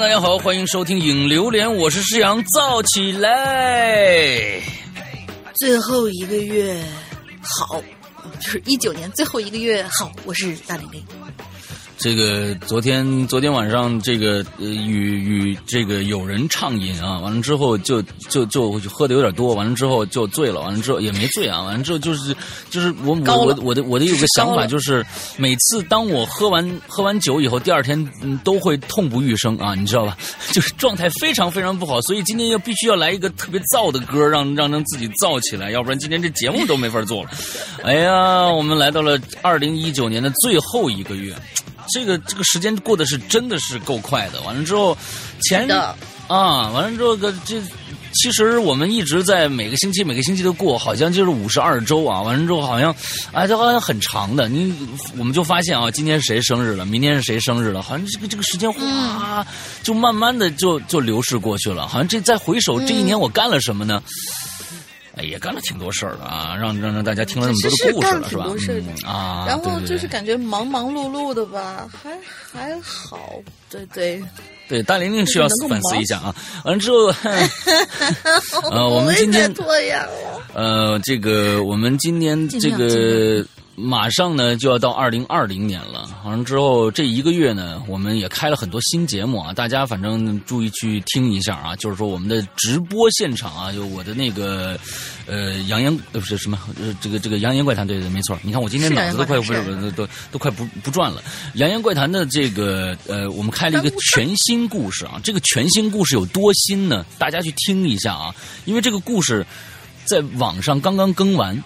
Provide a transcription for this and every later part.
大家好，欢迎收听影榴莲，我是施阳，造起来。最后一个月好，就是一九年最后一个月好，我是大玲玲。这个昨天昨天晚上，这个呃与与这个有人畅饮啊，完了之后就就就喝的有点多，完了之后就醉了，完了之后也没醉啊，完了之后就是就是我我我我的我的有个想法就是，每次当我喝完喝完酒以后，第二天嗯都会痛不欲生啊，你知道吧？就是状态非常非常不好，所以今天要必须要来一个特别燥的歌，让让让自己燥起来，要不然今天这节目都没法做了。哎呀，我们来到了二零一九年的最后一个月。这个这个时间过得是真的是够快的。完了之后，前啊，完了之后个这，其实我们一直在每个星期每个星期都过，好像就是五十二周啊。完了之后好像，哎，这好像很长的。你我们就发现啊，今天谁生日了，明天是谁生日了，好像这个这个时间哗，就慢慢的就就流逝过去了。好像这再回首这一年，我干了什么呢？也干了挺多事儿的啊，让让让大家听了那么多的故事了，是吧？啊，然后就是感觉忙忙碌碌的吧，还还好，对对对。大玲玲需要反思一下啊。完了之后，呃，我们今天拖延了。呃，这个我们今天这个。马上呢就要到二零二零年了，完了之后这一个月呢，我们也开了很多新节目啊，大家反正注意去听一下啊，就是说我们的直播现场啊，就我的那个呃扬言呃不是什么呃这个这个扬言怪谈，对对没错，你看我今天脑子都快不是都都都快不不转了，扬言怪谈的这个呃我们开了一个全新故事啊，这个全新故事有多新呢？大家去听一下啊，因为这个故事在网上刚刚更完。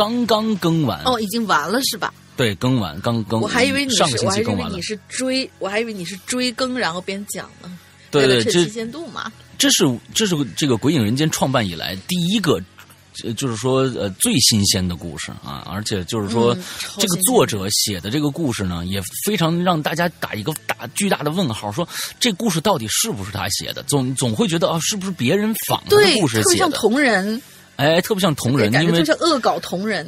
刚刚更完哦，已经完了是吧？对，更完刚更。我还以为你是，我还以为你是追，我还以为你是追更然后边讲呢。对对，这新鲜度嘛。这是这是这个《鬼影人间》创办以来第一个，就是说呃最新鲜的故事啊！而且就是说，这个作者写的这个故事呢，也非常让大家打一个大巨大的问号，说这故事到底是不是他写的？总总会觉得啊，是不是别人仿的故事写的？特别像同人。哎，特别像同人，因为就是恶搞同人。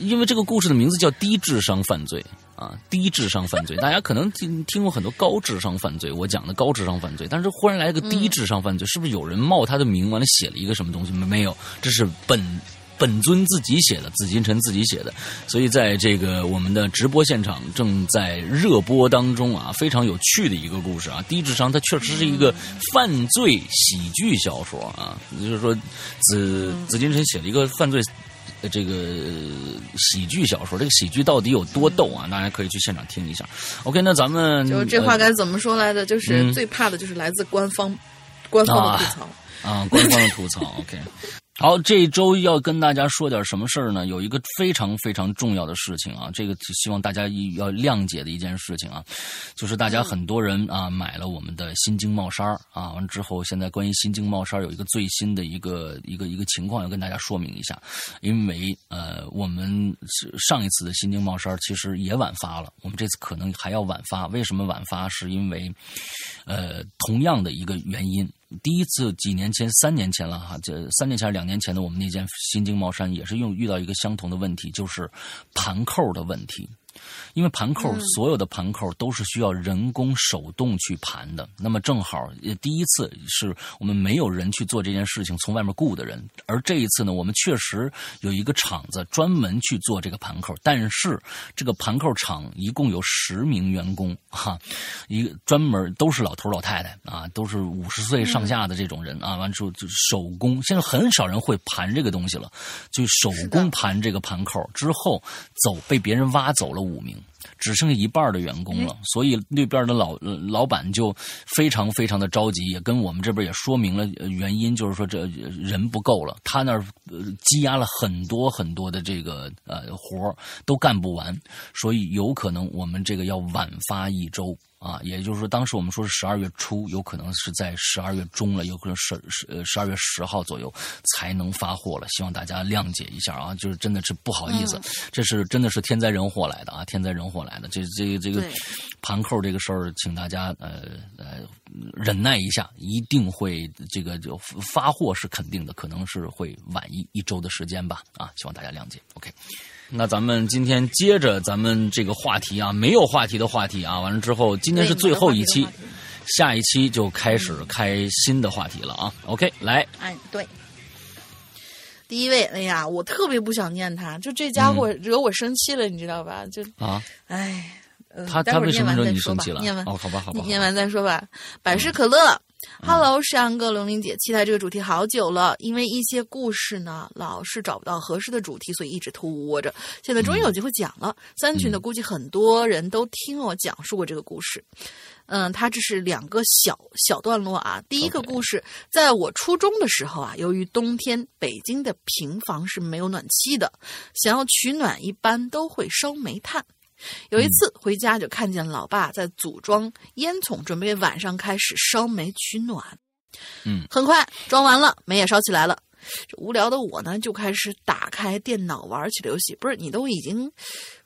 因为这个故事的名字叫低智商犯罪啊，低智商犯罪。大家可能听听过很多高智商犯罪，我讲的高智商犯罪，但是忽然来个低智商犯罪，是不是有人冒他的名完了写了一个什么东西？没没有，这是本。本尊自己写的，紫金陈自己写的，所以在这个我们的直播现场正在热播当中啊，非常有趣的一个故事啊。低智商，它确实是一个犯罪喜剧小说啊，就是说紫紫金陈写了一个犯罪这个喜剧小说，这个喜剧到底有多逗啊？大家可以去现场听一下。OK，那咱们就这话该怎么说来的？就是最怕的就是来自官方官方的吐槽啊，官方的吐槽。OK。好，这一周要跟大家说点什么事儿呢？有一个非常非常重要的事情啊，这个希望大家要谅解的一件事情啊，就是大家很多人啊买了我们的新京帽衫啊，完之后现在关于新京帽衫有一个最新的一个一个一个情况要跟大家说明一下，因为呃我们上一次的新京帽衫其实也晚发了，我们这次可能还要晚发，为什么晚发？是因为呃同样的一个原因。第一次几年前，三年前了哈，这三年前两年前的我们那件新京帽衫也是用遇到一个相同的问题，就是盘扣的问题。因为盘扣所有的盘扣都是需要人工手动去盘的，那么正好第一次是我们没有人去做这件事情，从外面雇的人，而这一次呢，我们确实有一个厂子专门去做这个盘扣，但是这个盘扣厂一共有十名员工哈，一个专门都是老头老太太啊，都是五十岁上下的这种人啊，完之后就手工，现在很少人会盘这个东西了，就手工盘这个盘扣之后走被别人挖走了五名。只剩下一半的员工了，所以那边的老老板就非常非常的着急，也跟我们这边也说明了原因，就是说这人不够了，他那儿积压了很多很多的这个呃活都干不完，所以有可能我们这个要晚发一周。啊，也就是说，当时我们说是十二月初，有可能是在十二月中了，有可能十十呃十二月十号左右才能发货了。希望大家谅解一下啊，就是真的是不好意思，这是真的是天灾人祸来的啊，天灾人祸来的。这这个这个盘扣这个事儿，请大家呃呃忍耐一下，一定会这个就发货是肯定的，可能是会晚一一周的时间吧啊，希望大家谅解。OK。那咱们今天接着咱们这个话题啊，没有话题的话题啊，完了之后，今天是最后一期，下一期就开始开新的话题了啊。OK，来，哎，对，第一位，哎呀，我特别不想念他，就这家伙惹我生气了，你知道吧？就啊，哎，呃他他为什么惹你生气了？念完哦，好吧，好吧，好吧念完再说吧。百事可乐。Hello，山哥、龙玲姐，期待这个主题好久了，因为一些故事呢，老是找不到合适的主题，所以一直拖着。现在终于有机会讲了。三群的估计很多人都听我讲述过这个故事。嗯，它这是两个小小段落啊。第一个故事，在我初中的时候啊，由于冬天北京的平房是没有暖气的，想要取暖一般都会烧煤炭。有一次回家就看见老爸在组装烟囱，准备晚上开始烧煤取暖。嗯，很快装完了，煤也烧起来了。这无聊的我呢，就开始打开电脑玩起了游戏。不是你都已经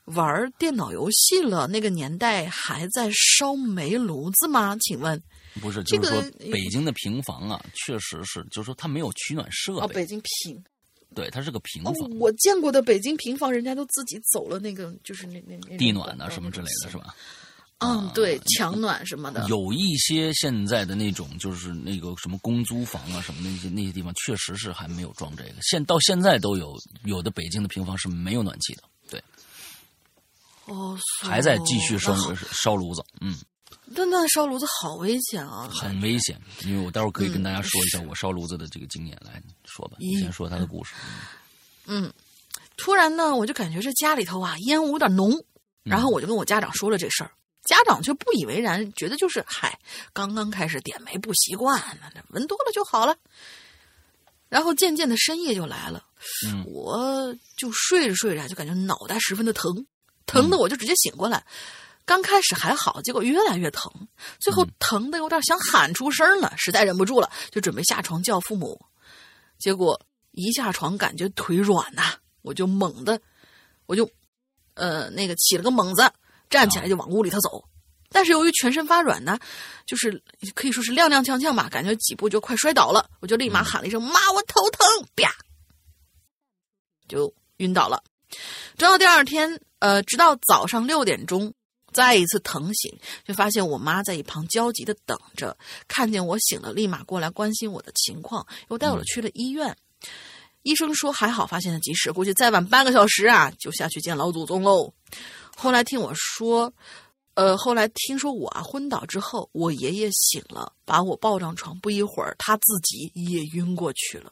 玩电脑游戏了，那个年代还在烧煤炉子吗？请问？不是，这就是说个北京的平房啊，确实是，就是说它没有取暖设备哦，备，北京平对，它是个平哦房，，我见过的北京平房，人家都自己走了那个，就是那那那地暖啊、什么之类的，是吧？嗯，对，墙暖什么的。有一些现在的那种，就是那个什么公租房啊，什么那些那些地方，确实是还没有装这个。现到现在都有有的北京的平房是没有暖气的，对，哦，还在继续烧烧炉子，嗯，那那烧炉子好危险啊！很危险。因为我待会儿可以跟大家说一下我烧炉子的这个经验，来说吧，你先说他的故事。嗯，突然呢，我就感觉这家里头啊烟雾有点浓，然后我就跟我家长说了这事儿，家长却不以为然，觉得就是嗨，刚刚开始点煤不习惯，那闻多了就好了。然后渐渐的深夜就来了，嗯我就睡着睡着就感觉脑袋十分的疼，疼的我就直接醒过来。刚开始还好，结果越来越疼，最后疼的有点想喊出声了，实在忍不住了，就准备下床叫父母。结果一下床，感觉腿软呐、我就猛的，我就呃那个起了个猛子，站起来就往屋里头走。但是由于全身发软呢，就是可以说是踉踉跄跄吧，感觉几步就快摔倒了，我就立马喊了一声“妈，我头疼”，啪，就晕倒了。直到第二天，呃，直到早上六点钟，再一次疼醒，就发现我妈在一旁焦急的等着，看见我醒了，立马过来关心我的情况，又带我去了医院。医生说还好发现的及时，估计再晚半个小时啊，就下去见老祖宗喽。后来听我说，呃，后来听说我啊昏倒之后，我爷爷醒了，把我抱上床，不一会儿他自己也晕过去了。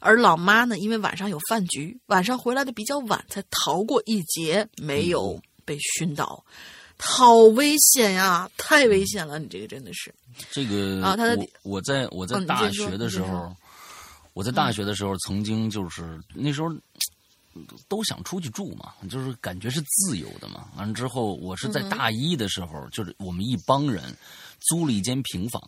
而老妈呢，因为晚上有饭局，晚上回来的比较晚，才逃过一劫，没有被熏倒。好危险呀！太危险了，你这个真的是。这个啊他的我我在我在大学的时候我在大学的时候曾经就是那时候都想出去住嘛，就是感觉是自由的嘛。完了之后，我是在嗯大一的时候，就是我们一帮人租了一间平房。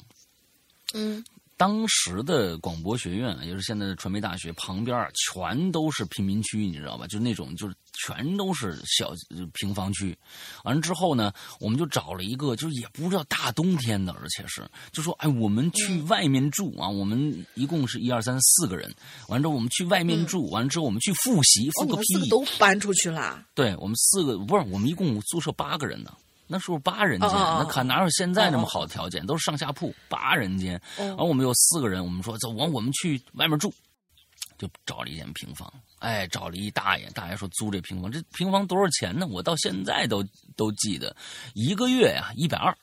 嗯当时的广播学院，也就是现在的传媒大学旁边儿，全都是贫民区，你知道吧？就那种就是全都是小呃平房区。完了之后呢，我们就找了一个，就是也不知道大冬天的，而且是就说，哎，我们去外面住啊。我们一共是一二三四个人，完了之后我们去外面住，完了之后我们去复习，哦，复个屁。都搬出去了。对我们四个不是，我们一共宿舍八个人呢。那时候八人间，那可哪有现在那么好的条件？都是上下铺，八人间。然后我们有四个人，我们说走，完我们去外面住，就找了一间平房。哎，找了一大爷，大爷说租这平房，这平房多少钱呢？我到现在都都记得，一个月呀一百二。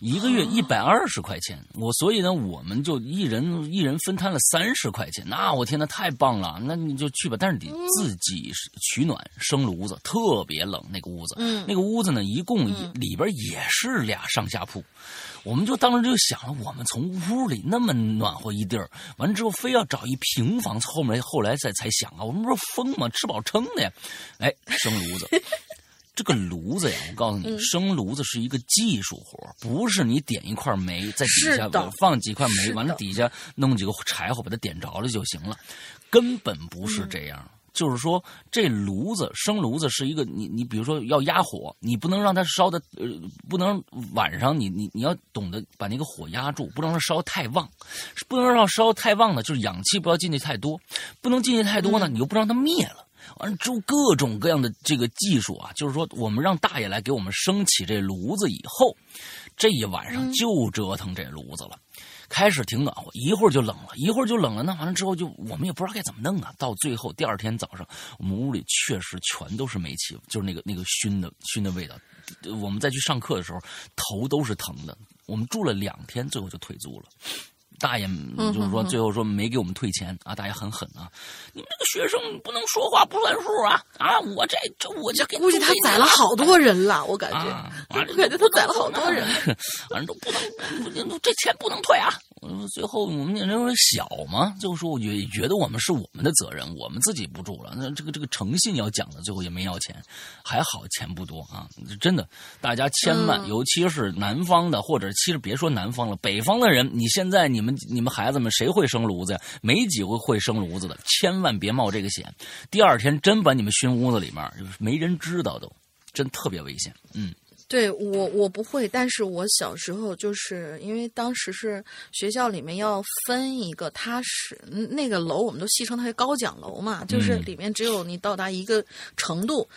一个月一百二十块钱，我所以呢，我们就一人一人分摊了三十块钱。那我天呐，太棒了！那你就去吧，但是得自己取暖，生炉子，特别冷那个屋子。嗯那个屋子呢，一共里边也是俩上下铺。我们就当时就想了，我们从屋里那么暖和一地儿，完了之后非要找一平房，后面后来再才想啊，我们不是疯吗？吃饱撑的呀，哎，生炉子。这个炉子呀，我告诉嗯你，生炉子是一个技术活不是你点一块煤在底下放几块煤，完了底下弄几个柴火把它点着了就行了，根本不是这样。就是说，这炉子生炉子是一个你你比如说要压火，你不能让它烧的呃，不能晚上你你你要懂得把那个火压住，不能让它烧太旺，不能让烧太旺呢，就是氧气不要进去太多，不能进去太多呢，你又不让它灭了。完了之后各种各样的这个技术啊，就是说我们让大爷来给我们升起这炉子以后，这一晚上就折腾这炉子了。开始挺暖和，一会儿就冷了，一会儿就冷了。那完了之后，就我们也不知道该怎么弄啊。到最后第二天早上，我们屋里确实全都是煤气，就是那个那个熏的熏的味道。我们再去上课的时候，头都是疼的。我们住了两天，最后就退租了。大爷就是说，最后说没给我们退钱啊！大爷很狠啊！你们这个学生不能说话不算数啊！啊，我这这我这估计他宰了好多人了，我感觉，我感觉他宰了好多人，反正都不能，这钱不能退啊！最后我们那时候小嘛，最后说我觉觉得我们是我们的责任，我们自己不住了。那这个这个诚信要讲的，最后也没要钱，还好钱不多啊！真的，大家千万，尤其是南方的，或者其实别说南方了，北方的人，你现在你们你们孩子们谁会生炉子呀？没几个会生炉子的，千万别冒这个险。第二天真把你们熏屋子里面，没人知道都，真特别危险。嗯。对我我不会，但是我小时候就是因为当时是学校里面要分一个，它是那个楼，我们都戏称它为高讲楼嘛，就是里面只有你到达一个程度，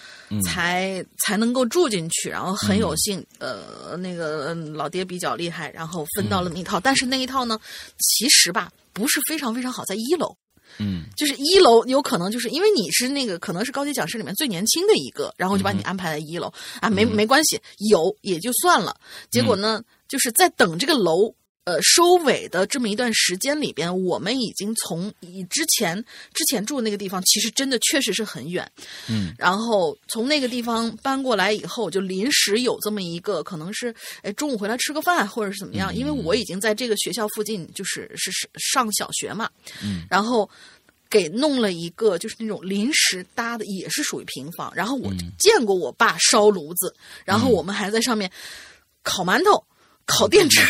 才才能够住进去。然后很有幸，呃，那个老爹比较厉害，然后分到了那一套。但是那一套呢，其实吧不是非常非常好，在一楼。嗯，就是一楼有可能就是因为你是那个可能是高级讲师里面最年轻的一个，然后就把你安排在一楼。啊，没没关系，有也就算了。结果呢，就是在等这个楼呃收尾的这么一段时间里边，我们已经从以之前之前住的那个地方，其实真的确实是很远。嗯，然后从那个地方搬过来以后，就临时有这么一个可能是哎中午回来吃个饭或者是怎么样，因为我已经在这个学校附近，就是是上小学嘛。嗯，然后。给弄了一个，就是那种临时搭的，也是属于平房。然后我见过我爸烧炉子，然后我们还在上面烤馒头、烤电池。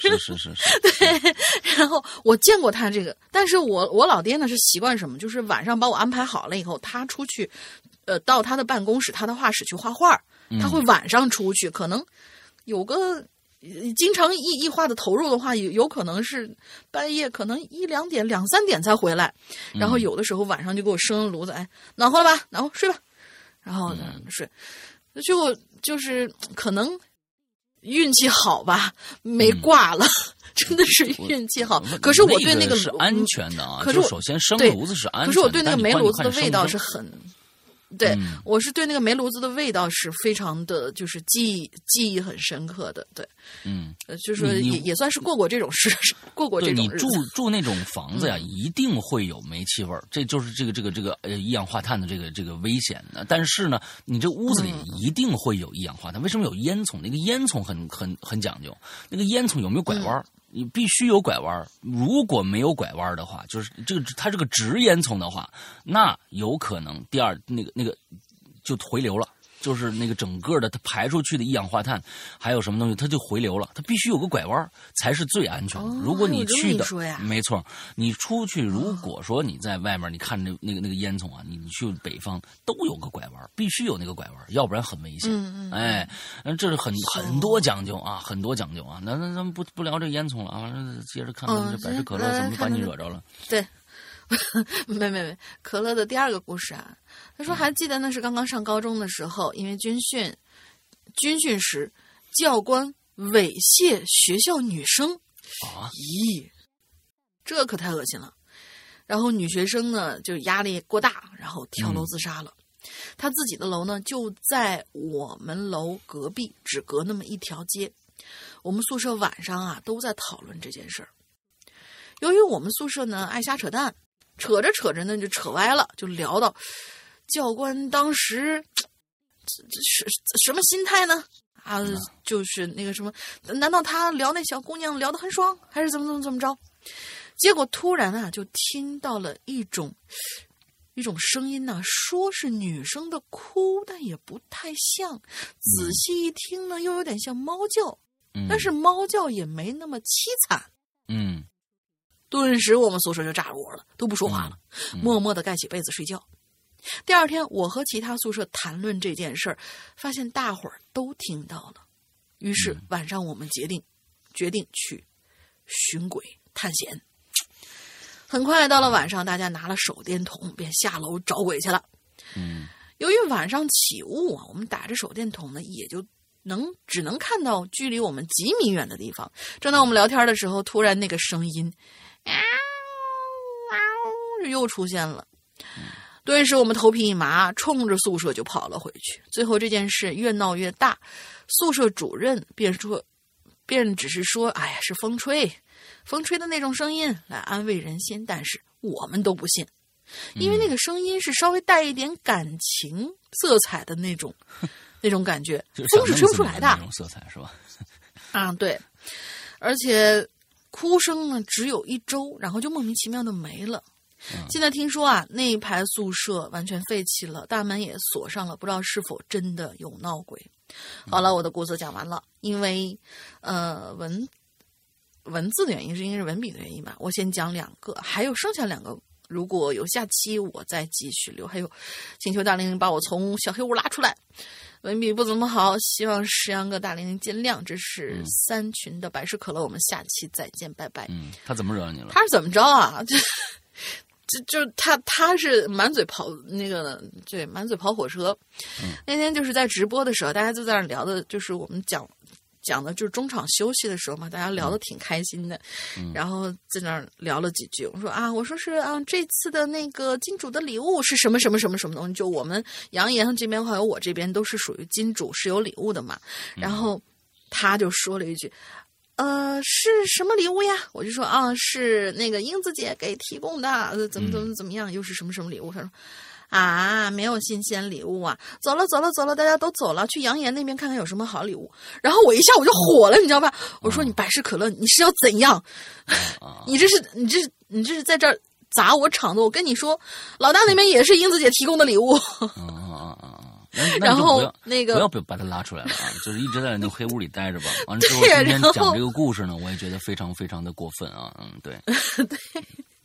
是是是是。对，然后我见过他这个，但是我我老爹呢是习惯什么？就是晚上把我安排好了以后，他出去，呃，到他的办公室、他的画室去画画。他会晚上出去，可能有个。经常一一画的投入的话，有有可能是半夜，可能一两点、两三点才回来。然后有的时候晚上就给我生炉子，哎，暖和了吧？暖和睡吧。然后呢睡，结果就是可能运气好吧，没挂了，真的是运气好。可是我对那个是安全的啊。可是首先生炉子是安全，可是我对那个煤炉子的味道是很。对，我是对那个煤炉子的味道是非常的，就是记忆记忆很深刻的。对，嗯，就是也也算是过过这种事，过过这种。你住住那种房子呀，一定会有煤气味儿，这就是这个这个这个呃一氧化碳的这个这个危险的。但是呢，你这屋子里一定会有一氧化碳。为什么有烟囱？那个烟囱很很很讲究，那个烟囱有没有拐弯？你必须有拐弯如果没有拐弯的话，就是这个它是个直烟囱的话，那有可能第二那个那个就回流了。就是那个整个的，它排出去的一氧化碳，还有什么东西，它就回流了。它必须有个拐弯才是最安全的。如果你去的，没错，你出去，如果说你在外面，你看那那个那个烟囱啊，你你去北方都有个拐弯必须有那个拐弯要不然很危险。嗯嗯。哎，这是很很多讲究啊，很多讲究啊。那那咱们不不聊这烟囱了啊，接着看看这百事可乐怎么把你惹着了。对。没没没，可乐的第二个故事啊，他说还记得那是刚刚上高中的时候，因为军训，军训时教官猥亵学校女生，啊，咦，这可太恶心了。然后女学生呢就压力过大，然后跳楼自杀了。他自己的楼呢就在我们楼隔壁，只隔那么一条街。我们宿舍晚上啊都在讨论这件事儿。由于我们宿舍呢爱瞎扯淡。扯着扯着呢，就扯歪了，就聊到教官当时这是什么心态呢？啊，就是那个什么，难道他聊那小姑娘聊得很爽，还是怎么怎么怎么着？结果突然啊，就听到了一种一种声音呢，说是女生的哭，但也不太像。仔细一听呢，又有点像猫叫，但是猫叫也没那么凄惨。嗯。顿时，我们宿舍就炸窝了，都不说话了，默默的盖起被子睡觉。第二天，我和其他宿舍谈论这件事儿，发现大伙儿都听到了。于是晚上，我们决定决定去寻鬼探险。很快到了晚上，大家拿了手电筒便下楼找鬼去了。嗯由于晚上起雾啊，我们打着手电筒呢，也就能只能看到距离我们几米远的地方。正当我们聊天的时候，突然那个声音，嗷嗷，又出现了。顿时我们头皮一麻，冲着宿舍就跑了回去。最后这件事越闹越大，宿舍主任便说，便只是说：“哎呀，是风吹，风吹的那种声音来安慰人心。”但是我们都不信。因为那个声音是稍微带一点感情色彩的那种，那种感觉，风是吹不出来的。那种色彩是吧？啊，对，而且哭声呢只有一周，然后就莫名其妙的没了。现在听说啊，那一排宿舍完全废弃了，大门也锁上了，不知道是否真的有闹鬼。好了，我的故事讲完了。因为呃文文字的原因，是因为是文笔的原因吧。我先讲两个，还有剩下两个。如果有下期，我再继续留。还有，请求大玲玲把我从小黑屋拉出来。文笔不怎么好，希望石阳哥、大玲见谅。这是三群的百事可乐，我们下期再见，拜拜。嗯，他怎么惹你了？他是怎么着啊？就就就他他是满嘴跑那个对满嘴跑火车。嗯、那天就是在直播的时候，大家就在那聊的，就是我们讲。讲的就是中场休息的时候嘛，大家聊的挺开心的，嗯、然后在那聊了几句。我说啊，我说是啊，这次的那个金主的礼物是什么什么什么什么东西？就我们杨岩这边还有我这边都是属于金主是有礼物的嘛。然后他就说了一句，呃，是什么礼物呀？我就说啊，是那个英子姐给提供的，怎么怎么怎么样，又是什么什么礼物？他说。啊，没有新鲜礼物啊！走了，走了，走了，大家都走了，去杨岩那边看看有什么好礼物。然后我一下我就火了，你知道吧？我说你百事可乐，你是要怎样？你这是你这是你这是在这儿砸我场子？我跟你说，老大那边也是英子姐提供的礼物。然后那个不要不要把他拉出来了啊！就是一直在那黑屋里待着吧。完了之后，今天讲这个故事呢，我也觉得非常非常的过分啊！嗯，对，对。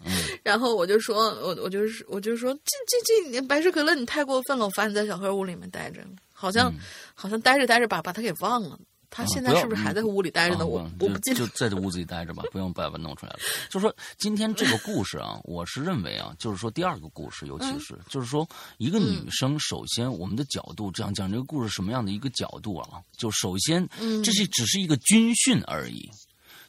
然后我就说，我我就是我就说，这这这白事可乐你太过分了，我罚你在小黑屋里面待着，好像、嗯、好像待着待着把把他给忘了。他现在是不是还在屋里待着呢？啊、我我不记得，就在这屋子里待着吧，不用把它弄出来了。就是说，今天这个故事啊，我是认为啊，就是说第二个故事，尤其是、嗯、就是说一个女生，首先我们的角度这样讲这个故事什么样的一个角度啊？就首先，嗯这是只是一个军训而已。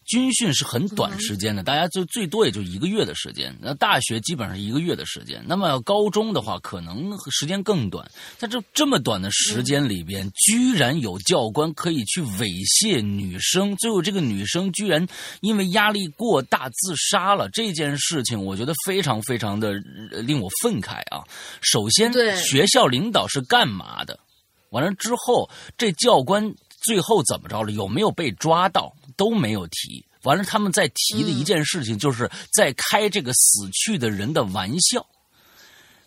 军训是很短时间的，大家就最多也就一个月的时间。那大学基本上一个月的时间，那么高中的话可能时间更短。在这这么短的时间里边，居然有教官可以去猥亵女生，最后这个女生居然因为压力过大自杀了。这件事情我觉得非常非常的令我愤慨啊！首先，学校领导是干嘛的？完了之后，这教官最后怎么着了？有没有被抓到？都没有提。完了，他们在提的一件事情，就是在开这个死去的人的玩笑。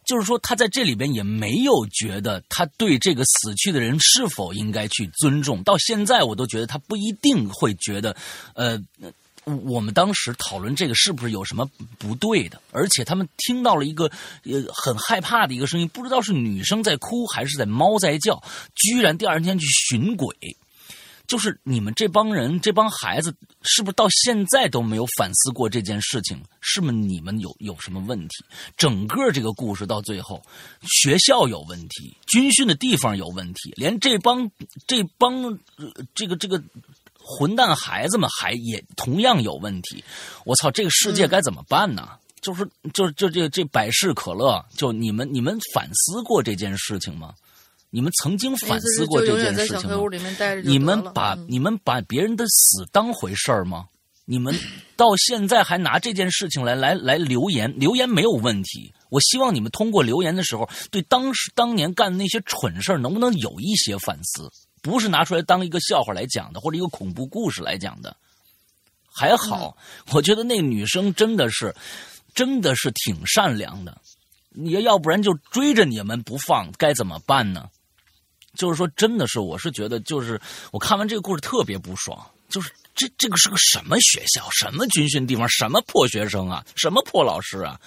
就是说，他在这里边也没有觉得他对这个死去的人是否应该去尊重。到现在，我都觉得他不一定会觉得，呃，我们当时讨论这个是不是有什么不对的？而且他们听到了一个呃很害怕的一个声音，不知道是女生在哭还是在猫在叫，居然第二天去寻鬼。就是你们这帮人，这帮孩子，是不是到现在都没有反思过这件事情？是不是你们有有什么问题？整个这个故事到最后，学校有问题，军训的地方有问题，连这帮这帮、呃、这个这个混蛋孩子们还也同样有问题。我操，这个世界该怎么办呢？嗯、就是就就这这百事可乐，就你们你们反思过这件事情吗？你们曾经反思过这件事情吗？你们把、嗯、你们把别人的死当回事儿吗？你们 到现在还拿这件事情来来来留言，留言没有问题。我希望你们通过留言的时候，对当时当年干的那些蠢事儿，能不能有一些反思？不是拿出来当一个笑话来讲的，或者一个恐怖故事来讲的。还好，嗯、我觉得那个女生真的是，真的是挺善良的。你要不然就追着你们不放，该怎么办呢？就是说，真的是，我是觉得，就是我看完这个故事特别不爽。就是这这个是个什么学校，什么军训地方，什么破学生啊，什么破老师啊！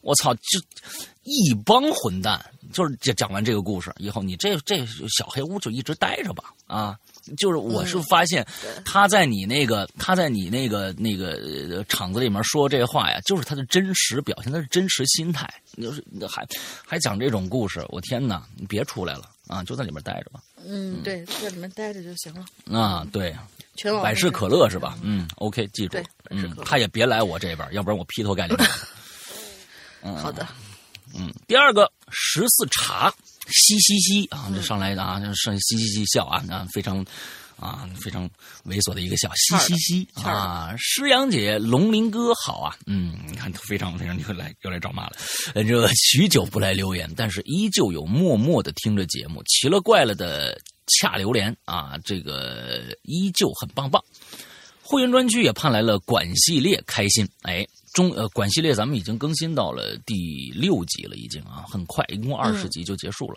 我操，就一帮混蛋。就是讲讲完这个故事以后，你这这小黑屋就一直待着吧，啊，就是我是发现他在你那个他在你那个那个场子里面说这话呀，就是他的真实表现，他是真实心态。就是还还讲这种故事，我天哪！你别出来了啊，就在里面待着吧。嗯，对，在里面待着就行了。啊，对，百事可乐是吧？嗯，OK，记住。嗯，他也别来我这边，要不然我劈头盖脸。嗯，好的。嗯，第二个十四茶，嘻嘻嘻啊，这上来的啊，上嘻嘻嘻笑啊，啊，非常啊，非常猥琐的一个笑，嘻嘻嘻啊。诗阳姐、龙鳞哥好啊，嗯，你看非常非常又来又来找骂了。呃，这许久不来留言，但是依旧有默默的听着节目，奇了怪了的恰榴莲啊，这个依旧很棒棒。会员专区也盼来了管系列，开心哎。中呃，管系列咱们已经更新到了第六集了，已经啊，很快，一共二十集就结束了。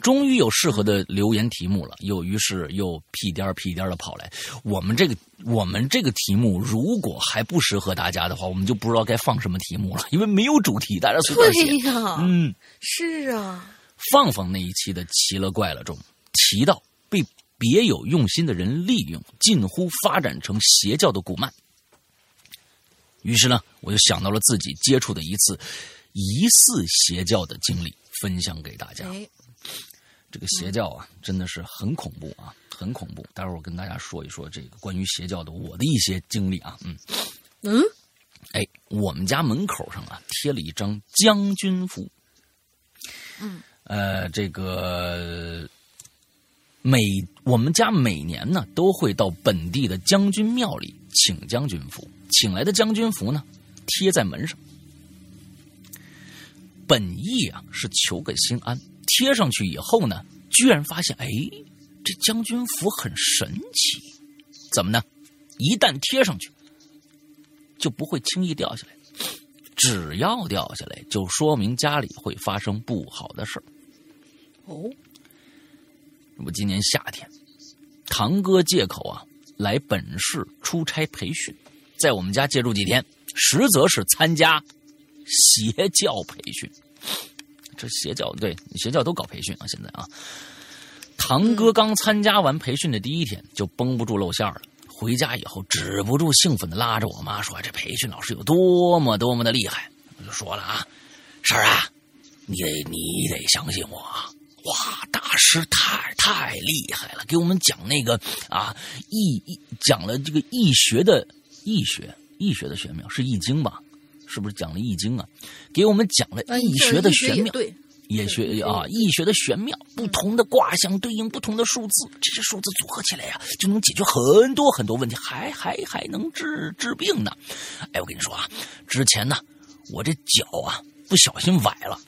终于有适合的留言题目了，又于是又屁颠儿屁颠儿的跑来。我们这个我们这个题目如果还不适合大家的话，我们就不知道该放什么题目了，因为没有主题，大家随便写。对呀，嗯，是啊。放放那一期的奇了怪了中提到被别有用心的人利用，近乎发展成邪教的古曼。于是呢，我就想到了自己接触的一次疑似邪教的经历，分享给大家。这个邪教啊，真的是很恐怖啊，很恐怖。待会儿我跟大家说一说这个关于邪教的我的一些经历啊。嗯嗯，哎，我们家门口上啊贴了一张将军符。嗯，呃，这个每我们家每年呢都会到本地的将军庙里请将军符。请来的将军符呢，贴在门上。本意啊是求个心安，贴上去以后呢，居然发现，哎，这将军符很神奇，怎么呢？一旦贴上去，就不会轻易掉下来。只要掉下来，就说明家里会发生不好的事儿。哦，我今年夏天，堂哥借口啊来本市出差培训。在我们家借住几天，实则是参加邪教培训。这邪教对邪教都搞培训啊！现在啊，堂哥刚参加完培训的第一天，就绷不住露馅了。回家以后，止不住兴奋的拉着我妈说：“这培训老师有多么多么的厉害！”我就说了啊，婶儿啊，你得你得相信我啊！哇，大师太太厉害了，给我们讲那个啊易易讲了这个易学的。易学，易学的玄妙是易经吧？是不是讲了易经啊？给我们讲了易学的玄妙，对，也学啊，易学的玄妙，不同的卦象对应不同的数字，这些数字组合起来呀，就能解决很多很多问题，还还还能治治病呢。哎，我跟你说啊，之前呢，我这脚啊不小心崴了，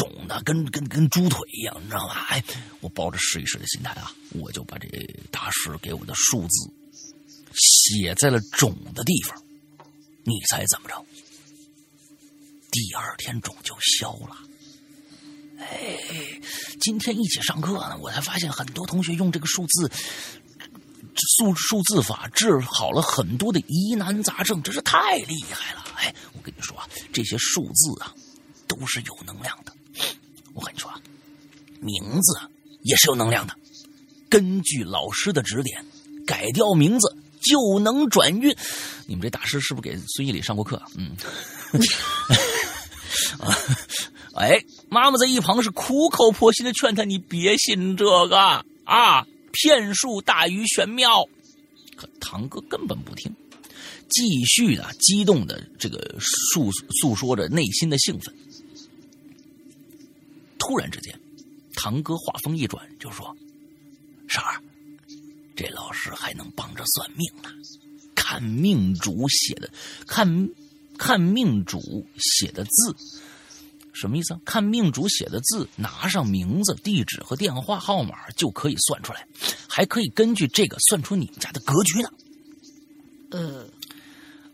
肿的跟跟跟猪腿一样，你知道吗？哎，我抱着试一试的心态啊，我就把这大师给我的数字。写在了肿的地方，你猜怎么着？第二天肿就消了。哎，今天一起上课呢，我才发现很多同学用这个数字数数字法治好了很多的疑难杂症，真是太厉害了。哎，我跟你说啊，这些数字啊都是有能量的。我跟你说啊，名字也是有能量的。根据老师的指点，改掉名字。就能转运，你们这大师是不是给孙一礼上过课？嗯，啊，哎，妈妈在一旁是苦口婆心的劝他，你别信这个啊，骗术大于玄妙。可堂哥根本不听，继续的激动的这个诉诉说着内心的兴奋。突然之间，堂哥话锋一转，就说：“婶儿。”这老师还能帮着算命呢，看命主写的，看，看命主写的字，什么意思啊？看命主写的字，拿上名字、地址和电话号码就可以算出来，还可以根据这个算出你们家的格局呢。呃，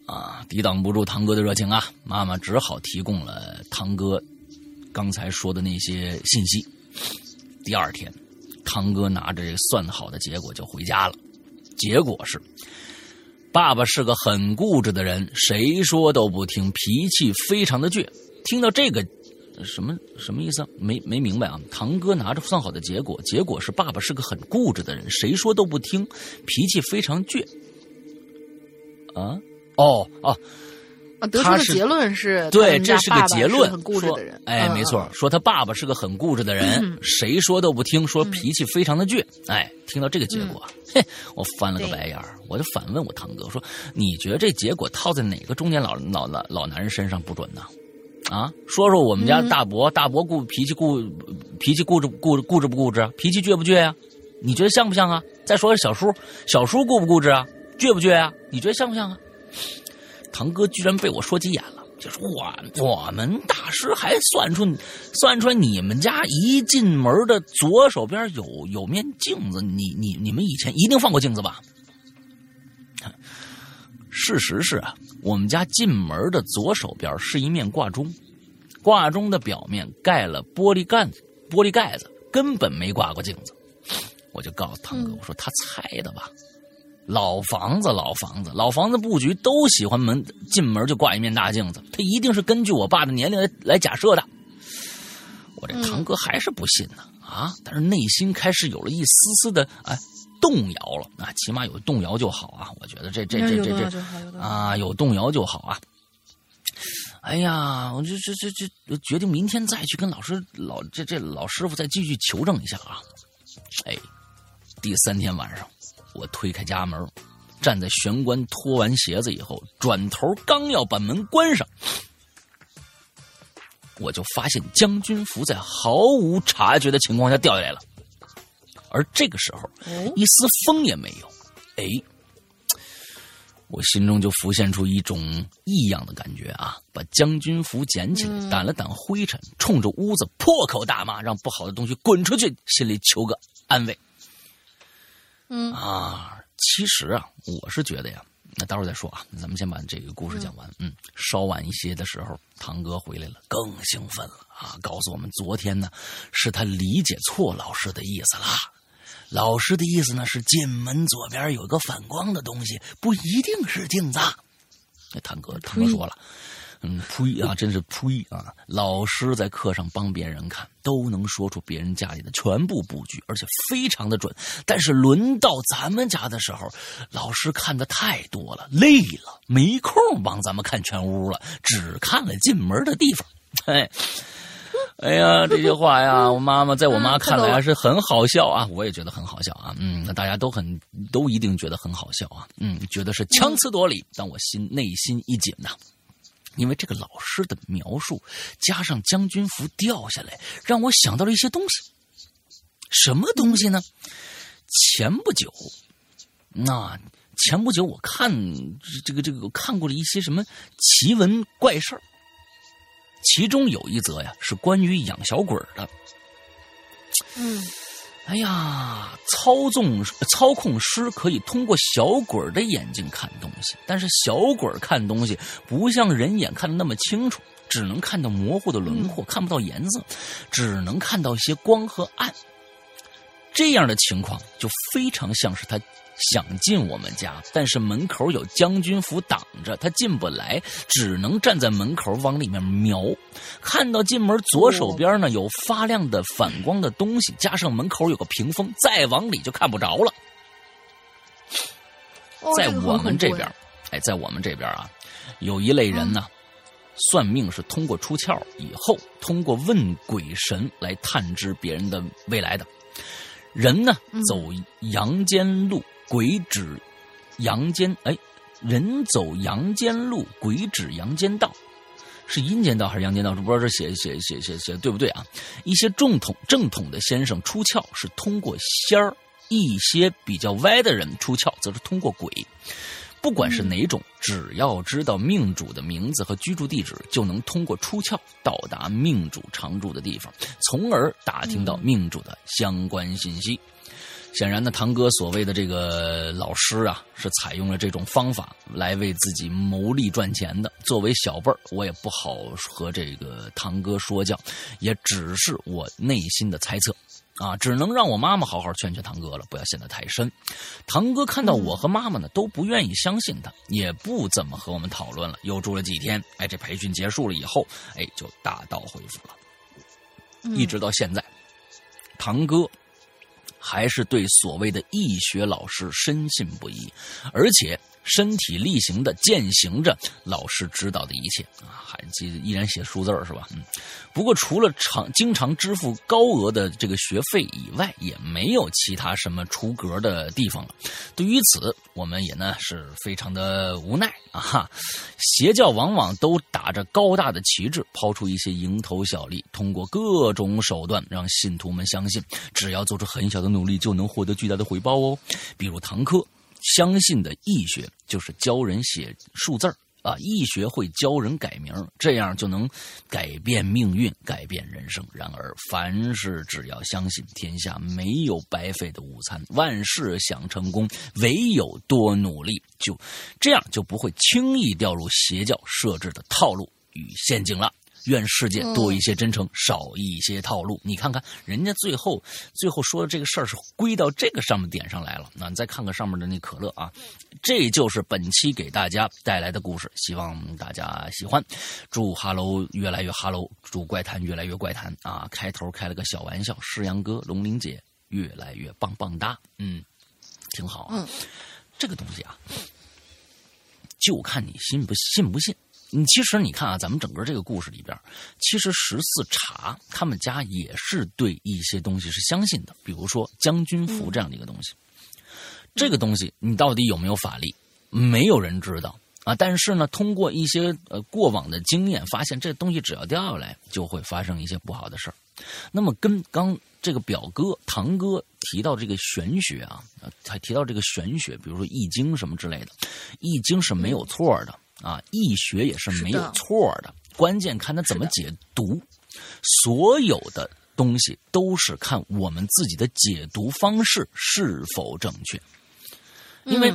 啊，抵挡不住堂哥的热情啊，妈妈只好提供了堂哥刚才说的那些信息。第二天。堂哥拿着这算好的结果就回家了，结果是，爸爸是个很固执的人，谁说都不听，脾气非常的倔。听到这个什么什么意思？没没明白啊？堂哥拿着算好的结果，结果是爸爸是个很固执的人，谁说都不听，脾气非常倔。啊？哦哦。得出的结论是对，这是个结论。很固执的人，哎，没错，说他爸爸是个很固执的人，谁说都不听，说脾气非常的倔。哎，听到这个结果，嘿，我翻了个白眼儿，我就反问我堂哥说：“你觉得这结果套在哪个中年老老老老男人身上不准呢？”啊，说说我们家大伯，大伯固脾气固脾气固执固固执不固执？脾气倔不倔呀？你觉得像不像啊？再说小叔，小叔固不固执啊？倔不倔啊？你觉得像不像啊？堂哥居然被我说急眼了，就说我我们大师还算出算出来你们家一进门的左手边有有面镜子，你你你们以前一定放过镜子吧？事实是啊，我们家进门的左手边是一面挂钟，挂钟的表面盖了玻璃盖子，玻璃盖子根本没挂过镜子。我就告诉堂哥，我说他猜的吧。老房子，老房子，老房子布局都喜欢门进门就挂一面大镜子，他一定是根据我爸的年龄来来假设的。我这堂哥还是不信呢啊！但是内心开始有了一丝丝的哎动摇了啊，起码有动摇就好啊！我觉得这这这这这啊，有动摇就好啊！哎呀，我这这这这决定明天再去跟老师老这这老师傅再继续求证一下啊！哎，第三天晚上。我推开家门，站在玄关，脱完鞋子以后，转头刚要把门关上，我就发现将军服在毫无察觉的情况下掉下来了。而这个时候，一丝风也没有。哎，我心中就浮现出一种异样的感觉啊！把将军服捡起来，掸了掸灰尘，冲着屋子破口大骂，让不好的东西滚出去，心里求个安慰。嗯啊，其实啊，我是觉得呀，那待会儿再说啊，咱们先把这个故事讲完。嗯，稍晚一些的时候，堂哥回来了，更兴奋了啊，告诉我们昨天呢，是他理解错老师的意思了。老师的意思呢是进门左边有个反光的东西，不一定是镜子。那堂哥，堂哥说了。嗯，呸啊，真是呸啊！老师在课上帮别人看，都能说出别人家里的全部布局，而且非常的准。但是轮到咱们家的时候，老师看的太多了，累了，没空帮咱们看全屋了，只看了进门的地方。哎，哎呀，这些话呀，我妈妈在我妈看来还是很好笑啊，我也觉得很好笑啊。嗯，那大家都很都一定觉得很好笑啊。嗯，觉得是强词夺理，但我心内心一紧呐。因为这个老师的描述，加上将军服掉下来，让我想到了一些东西。什么东西呢？前不久，那前不久我看这个这个看过了一些什么奇闻怪事儿，其中有一则呀是关于养小鬼的。嗯。哎呀，操纵操控师可以通过小鬼的眼睛看东西，但是小鬼看东西不像人眼看的那么清楚，只能看到模糊的轮廓，看不到颜色，只能看到一些光和暗。这样的情况就非常像是他。想进我们家，但是门口有将军府挡着，他进不来，只能站在门口往里面瞄。看到进门左手边呢有发亮的反光的东西，加上门口有个屏风，再往里就看不着了。在我们这边，哎，在我们这边啊，有一类人呢，算命是通过出窍以后，通过问鬼神来探知别人的未来的。人呢，走阳间路。鬼指阳间，哎，人走阳间路，鬼指阳间道，是阴间道还是阳间道？不知道这写写写写写对不对啊？一些正统正统的先生出窍是通过仙儿，一些比较歪的人出窍则是通过鬼。不管是哪种，只要知道命主的名字和居住地址，就能通过出窍到达命主常住的地方，从而打听到命主的相关信息。显然呢，堂哥所谓的这个老师啊，是采用了这种方法来为自己谋利赚钱的。作为小辈儿，我也不好和这个堂哥说教，也只是我内心的猜测，啊，只能让我妈妈好好劝劝堂哥了，不要陷得太深。堂哥看到我和妈妈呢都不愿意相信他，也不怎么和我们讨论了。又住了几天，哎，这培训结束了以后，哎，就大道恢复了。一直到现在，堂哥还是对所谓的易学老师深信不疑，而且。身体力行的践行着老师指导的一切啊，还记依然写数字是吧？嗯，不过除了常经常支付高额的这个学费以外，也没有其他什么出格的地方了。对于此，我们也呢是非常的无奈啊！哈，邪教往往都打着高大的旗帜，抛出一些蝇头小利，通过各种手段让信徒们相信，只要做出很小的努力，就能获得巨大的回报哦。比如堂课。相信的易学就是教人写数字儿啊，易学会教人改名，这样就能改变命运，改变人生。然而，凡事只要相信，天下没有白费的午餐，万事想成功，唯有多努力，就这样就不会轻易掉入邪教设置的套路与陷阱了。愿世界多一些真诚，少一些套路。你看看人家最后最后说的这个事儿是归到这个上面点上来了。那你再看看上面的那可乐啊，这就是本期给大家带来的故事，希望大家喜欢。祝哈喽越来越哈喽，祝怪谈越来越怪谈啊！开头开了个小玩笑，诗阳哥、龙玲姐越来越棒棒哒，嗯，挺好啊。这个东西啊，就看你信不信不信。你其实你看啊，咱们整个这个故事里边，其实十四茶他们家也是对一些东西是相信的，比如说将军符这样的一个东西。这个东西你到底有没有法力，没有人知道啊。但是呢，通过一些呃过往的经验，发现这东西只要掉下来，就会发生一些不好的事儿。那么跟刚这个表哥堂哥提到这个玄学啊，他提到这个玄学，比如说易经什么之类的，易经是没有错的。啊，易学也是没有错的，关键看他怎么解读。所有的东西都是看我们自己的解读方式是否正确。因为，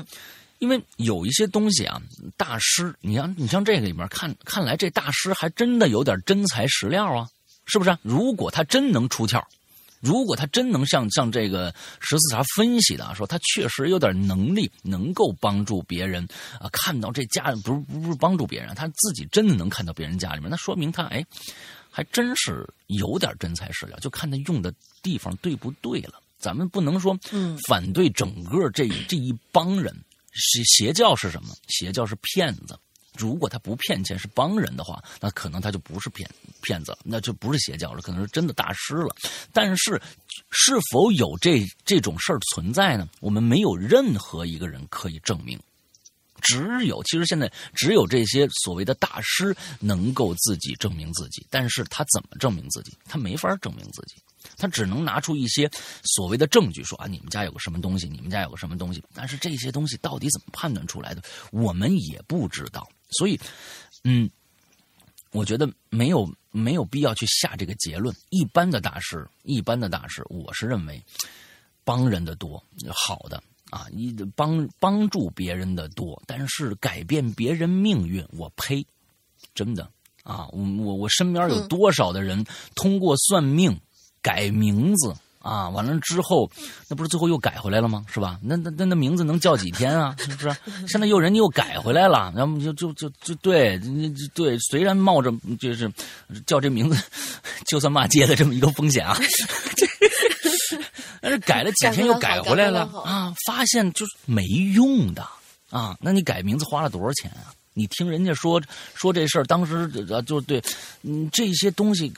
因为有一些东西啊，大师，你像你像这个里面看，看来这大师还真的有点真材实料啊，是不是？如果他真能出窍。如果他真能像像这个十四茶分析的啊说，他确实有点能力，能够帮助别人啊，看到这家不是不是帮助别人，他自己真的能看到别人家里面，那说明他哎，还真是有点真材实料，就看他用的地方对不对了。咱们不能说反对整个这这一帮人，邪邪教是什么？邪教是骗子。如果他不骗钱是帮人的话，那可能他就不是骗骗子了，那就不是邪教了，可能是真的大师了。但是，是否有这这种事儿存在呢？我们没有任何一个人可以证明。只有，其实现在只有这些所谓的大师能够自己证明自己。但是他怎么证明自己？他没法证明自己。他只能拿出一些所谓的证据，说啊，你们家有个什么东西，你们家有个什么东西。但是这些东西到底怎么判断出来的，我们也不知道。所以，嗯，我觉得没有没有必要去下这个结论。一般的大师，一般的大师，我是认为帮人的多，好的啊，你帮帮助别人的多，但是改变别人命运，我呸，真的啊，我我我身边有多少的人通过算命改名字。啊，完了之后，那不是最后又改回来了吗？是吧？那那那那名字能叫几天啊？是不是？现在又人家又改回来了，然后就就就就对，对，虽然冒着就是叫这名字就算骂街的这么一个风险啊，但是改了几天又改回来了啊，发现就是没用的啊。那你改名字花了多少钱啊？你听人家说说这事儿，当时呃就对，嗯，这些东西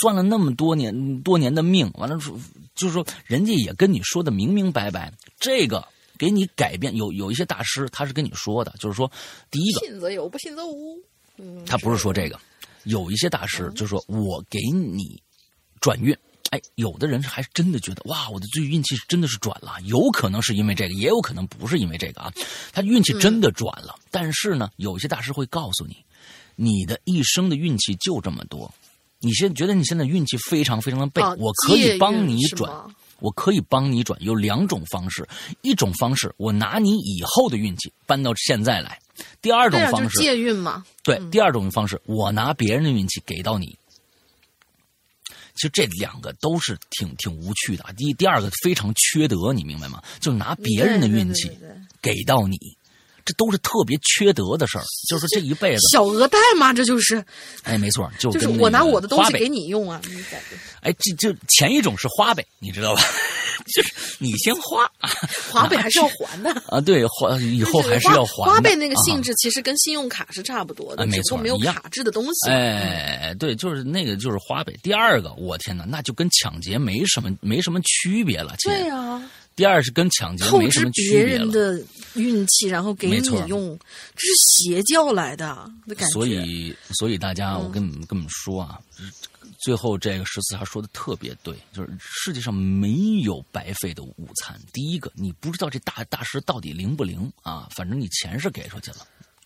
算了那么多年多年的命，完了说就是说人家也跟你说的明明白白，这个给你改变有有一些大师他是跟你说的，就是说第一个信则有，不信则无。嗯，他不是说这个，有一些大师就是说我给你转运。哎，有的人是还真的觉得哇，我的这运气是真的是转了，有可能是因为这个，也有可能不是因为这个啊。他运气真的转了，但是呢，有些大师会告诉你，你的一生的运气就这么多。你现觉得你现在运气非常非常的背，我可以帮你转，我可以帮你转，有两种方式，一种方式我拿你以后的运气搬到现在来，第二种方式借运嘛，对，第二种方式我拿别人的运气给到你。其实这两个都是挺挺无趣的。第第二个非常缺德，你明白吗？就拿别人的运气给到你，这都是特别缺德的事儿，就是这一辈子小额贷嘛，这就是，哎，没错，就就是我拿我的东西给你用啊，你感觉哎，这就前一种是花呗，你知道吧？就是你先花啊 花呗还是要还的。啊，对，花以后还是要还的。花呗那个性质。其实跟信用卡是差不多的，只不过没有卡制的东西。哎，对，就是那个，就是花呗。第二个，我天哪，那就跟抢劫没什么没什么区别了。亲对呀、第二是跟抢劫没什么区别别了。人的运气，然后给你用，这是邪教来的的感觉。所以，所以大家，嗯我跟你们跟你们说啊，最后这个十四号说的特别对，就是世界上没有白费的午餐。第一个，你不知道这大大师到底灵不灵啊，反正你钱是给出去了，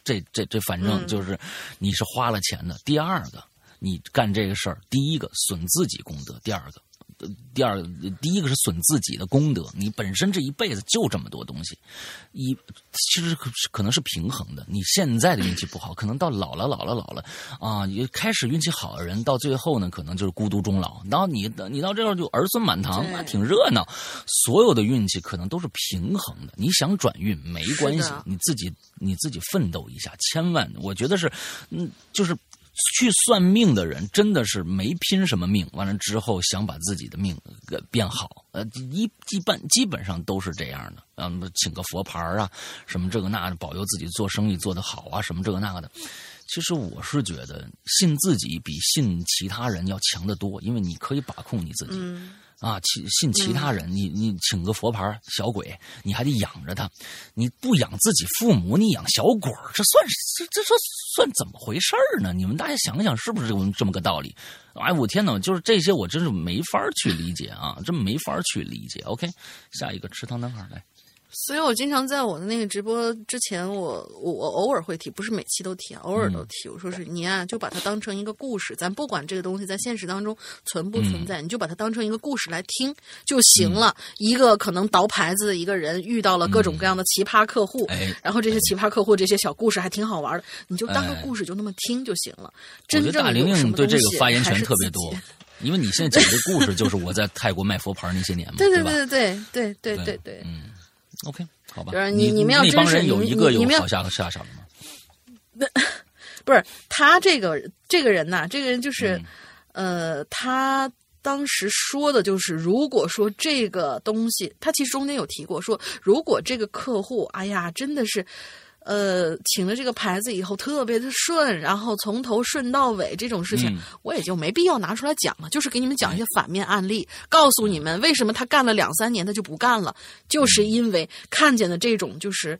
这这这反正嗯就是你是花了钱的。第二个，你干这个事儿，第一个损自己功德，第二个。呃第二，第一个是损自己的功德，你本身这一辈子就这么多东西，一其实可可能是平衡的。你现在的运气不好，可能到老了老了老了啊，也开始运气好的人，到最后呢，可能就是孤独终老。然后你你到这儿就儿孙满堂，挺热闹。所有的运气可能都是平衡的。你想转运没关系，你自己你自己奋斗一下，千万我觉得是，嗯，就是。去算命的人真的是没拼什么命，完了之后想把自己的命给变好，呃，一一般基本上都是这样的，嗯，请个佛牌啊，什么这个那的，保佑自己做生意做得好啊，什么这个那个的。其实我是觉得信自己比信其他人要强得多，因为你可以把控你自己。嗯，啊，信信其他人，你你请个佛牌小鬼，你还得养着他，你不养自己父母，你养小鬼，这算是这这这算怎么回事儿呢？你们大家想想，是不是这么这么个道理？哎，我天哪，就是这些，我真是没法去理解啊，真没法去理解。OK，下一个池塘男孩来，所以我经常在我的那个直播之前，我我我偶尔会提，不是每期都提啊，偶尔都提。我说是你啊，就把它当成一个故事，咱不管这个东西在现实当中存不存在，你就把它当成一个故事来听就行了。一个可能倒牌子的一个人遇到了各种各样的奇葩客户，哎然后这些奇葩客户这些小故事还挺好玩的，你就当个哎故事就那么听就行了。我觉得真正大玲玲对这个发言权特别多，因为你现在讲的故事就是我在泰国卖佛牌那些年嘛，吧？对对对对对对对对。嗯，OK，好吧。就是你你你们要那帮人真是你有一个有好下下场的吗？不是他这个这个人呐、这个人就是，嗯呃，他当时说的就是，如果说这个东西，他其实中间有提过，说如果这个客户，哎呀，真的是。呃，请了这个牌子以后特别的顺，然后从头顺到尾这种事情，嗯我也就没必要拿出来讲了。就是给你们讲一些反面案例，告诉你们为什么他干了两三年他就不干了，就是因为看见的这种就是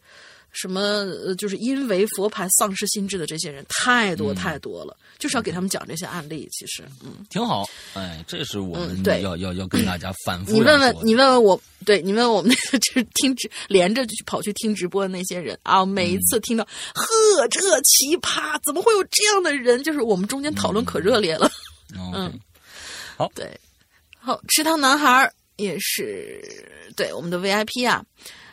什么，呃，就是因为佛牌丧失心智的这些人太多太多了，就是要给他们讲这些案例。其实，嗯，挺好，哎，这是我们要、要要跟大家反 复你问问你问问我，对你问问我们那个就是听直连着就去跑去听直播的那些人啊，每一次听到，呵，这奇葩，怎么会有这样的人？就是我们中间讨论可热烈了。哦，OK。对，好，池塘男孩儿也是对我们的 VIP 啊。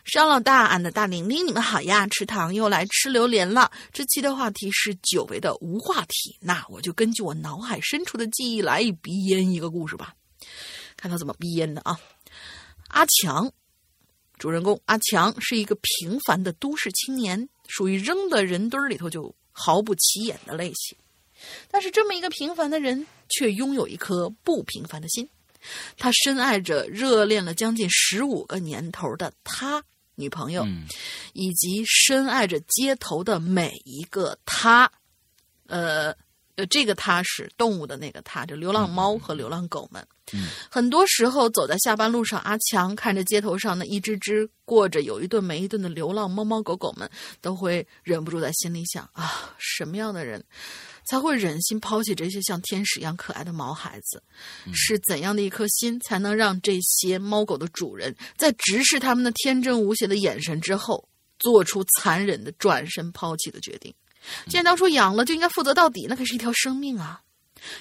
商老大，俺的大玲玲，你们好呀！池塘又来吃榴莲了。这期的话题是久违的无话题，那我就根据我脑海深处的记忆来鼻烟一个故事吧，看他怎么鼻烟的啊。阿强，主人公阿强是一个平凡的都市青年，属于扔到人堆里头就毫不起眼的类型。但是这么一个平凡的人，却拥有一颗不平凡的心。他深爱着热恋了将近十五个年头的他女朋友，嗯以及深爱着街头的每一个他。呃呃，这个他是动物的那个他，就流浪猫和流浪狗们。嗯很多时候走在下班路上，阿强看着街头上那一只只过着有一顿没一顿的流浪猫猫狗狗们，都会忍不住在心里想啊，什么样的人才会忍心抛弃这些像天使一样可爱的毛孩子？是怎样的一颗心，才能让这些猫狗的主人在直视他们的天真无邪的眼神之后，做出残忍的转身抛弃的决定？既然当初养了，就应该负责到底，那可是一条生命啊！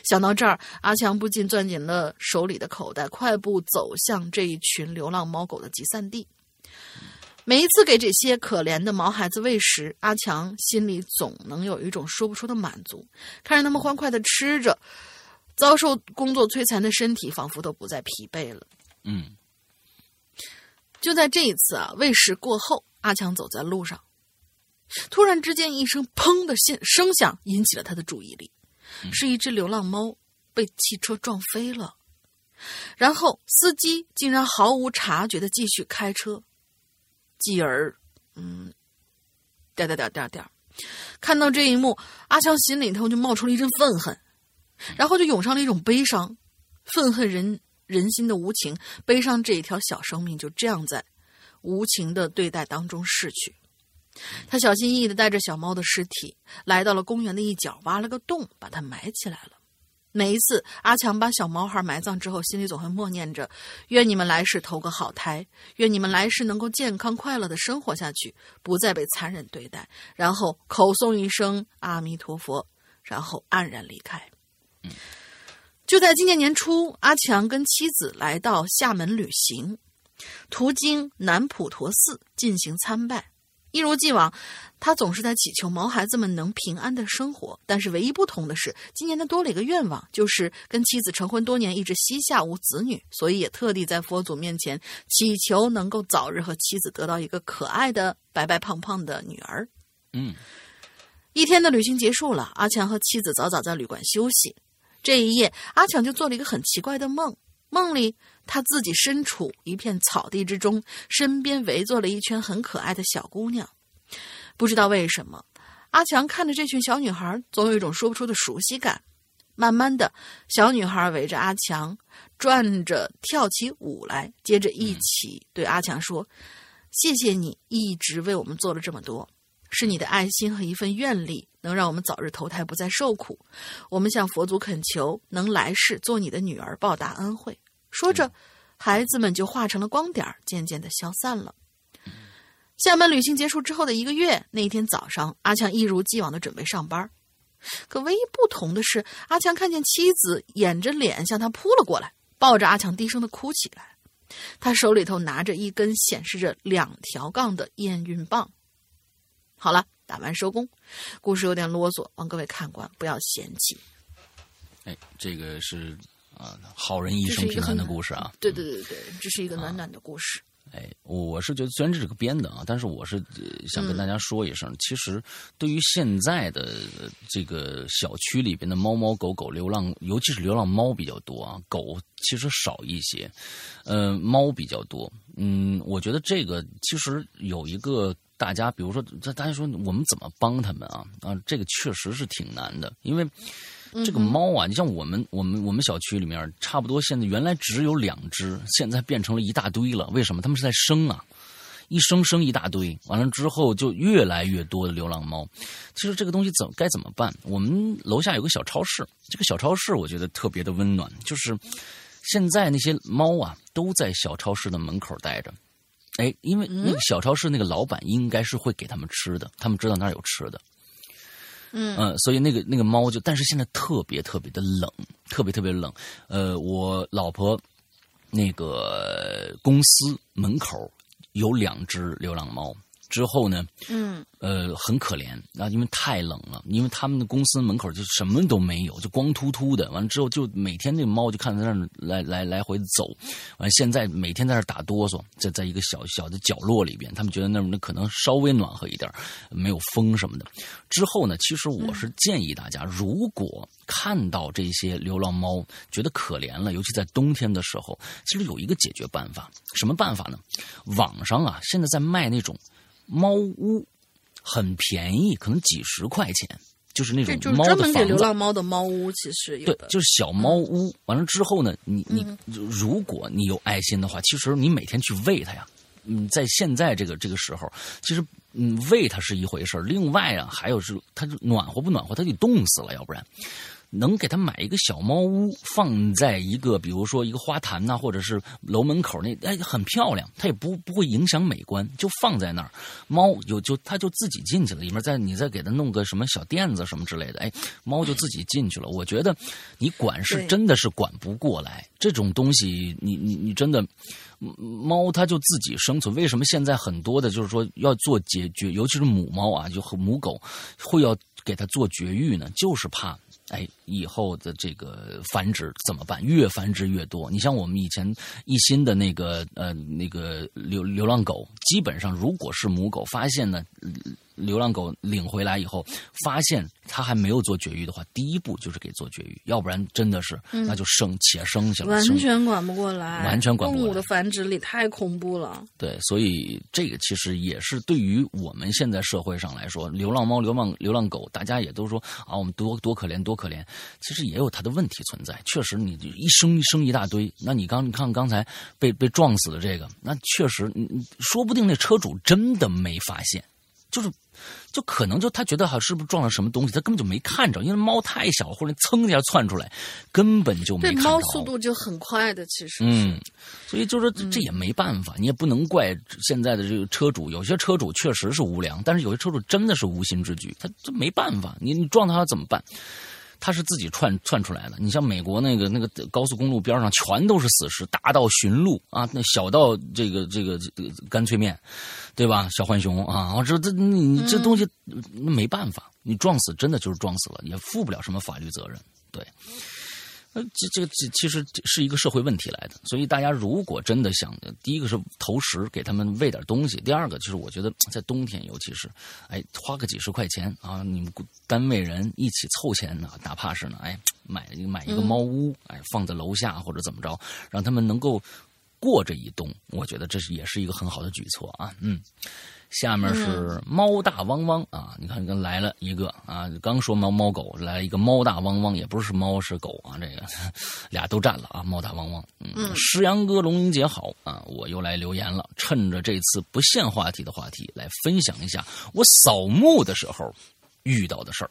想到这儿，阿强不禁攥紧了手里的口袋，快步走向这一群流浪猫狗的集散地。每一次给这些可怜的毛孩子喂食，阿强心里总能有一种说不出的满足。看着他们欢快的吃着，遭受工作摧残的身体仿佛都不再疲惫了。嗯就在这一次啊，喂食过后，阿强走在路上，突然之间，一声“砰”的声声响引起了他的注意力，是一只流浪猫被汽车撞飞了。然后司机竟然毫无察觉的继续开车，继而，嗯，点点点点点，看到这一幕，阿强心里头就冒出了一阵愤恨，然后就涌上了一种悲伤，愤恨人人心的无情，悲伤这一条小生命就这样在无情的对待当中逝去。他小心翼翼的带着小猫的尸体来到了公园的一角，挖了个洞，把它埋起来了。每一次阿强把小毛孩埋葬之后，心里总会默念着：“愿你们来世投个好胎，愿你们来世能够健康快乐的生活下去，不再被残忍对待。”然后口诵一声阿弥陀佛，然后黯然离开。就在今年年初，阿强跟妻子来到厦门旅行，途经南普陀寺进行参拜。一如既往，他总是在祈求毛孩子们能平安的生活。但是唯一不同的是，今年他多了一个愿望，就是跟妻子成婚多年，一直膝下无子女，所以也特地在佛祖面前祈求能够早日和妻子得到一个可爱的白白胖胖的女儿。嗯，一天的旅行结束了，阿强和妻子早早在旅馆休息。这一夜，阿强就做了一个很奇怪的梦，梦里。他自己身处一片草地之中，身边围坐了一圈很可爱的小姑娘。不知道为什么，阿强看着这群小女孩，总有一种说不出的熟悉感。慢慢的，小女孩围着阿强转着跳起舞来，接着一起对阿强说：“谢谢你一直为我们做了这么多，是你的爱心和一份愿力，能让我们早日投胎，不再受苦。我们向佛祖恳求，能来世做你的女儿，报答恩惠。”说着，孩子们就化成了光点渐渐的消散了。厦门旅行结束之后的一个月，那一天早上，阿强一如既往的准备上班。可唯一不同的是，阿强看见妻子掩着脸向他扑了过来，抱着阿强低声的哭起来。他手里头拿着一根显示着两条杠的验孕棒。好了，打完收工。故事有点啰嗦，望各位看官不要嫌弃。哎，这个是。啊，好人一生平安的故事啊！对对对对，这是一个暖暖的故事。哎，我是觉得虽然这是个编的啊，但是我是想跟大家说一声，其实对于现在的这个小区里边的猫猫狗狗流浪，尤其是流浪猫比较多啊，狗其实少一些，呃，猫比较多。嗯，我觉得这个其实有一个大家，比如说，大家说我们怎么帮他们啊？啊，这个确实是挺难的，因为。这个猫啊，你像我们我们我们小区里面，差不多现在原来只有两只，现在变成了一大堆了。为什么？他们是在生啊，一生生一大堆，完了之后就越来越多的流浪猫。其实这个东西怎该怎么办？我们楼下有个小超市，这个小超市我觉得特别的温暖，就是现在那些猫啊都在小超市的门口待着。哎，因为那个小超市那个老板应该是会给他们吃的，他们知道那儿有吃的。嗯所以那个那个猫就，但是现在特别特别的冷，特别特别冷。呃，我老婆那个公司门口有两只流浪猫。之后呢？嗯，呃，很可怜啊，因为太冷了，因为他们的公司门口就什么都没有，就光秃秃的。完了之后，就每天那猫就看在那儿来来来回走。完，现在每天在那儿打哆嗦，在在一个小小的角落里边，他们觉得那那可能稍微暖和一点，没有风什么的。之后呢，其实我是建议大家，如果看到这些流浪猫觉得可怜了，尤其在冬天的时候，其实有一个解决办法。什么办法呢？网上啊，现在在卖那种。猫屋很便宜，可能几十块钱，就是那种猫的房子。流浪猫的猫屋，其实有对，就是小猫屋。完了之后呢，你你如果你有爱心的话，其实你每天去喂它呀。嗯，在现在这个这个时候，其实嗯喂它是一回事另外啊，还有是它暖和不暖和，它就冻死了，要不然。能给他买一个小猫屋，放在一个比如说一个花坛呐，或者是楼门口那，哎，很漂亮，它也不不会影响美观，就放在那儿。猫有就它就自己进去了，里面再你再给它弄个什么小垫子什么之类的，哎，猫就自己进去了。我觉得你管是真的是管不过来，这种东西你你你真的，猫它就自己生存。为什么现在很多的就是说要做绝绝，尤其是母猫啊，就和母狗会要给它做绝育呢？就是怕。哎，以后的这个繁殖怎么办？越繁殖越多。你像我们以前一心的那个呃那个流流浪狗，基本上如果是母狗发现呢，流浪狗领回来以后，发现它还没有做绝育的话，第一步就是给做绝育，要不然真的是那就生且生下来，完全管不过来，完全管不过来动物的繁殖力太恐怖了。对，所以这个其实也是对于我们现在社会上来说，流浪猫、流浪流浪狗，大家也都说啊，我们多多可怜，多可怜。其实也有它的问题存在。确实，你一生一生一大堆，那你刚你看刚才被被撞死的这个，那确实，你你说不定那车主真的没发现，就是。就可能就他觉得好是不是撞了什么东西，他根本就没看着，因为猫太小，或者噌一下窜出来，根本就没看着。对，猫速度就很快的，其实。嗯，所以就是这也没办法，你也不能怪现在的这个车主。有些车主确实是无良，但是有些车主真的是无心之举，他这没办法，你你撞他怎么办？他是自己串串出来的。你像美国那个那个高速公路边上全都是死尸，大到驯鹿啊，那小到这个这个这个干脆面，对吧？小浣熊啊，我这这你这东西那没办法，你撞死真的就是撞死了，也负不了什么法律责任，对。呃，这这个这其实是一个社会问题来的，所以大家如果真的想，第一个是投食，给他们喂点东西；第二个就是我觉得在冬天，尤其是，哎，花个几十块钱啊，你们单位人一起凑钱呢，哪怕是呢，哎，买买一个猫屋，哎，放在楼下或者怎么着，让他们能够过这一冬，我觉得这是也是一个很好的举措啊，嗯。下面是猫大汪汪啊！你看，跟来了一个啊，刚说猫猫狗来了一个猫大汪汪，也不是猫是狗啊，这个 俩都占了啊！猫大汪汪，嗯，石阳哥龙英姐好啊！我又来留言了，趁着这次不限话题的话题，来分享一下我扫墓的时候遇到的事儿。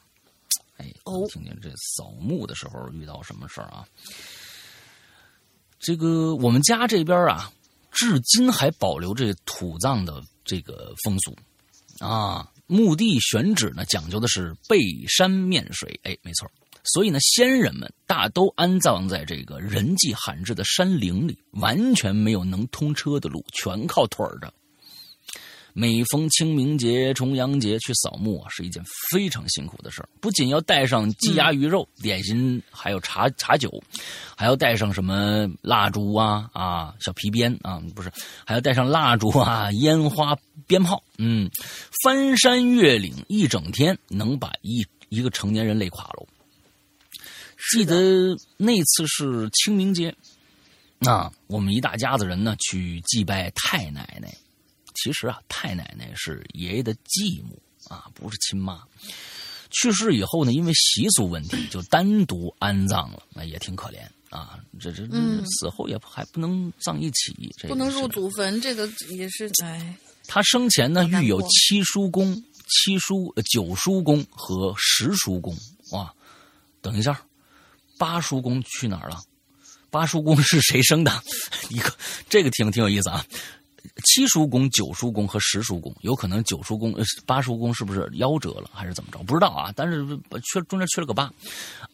哎，听听这扫墓的时候遇到什么事儿啊？这个我们家这边啊，至今还保留着土葬的。这个风俗，啊，墓地选址呢讲究的是背山面水，哎，没错。所以呢，先人们大都安葬在这个人迹罕至的山林里，完全没有能通车的路，全靠腿儿的。每逢清明节、重阳节去扫墓啊，是一件非常辛苦的事儿。不仅要带上鸡鸭鱼肉、点心，还有茶茶酒，还要带上什么蜡烛啊啊，小皮鞭啊，不是，还要带上蜡烛啊、烟花、鞭炮。嗯，翻山越岭一整天，能把一一个成年人累垮喽。记得那次是清明节，那我们一大家子人呢去祭拜太奶奶。其实啊，太奶奶是爷爷的继母啊，不是亲妈。去世以后呢，因为习俗问题，就单独安葬了，那也挺可怜啊。这这死后也还不能葬一起，不能入祖坟，这个也是哎。他生前呢，育有七叔公、七叔、九叔公和十叔公。哇，等一下，八叔公去哪儿了？八叔公是谁生的？一个，这个挺挺有意思啊。七叔公、九叔公和十叔公，有可能九叔公、八叔公是不是夭折了，还是怎么着？不知道啊。但是缺中间缺了个八。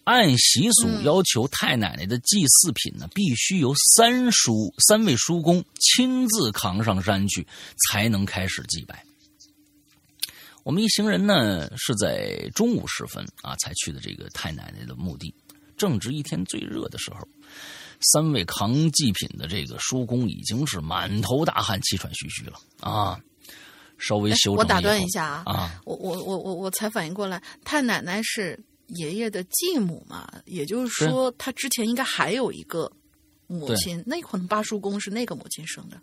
按习俗要求，太奶奶的祭祀品呢，必须由三叔、三位叔公亲自扛上山去，才能开始祭拜。我们一行人呢，是在中午时分啊，才去的这个太奶奶的墓地，正值一天最热的时候。三位扛祭品的这个叔公已经是满头大汗、气喘吁吁了啊！稍微休整我打断一下啊！啊，我我我我我才反应过来，太奶奶是爷爷的继母嘛？也就是说，他之前应该还有一个母亲，那可能八叔公是那个母亲生的，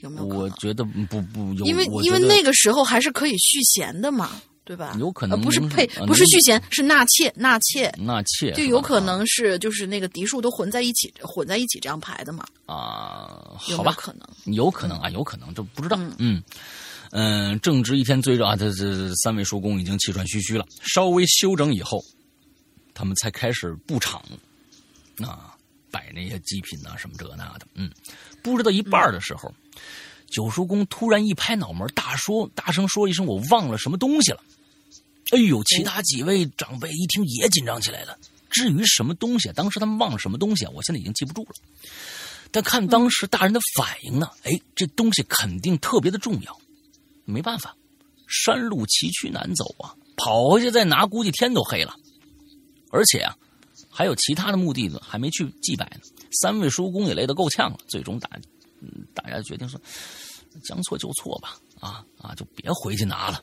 有没有？我觉得不不，因为因为那个时候还是可以续弦的嘛。对吧？有可能不是配，不是续弦，是纳妾，纳妾，纳妾，就有可能是就是那个嫡庶都混在一起，混在一起这样排的嘛？啊，好吧，可能，有可能啊，有可能，这不知道。嗯嗯，正值一天最热啊，这这三位叔公已经气喘吁吁了，稍微休整以后，他们才开始布场，啊，摆那些祭品啊，什么这那的。嗯，布置到一半的时候，九叔公突然一拍脑门，大说大声说一声：“我忘了什么东西了。”哎呦！其他几位长辈一听也紧张起来了。至于什么东西，当时他们忘了什么东西啊？我现在已经记不住了。但看当时大人的反应呢，哎，这东西肯定特别的重要。没办法，山路崎岖难走啊，跑回去再拿，估计天都黑了。而且啊，还有其他的墓地呢，还没去祭拜呢。三位叔公也累得够呛了。最终大，大家决定说，将错就错吧，啊啊，就别回去拿了。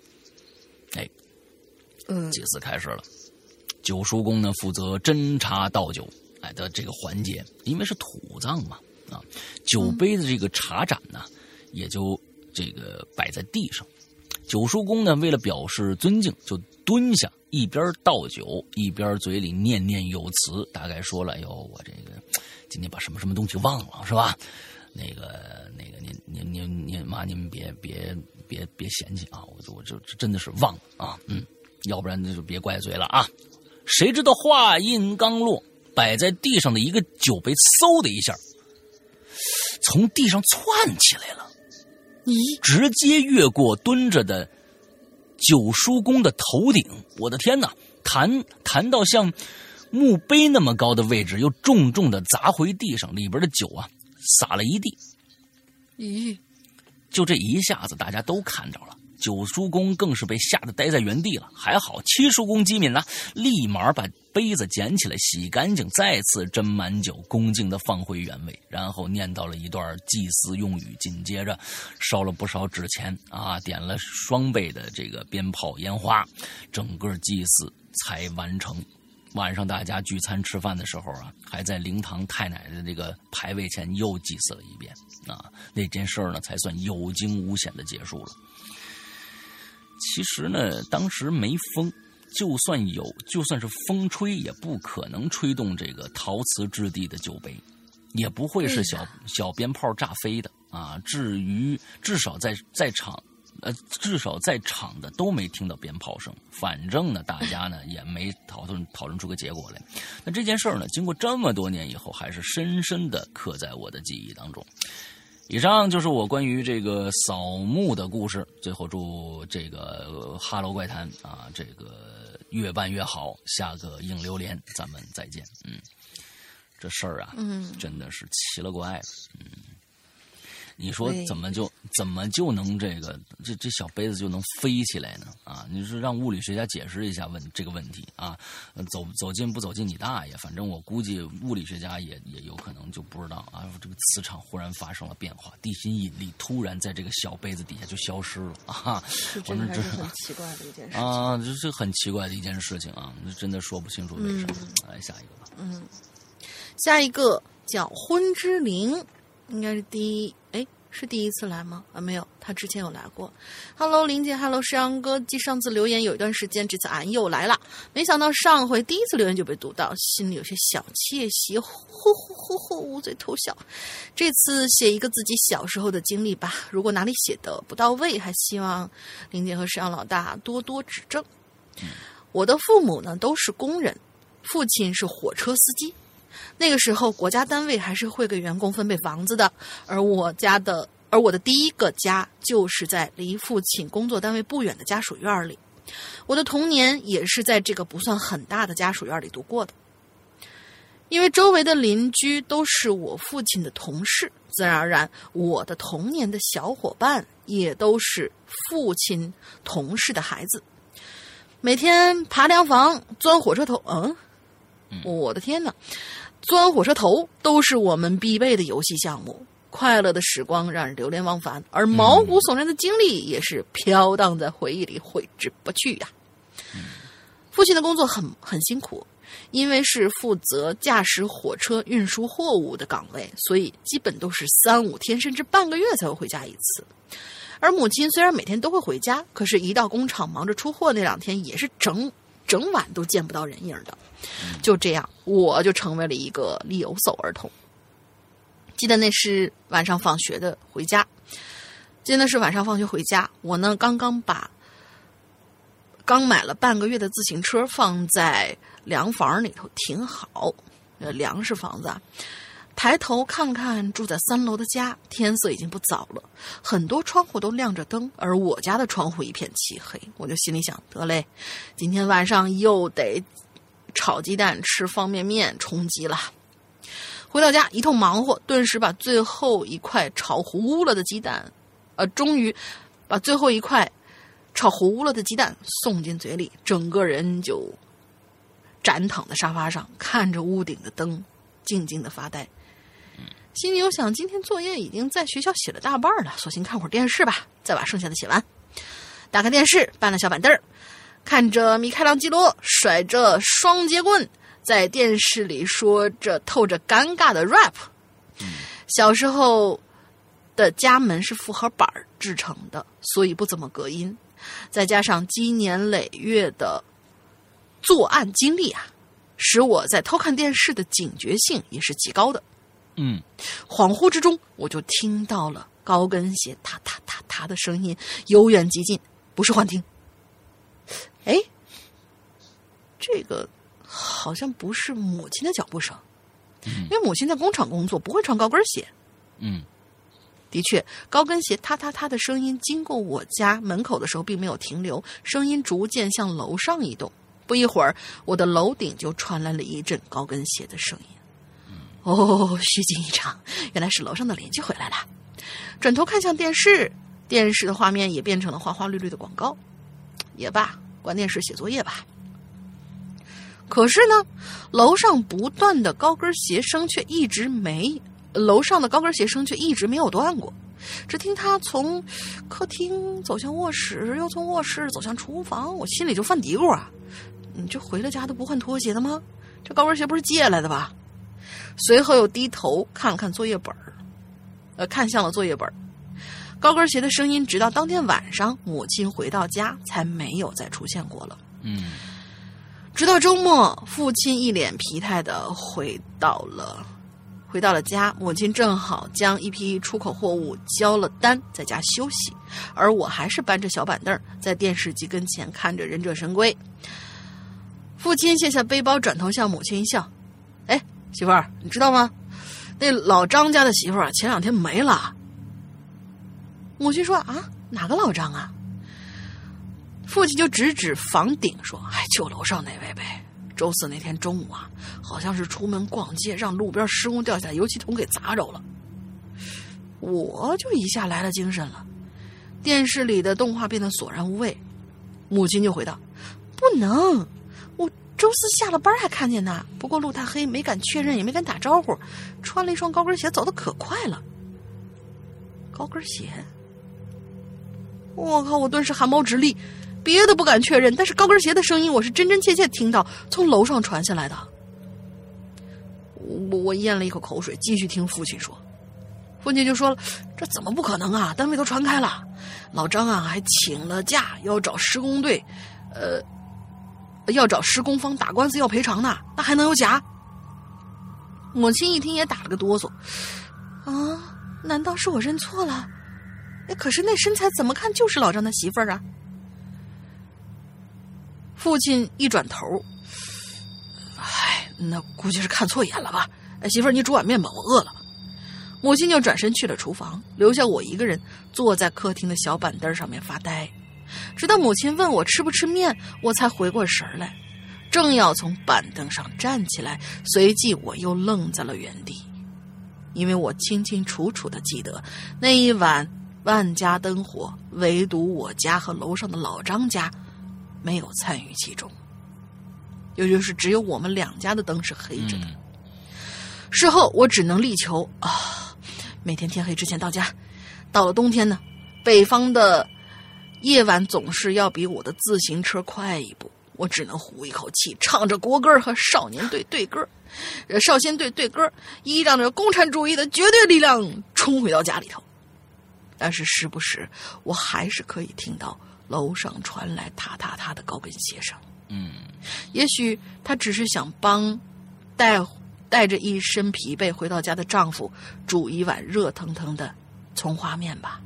哎，嗯祭祀开始了。九叔公呢负责斟茶倒酒，哎的这个环节，因为是土葬嘛，啊，酒杯的这个茶盏呢，也就这个摆在地上。九叔公呢，为了表示尊敬，就蹲下，一边倒酒，一边嘴里念念有词，大概说了：“哎呦，我这个今天把什么什么东西忘了，是吧？那个那个，您您您您妈，您别别别别嫌弃啊！我我就真的是忘了啊，嗯，要不然那就别怪罪了啊。”谁知道话音刚落，摆在地上的一个酒杯，嗖的一下，从地上窜起来了。咦，直接越过蹲着的九叔公的头顶，我的天哪！弹弹到像墓碑那么高的位置，又重重的砸回地上，里边的酒啊洒了一地。咦，就这一下子，大家都看着了。九叔公更是被吓得呆在原地了。还好七叔公机敏呢，立马把杯子捡起来，洗干净，再次斟满酒，恭敬的放回原位，然后念叨了一段祭祀用语，紧接着烧了不少纸钱啊，点了双倍的这个鞭炮烟花，整个祭祀才完成。晚上大家聚餐吃饭的时候啊，还在灵堂太奶奶的这个牌位前又祭祀了一遍啊，那件事儿呢才算有惊无险的结束了。其实呢，当时没风，就算有，就算是风吹，也不可能吹动这个陶瓷质地的酒杯，也不会是小小鞭炮炸飞的啊。至于至少在在场，呃，至少在场的都没听到鞭炮声。反正呢，大家呢也没讨论讨论出个结果来。那这件事儿呢，经过这么多年以后，还是深深的刻在我的记忆当中。以上就是我关于这个扫墓的故事。最后祝这个哈喽怪谈啊，这个越办越好。下个硬榴莲咱们再见。嗯，这事儿啊，嗯，真的是奇了怪了。嗯，你说怎么就怎么就能这个这这小杯子就能飞起来呢？啊，你是让物理学家解释一下问这个问题啊？呃走走近不走近你大爷，反正我估计物理学家也也有可能就不知道啊。这个磁场忽然发生了变化，地心引力突然在这个小杯子底下就消失了啊！是我们这真还是很奇怪的一件事情。啊，这是很奇怪的一件事情啊，这真的说不清楚为什么。来下一个吧。嗯，下一个叫婚之灵，应该是第一，哎，是第一次来吗？啊，没有，他之前有来过。Hello，林姐，Hello，石阳哥。继上次留言有一段时间，这次俺又来了。没想到上回第一次留言就被读到，心里有些小窃喜，呼呼呼呼，捂嘴偷笑。这次写一个自己小时候的经历吧，如果哪里写的不到位，还希望林姐和石阳老大多多指正。我的父母呢都是工人，父亲是火车司机。那个时候，国家单位还是会给员工分配房子的，而我家的，而我的第一个家就是在离父亲工作单位不远的家属院里。我的童年也是在这个不算很大的家属院里度过的。因为周围的邻居都是我父亲的同事，自然而然，我的童年的小伙伴也都是父亲同事的孩子。每天爬凉房、钻火车头，嗯，我的天哪！钻火车头都是我们必备的游戏项目，快乐的时光让人流连忘返，而毛骨悚然的经历也是飘荡在回忆里挥之不去呀、父亲的工作很很辛苦，因为是负责驾驶火车运输货物的岗位，所以基本都是三五天甚至半个月才会回家一次。而母亲虽然每天都会回家，可是，一到工厂忙着出货那两天，也是整整晚都见不到人影的。就这样，我就成为了一个留守儿童。记得那是晚上放学的回家，记得是晚上放学回家，我呢刚刚把刚买了半个月的自行车放在凉房里头停好，呃，粮食房子啊。抬头看看住在三楼的家，天色已经不早了，很多窗户都亮着灯，而我家的窗户一片漆黑。我就心里想，得嘞，今天晚上又得炒鸡蛋、吃方便面充饥了。回到家一通忙活，顿时把最后一块炒糊了的鸡蛋，呃，终于把最后一块炒糊了的鸡蛋送进嘴里，整个人就展躺在沙发上，看着屋顶的灯，静静的发呆。心里有想，今天作业已经在学校写了大半了，索性看会儿电视吧，再把剩下的写完。打开电视，搬了小板凳儿，看着米开朗基罗甩着双节棍在电视里说着透着尴尬的 rap。小时候的家门是复合板制成的，所以不怎么隔音，再加上积年累月的作案经历啊，使我在偷看电视的警觉性也是极高的。嗯恍惚之中，我就听到了高跟鞋踏踏踏踏的声音，由远及近，不是幻听。哎，这个好像不是母亲的脚步声，因为母亲在工厂工作，不会穿高跟鞋。嗯的确，高跟鞋踏踏踏的声音经过我家门口的时候，并没有停留，声音逐渐向楼上移动。不一会儿，我的楼顶就传来了一阵高跟鞋的声音。哦，虚惊一场，原来是楼上的邻居回来了。转头看向电视，电视的画面也变成了花花绿绿的广告。也罢，关电视写作业吧。可是呢，楼上不断的高跟鞋声却一直没，楼上的高跟鞋声却一直没有断过。只听他从客厅走向卧室，又从卧室走向厨房，我心里就犯嘀咕啊：你这回了家都不换拖鞋的吗？这高跟鞋不是借来的吧？随后又低头看了看作业本儿，呃，看向了作业本儿。高跟鞋的声音，直到当天晚上母亲回到家，才没有再出现过了。嗯直到周末，父亲一脸疲态的回到了回到了家，母亲正好将一批出口货物交了单，在家休息，而我还是搬着小板凳在电视机跟前看着《忍者神龟》。父亲卸下背包，转头向母亲一笑：“哎，媳妇儿，你知道吗？那老张家的媳妇儿，前两天没了。”母亲说：“啊，哪个老张啊？”父亲就指指房顶说：“哎，就楼上那位呗。周四那天中午啊，好像是出门逛街，让路边施工掉下油漆桶给砸着了。”我就一下来了精神了，电视里的动画变得索然无味。母亲就回道：“不能，周四下了班还看见呢，不过路太黑，没敢确认，也没敢打招呼，穿了一双高跟鞋，走得可快了。高跟鞋。”我靠！我顿时汗毛直立，别的不敢确认，但是高跟鞋的声音我是真真切切听到从楼上传下来的。我我咽了一口口水，继续听父亲说。父亲就说了：“这怎么不可能啊？单位都传开了，老张啊还请了假，要找施工队，呃，要找施工方打官司要赔偿呢，那还能有假？”母亲一听也打了个哆嗦，啊，难道是我认错了？哎，可是那身材怎么看就是老张的媳妇儿啊！父亲一转头，哎，那估计是看错眼了吧？哎，媳妇儿，你煮碗面吧，我饿了。母亲就转身去了厨房，留下我一个人坐在客厅的小板凳上面发呆，直到母亲问我吃不吃面，我才回过神来，正要从板凳上站起来，随即我又愣在了原地，因为我清清楚楚的记得那一晚。万家灯火，唯独我家和楼上的老张家没有参与其中，也就是只有我们两家的灯是黑着的。事后我只能力求啊，每天天黑之前到家。到了冬天呢，北方的夜晚总是要比我的自行车快一步，我只能呼一口气，唱着国歌和少年队队歌，呃，少先队队歌，依仗着共产主义的绝对力量冲回到家里头。但是时不时，我还是可以听到楼上传来踏踏踏的高跟鞋声。嗯，也许她只是想帮带带着一身疲惫回到家的丈夫煮一碗热腾腾的葱花面吧。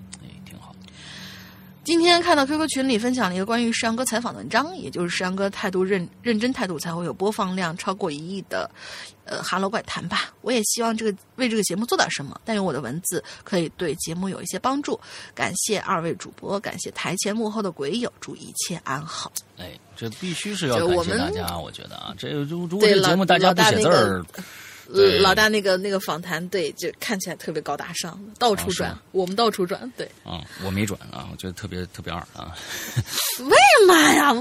今天看到 QQ 群里分享了一个关于石阳哥采访的文章，也就是石阳哥态度认认真态度才会有播放量超过一亿的。呃，哈喽怪谈吧，我也希望这个为这个节目做点什么，但愿我的文字可以对节目有一些帮助。感谢二位主播，感谢台前幕后的鬼友，祝一切安好。哎，这必须是要我们感谢大家，我觉得啊，这如如果这节目大家不写字儿，对老大那个那个访谈，对，就看起来特别高大上，到处转，啊我们到处转，对，啊，我没转啊，我觉得特别特别二啊。为什么呀？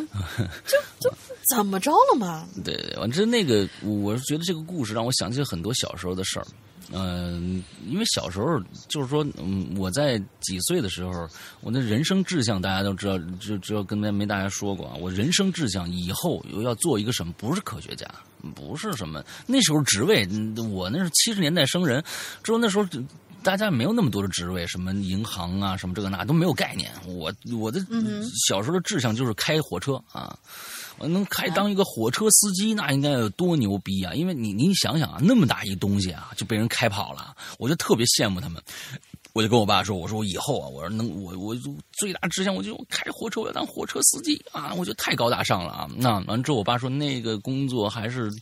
就就怎么着了嘛？对 对，完之那个，我是觉得这个故事让我想起了很多小时候的事儿。嗯、因为小时候就是说，嗯，我在几岁的时候，我的人生志向大家都知道，就只有跟没没大家说过啊，我人生志向以后又要做一个什么？不是科学家，不是什么那时候职位，嗯我那是七十年代生人，之后那时候。大家没有那么多的职位，什么银行啊，什么这个那都没有概念。我我的小时候的志向就是开火车啊，我能开当一个火车司机，那应该有多牛逼啊！因为你你想想啊，那么大一东西啊，就被人开跑了，我就特别羡慕他们。我就跟我爸说：“我说我以后啊，我说能我我最大志向，我就开火车，我要当火车司机啊！我觉得太高大上了啊！那完之后，我爸说那个工作还是，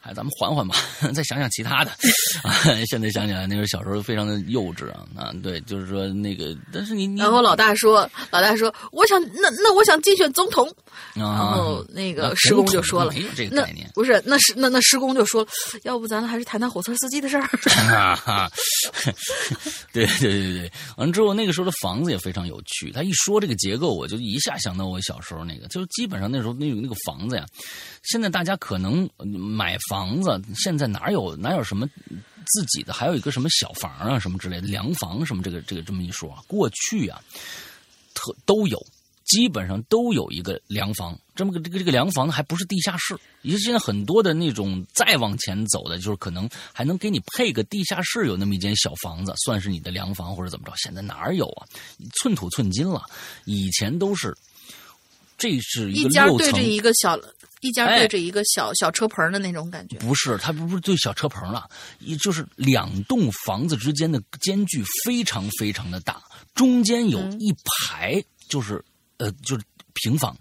还咱们缓缓吧，再想想其他的。啊，现在想起来，那时候小时候非常的幼稚啊啊！对，就是说那个，但是你你然后老大说，老大说，我想那那我想竞选总统。然啊，后那个施工就说了没有这，个那概念。不是，那是那那施工就说了，要不咱还是谈谈火车司机的事儿。对对对对，完了之后，那个时候的房子也非常有趣。他一说这个结构，我就一下想到我小时候那个，就是基本上那时候那个那个房子呀。现在大家可能买房子，现在哪有哪有什么自己的，还有一个什么小房啊什么之类的，凉房什么这个这个这么一说啊，过去啊，特都有。基本上都有一个凉房，这么个这个这个凉房呢，还不是地下室。也是现在很多的那种再往前走的，就是可能还能给你配个地下室，有那么一间小房子，算是你的凉房或者怎么着。现在哪儿有啊？寸土寸金了。以前都是，这是一一个六层家对着，一个小，一家哎对着一个小小车棚的那种感觉。不是，它不是对小车棚了，也就是两栋房子之间的间距非常非常的大，中间有一排就是、呃就是平房，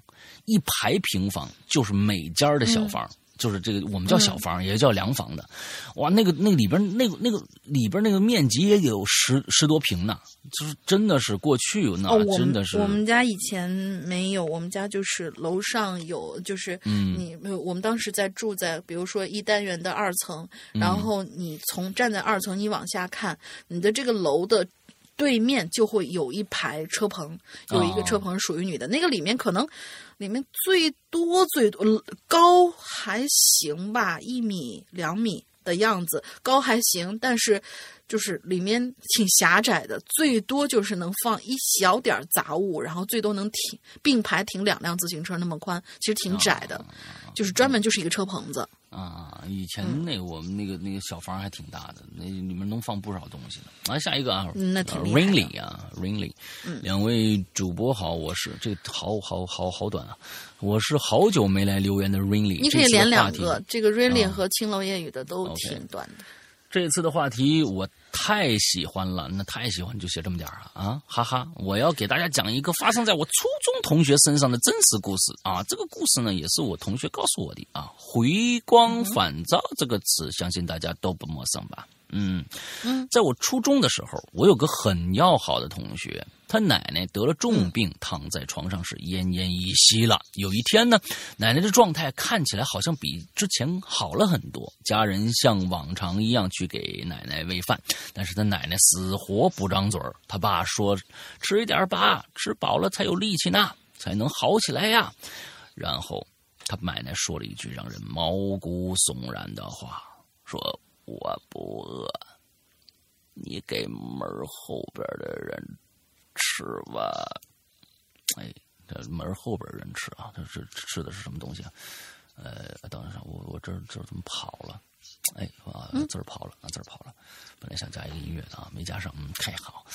一排平房就是每家的小房。就是这个，我们叫小房，也叫凉房的，哇，那个那个里边那个那个里边那个面积也有十十多平呢，就是真的是过去那、哦，真的是我们家以前没有，我们家就是楼上有，就是嗯你、我们当时在住在，比如说一单元的二层，嗯然后你从站在二层，你往下看，你的这个楼的。对面就会有一排车棚，有一个哦车棚属于你的。那个里面可能，里面最多最多高还行吧，一米两米的样子，高还行，但是就是里面挺狭窄的，最多就是能放一小点儿杂物，然后最多能停并排停两辆自行车那么宽，其实挺窄的，就是专门就是一个车棚子。啊，以前那个我们那个那个小房还挺大的，那里面能放不少东西呢。来下一个啊，嗯那挺 Rainly 啊，Rainly，两位主播好，我是这个好好好好短啊，我是好久没来留言的 Rainly，你可以连两个，这个啊和青楼夜雨的都挺短的。这次的话题我太喜欢了，那太喜欢就写这么点儿啊啊，哈哈！我要给大家讲一个发生在我初中同学身上的真实故事啊，这个故事呢也是我同学告诉我的啊。回光返照这个词，相信大家都不陌生吧？嗯嗯，在我初中的时候，我有个很要好的同学，他奶奶得了重病，躺在床上是奄奄一息了。有一天呢，奶奶的状态看起来好像比之前好了很多，家人像往常一样去给奶奶喂饭，但是他奶奶死活不张嘴儿。他爸说：“吃一点吧，吃饱了才有力气呢，才能好起来呀。”然后他奶奶说了一句让人毛骨悚然的话，说。我不饿，你给门后边的人吃吧。哎，这门后边人吃啊，这是吃的是什么东西啊？呃，等一下，我我这这怎么跑了？哎啊，字儿跑了，啊字儿跑了。本来想加一个音乐的啊，没加上，嗯，太好。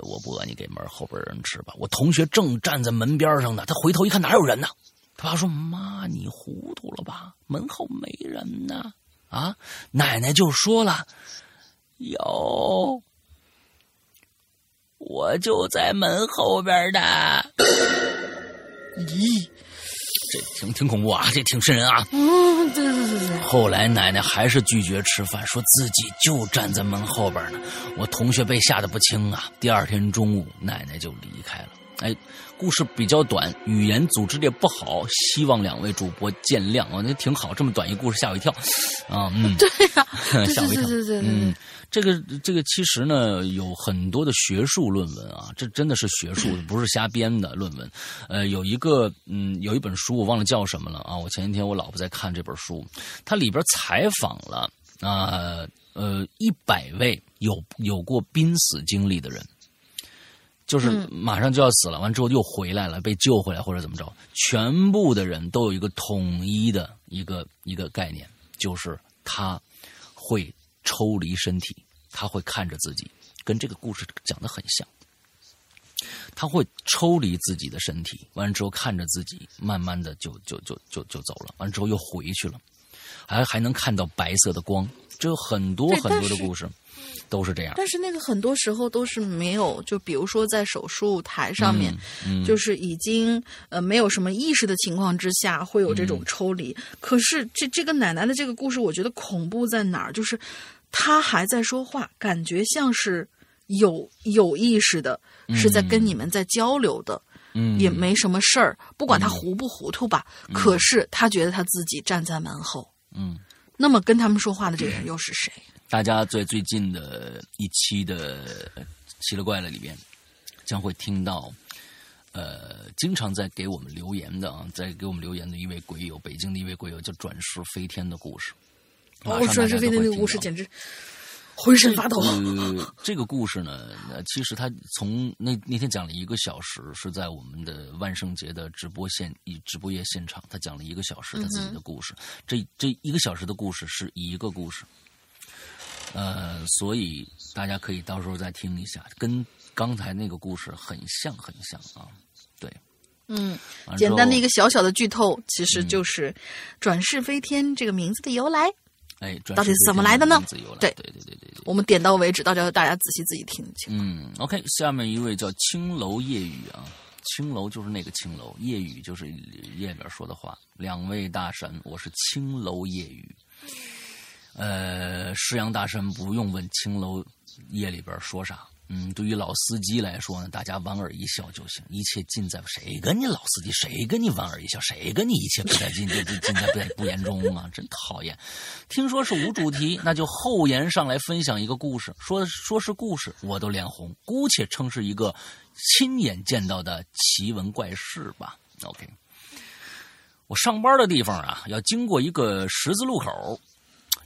我不饿，你给门后边人吃吧。我同学正站在门边上呢，他回头一看，哪有人呢？他爸说：“妈，你糊涂了吧？门后没人呢。”啊，奶奶就说了：“有，我就在门后边的。”咦，这挺挺恐怖啊，这挺瘆人啊。嗯，对对对对，后来奶奶还是拒绝吃饭，说自己就站在门后边呢。我同学被吓得不轻啊。第二天中午，奶奶就离开了。哎，故事比较短，语言组织也不好，希望两位主播见谅。啊、哦、那挺好，这么短一故事吓我一跳，啊，嗯，对 呀、吓我一跳，对对对嗯，这个这个其实呢有很多的学术论文啊，这真的是学术，不是瞎编的论文。呃，有一个嗯，有一本书我忘了叫什么了啊，我前几天我老婆在看这本书，它里边采访了啊。呃一百位有有过濒死经历的人，就是马上就要死了，完之后又回来了，被救回来或者怎么着，全部的人都有一个统一的一个一个概念，就是他会抽离身体，他会看着自己，跟这个故事讲的很像。他会抽离自己的身体，完了之后看着自己，慢慢的就就就就就走了，完了之后又回去了，还还能看到白色的光，这有很多很多的故事都是这样。但是那个很多时候都是没有，就比如说在手术台上面，嗯就是已经呃没有什么意识的情况之下，会有这种抽离。可是这这个奶奶的这个故事，我觉得恐怖在哪儿？就是她还在说话，感觉像是有有意识的，是在跟你们在交流的。嗯，也没什么事儿，不管她糊不糊涂吧。可是她觉得她自己站在门后，嗯，那么跟他们说话的这个人又是谁？大家在最近的一期的《奇了怪了》里边，将会听到，呃，经常在给我们留言的啊，在给我们留言的一位鬼友，北京的一位鬼友叫转世飞天的故事。马哦，转世飞天那个都会听到故事简直浑身发抖。呃，这个故事呢，呃其实他从那那天讲了一个小时，是在我们的万圣节的直播现以直播夜现场，他讲了一个小时他自己的故事。这这一个小时的故事是一个故事，呃，所以大家可以到时候再听一下，跟刚才那个故事很像很像啊。对，嗯，简单的一个小小的剧透，其实就是“转世飞天”这个名字的由来。哎，转到底是怎么来的呢天名字由来对对对对对对。我们点到为止，大家大家仔细自己听清。嗯，OK，下面一位叫青楼夜雨啊，青楼就是那个青楼，夜雨就是夜里边说的话。两位大神，我是青楼夜雨。呃，师阳大神不用问青楼夜里边说啥。嗯，对于老司机来说呢，大家莞尔一笑就行，一切尽在谁跟你老司机，谁跟你莞尔一笑，谁跟你一切不在尽尽尽在不言中啊！真讨厌。听说是无主题，那就后言上来分享一个故事，说说是故事，我都脸红，姑且称是一个亲眼见到的奇闻怪事吧。OK，我上班的地方啊，要经过一个十字路口，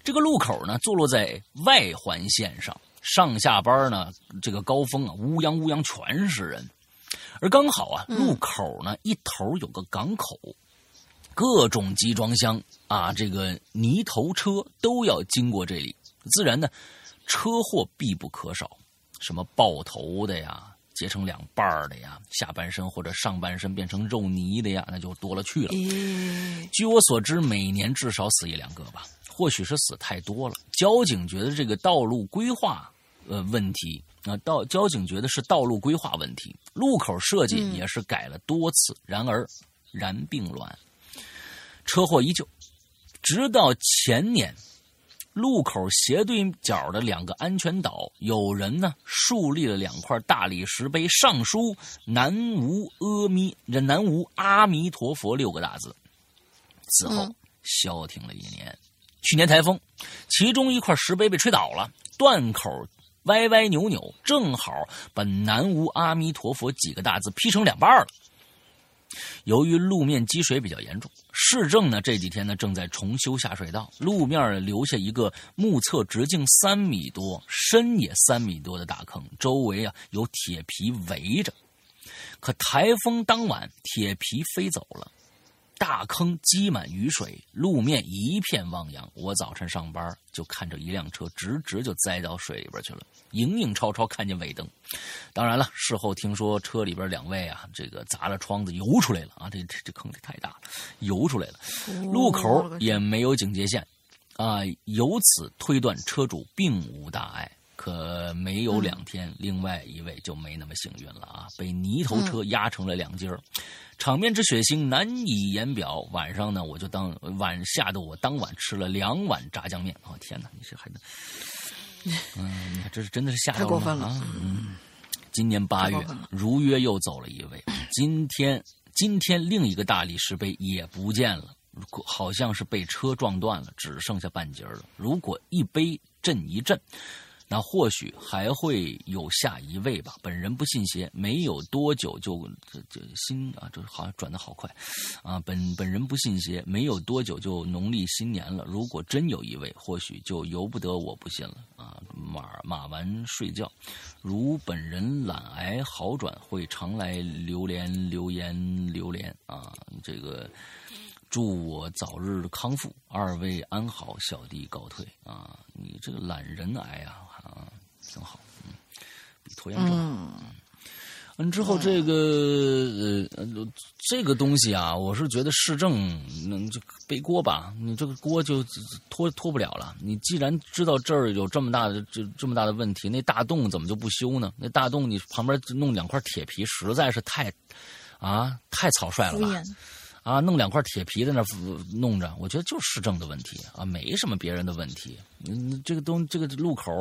这个路口呢坐落在外环线上，上下班呢这个高峰啊，乌泱乌泱全是人，而刚好啊，路口呢一头有个港口。各种集装箱啊，这个泥头车都要经过这里，自然呢，车祸必不可少，什么爆头的呀，截成两半儿的呀，下半身或者上半身变成肉泥的呀，那就多了去了。咦，据我所知，每年至少死一两个吧，或许是死太多了。交警觉得这个道路规划呃问题啊，道交警觉得是道路规划问题，路口设计也是改了多次，然而然并卵，车祸依旧，直到前年。路口斜对角的两个安全岛，有人呢树立了两块大理石碑，上书“南无阿弥”这“南无阿弥陀佛”六个大字。此后嗯消停了一年。去年台风，其中一块石碑被吹倒了，断口歪歪扭扭，正好把“南无阿弥陀佛”几个大字劈成两半了。由于路面积水比较严重，市政呢这几天呢正在重修下水道，路面留下一个目测直径三米多、深也三米多的大坑，周围啊有铁皮围着。可台风当晚，铁皮飞走了，大坑积满雨水，路面一片汪洋。我早晨上班就看着一辆车直直就栽到水里边去了，影影绰绰看见尾灯。当然了，事后听说车里边两位啊，这个砸了窗子游出来了啊，这这这坑太大了，游出来了。路口也没有警戒线，啊，由此推断车主并无大碍。可没有两天，另外一位就没那么幸运了啊，被泥头车压成了两截儿，场面之血腥难以言表。晚上呢，我就当晚吓得我当晚吃了两碗炸酱面。哦天哪，你这还能，嗯，你看这是真的是吓到太过分了啊！嗯，今年八月如约又走了一位，今天今天另一个大理石碑也不见了。好像是被车撞断了，只剩下半截了。如果一碑震一震，那或许还会有下一位吧。本人不信邪，没有多久就这这新啊，这好像转的好快啊。本本人不信邪，没有多久就农历新年了。如果真有一位，或许就由不得我不信了啊。马马完睡觉，如本人懒癌好转，会常来留言留言留言啊。这个。祝我早日康复，二位安好，小弟告退啊！你这个懒人癌啊，啊，挺好，嗯，比拖延症。嗯，完之后这个呃这个东西啊，我是觉得市政能就背锅吧，你这个锅就拖拖不了了。你既然知道这儿有这么大的这这么大的问题，那大洞怎么就不修呢？那大洞你旁边弄两块铁皮，实在是太啊太草率了吧？啊，弄两块铁皮在那弄着，我觉得就是市政的问题啊，没什么别人的问题。嗯，这个东这个路口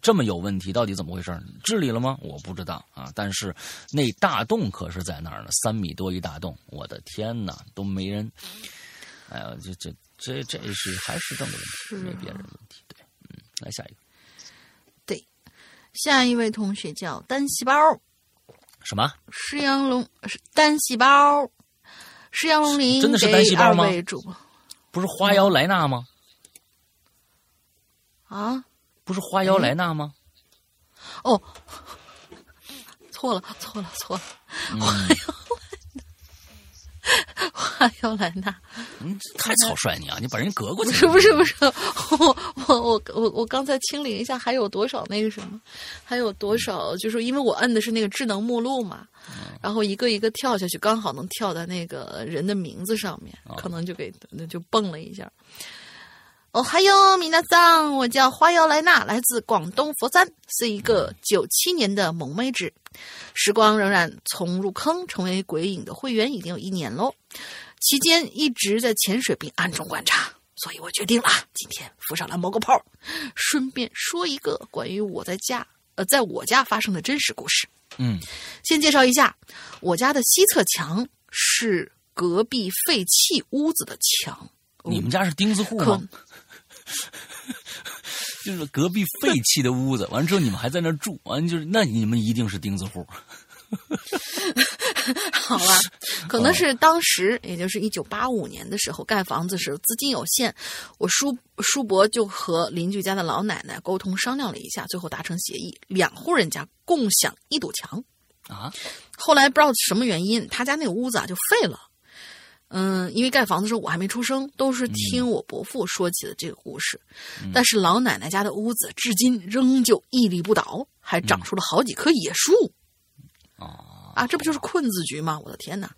这么有问题，到底怎么回事？治理了吗？我不知道啊。但是那大洞可是在那儿呢，三米多一大洞，我的天哪，都没人。哎呀，这这这这是还是市政的问题，没别人的问题。对，嗯，来下一个。对，下一位同学叫单细胞。什么？石羊龙是单细胞。是杨真的是单细胞吗？不是花妖莱纳吗？啊，不是花妖莱纳吗？哦，错了，错了，错了，花妖。花妖兰娜，嗯，太草率你啊！你把人隔过去。不是不是不是，我我我我我刚才清理一下，还有多少那个什么，还有多少？就是因为我摁的是那个智能目录嘛，然后一个一个跳下去，刚好能跳在那个人的名字上面，可能就给那就蹦了一下。哦，嗨哟米娜桑，我叫花瑶莱娜，来自广东佛山，是一个九七年的萌妹纸。时光荏苒，从入坑成为鬼影的会员已经有一年喽。期间一直在潜水并暗中观察，所以我决定了今天浮上来冒个泡，顺便说一个关于我在家呃在我家发生的真实故事。嗯，先介绍一下，我家的西侧墙是隔壁废弃屋子的墙。你们家是钉子户吗？就是隔壁废弃的屋子，完了之后你们还在那住，完就是那你们一定是钉子户。好吧，可能是当时，也就是一九八五年的时候盖房子时资金有限，我叔叔伯就和邻居家的老奶奶沟通商量了一下，最后达成协议，两户人家共享一堵墙。啊，后来不知道什么原因，他家那个屋子啊就废了。嗯，因为盖房子的时候我还没出生，都是听我伯父说起的这个故事。但是老奶奶家的屋子至今仍旧屹立不倒，还长出了好几棵野树。啊，这不就是困字局吗？我的天哪！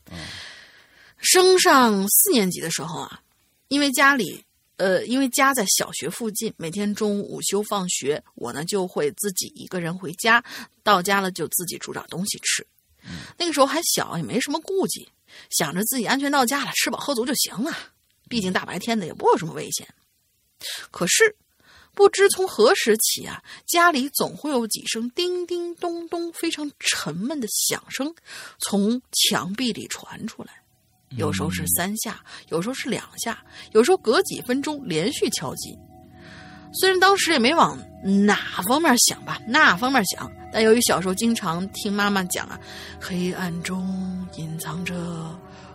升上四年级的时候啊，因为家里呃，因为家在小学附近，每天中午午休放学，我呢就会自己一个人回家，到家了就自己煮点东西吃。那个时候还小，也没什么顾忌。想着自己安全到家了，吃饱喝足就行了。毕竟大白天的也不有什么危险。可是，不知从何时起啊，家里总会有几声叮叮咚咚非常沉闷的响声从墙壁里传出来。有时候是三下，有时候是两下，有时候隔几分钟连续敲击。虽然当时也没往哪方面想吧，那方面想，但由于小时候经常听妈妈讲啊，黑暗中隐藏着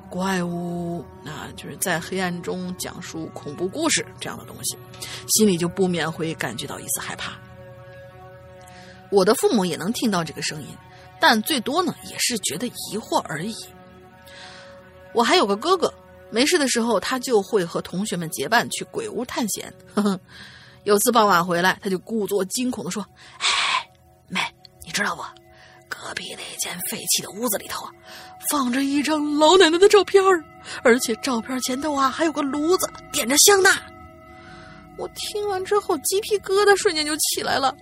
怪物，啊，就是在黑暗中讲述恐怖故事这样的东西，心里就不免会感觉到一丝害怕。我的父母也能听到这个声音，但最多呢也是觉得疑惑而已。我还有个哥哥，没事的时候他就会和同学们结伴去鬼屋探险。呵 呵有次傍晚回来，他就故作惊恐的说：“哎，妹，你知道不？隔壁那间废弃的屋子里头啊，放着一张老奶奶的照片而且照片前头啊还有个炉子，点着香呢。”我听完之后，鸡皮疙瘩瞬间就起来了。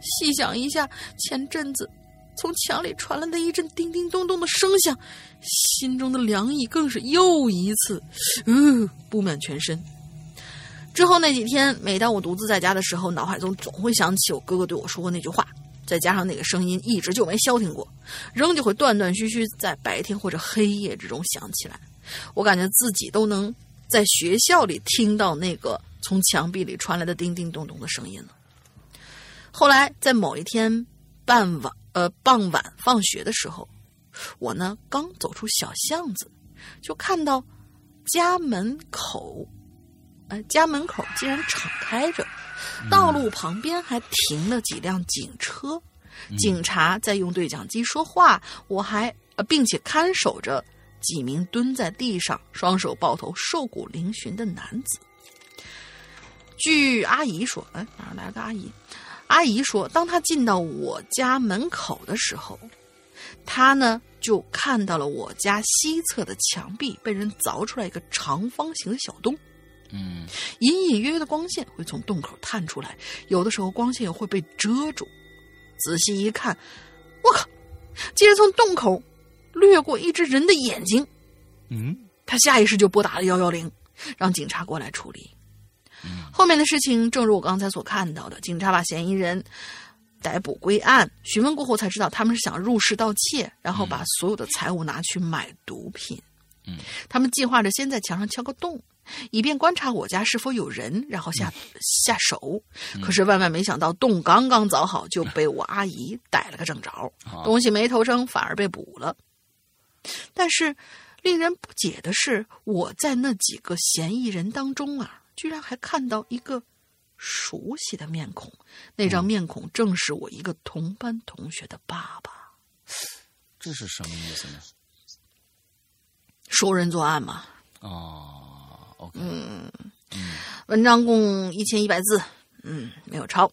细想一下，前阵子从墙里传来的一阵叮叮咚咚的声响，心中的凉意更是又一次，嗯，布满全身。之后那几天，每当我独自在家的时候，脑海中总会想起我哥哥对我说过那句话，再加上那个声音一直就没消停过，仍旧会断断续续在白天或者黑夜之中响起来。我感觉自己都能在学校里听到那个从墙壁里传来的叮叮咚咚的声音了。后来在某一天傍晚，呃，傍晚放学的时候，我呢刚走出小巷子，就看到家门口，呃，家门口竟然敞开着，道路旁边还停了几辆警车，警察在用对讲机说话，我还呃，并且看守着几名蹲在地上、双手抱头、瘦骨嶙峋的男子。据阿姨说，哎，哪儿来个阿姨？阿姨说，当她进到我家门口的时候，她呢就看到了我家西侧的墙壁被人凿出来一个长方形的小洞，嗯隐隐约约的光线会从洞口探出来，有的时候光线也会被遮住。仔细一看，我靠，竟然从洞口掠过一只人的眼睛！嗯他下意识就拨打了幺幺零，让警察过来处理。嗯后面的事情正如我刚才所看到的，警察把嫌疑人逮捕归案，询问过后才知道他们是想入室盗窃，然后把所有的财物拿去买毒品。嗯，他们计划着先在墙上敲个洞，以便观察我家是否有人，然后下、下手。可是万万没想到，洞刚刚凿好，就被我阿姨逮了个正着，好东西没偷成，反而被捕了。但是令人不解的是，我在那几个嫌疑人当中啊，居然还看到一个熟悉的面孔。那张面孔正是我一个同班同学的爸爸。这是什么意思呢？熟人作案嘛。哦，OK，文章共一千一百字，嗯，没有抄，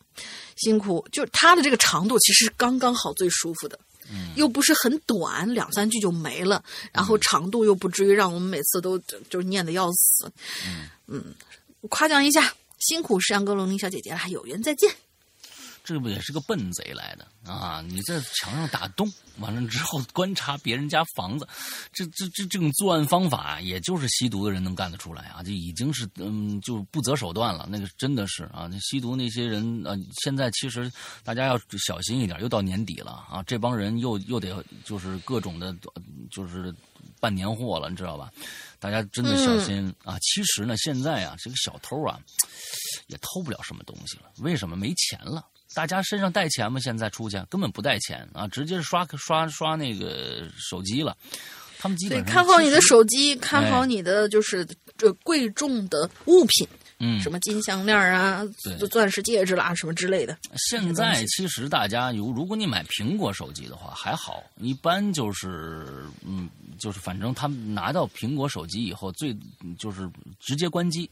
辛苦。就是它的这个长度其实是刚刚好，最舒服的，嗯又不是很短，两三句就没了，然后长度又不至于让我们每次都就是念的要死。嗯夸奖一下，辛苦石阳哥、龙鳞小姐姐了，有缘再见。这不也是个笨贼来的啊！你在墙上打洞，完了之后观察别人家房子，这这这这种作案方法，也就是吸毒的人能干得出来啊！就已经是嗯，就不择手段了。那个真的是啊，那吸毒那些人啊，现在其实大家要小心一点，又到年底了啊，这帮人又又得就是各种的，就是办年货了，你知道吧？大家真的小心、啊！其实呢，现在啊，这个小偷啊，也偷不了什么东西了。为什么？没钱了。大家身上带钱吗？现在出去根本不带钱啊，直接刷刷刷那个手机了。他们基本上看好你的，手机，看好哎你的就是这贵重的物品，嗯，什么金项链啊对、钻石戒指啦，什么之类的。现在其实大家有，如果你买苹果手机的话还好，一般就是嗯，就是反正他们拿到苹果手机以后，最就是直接关机，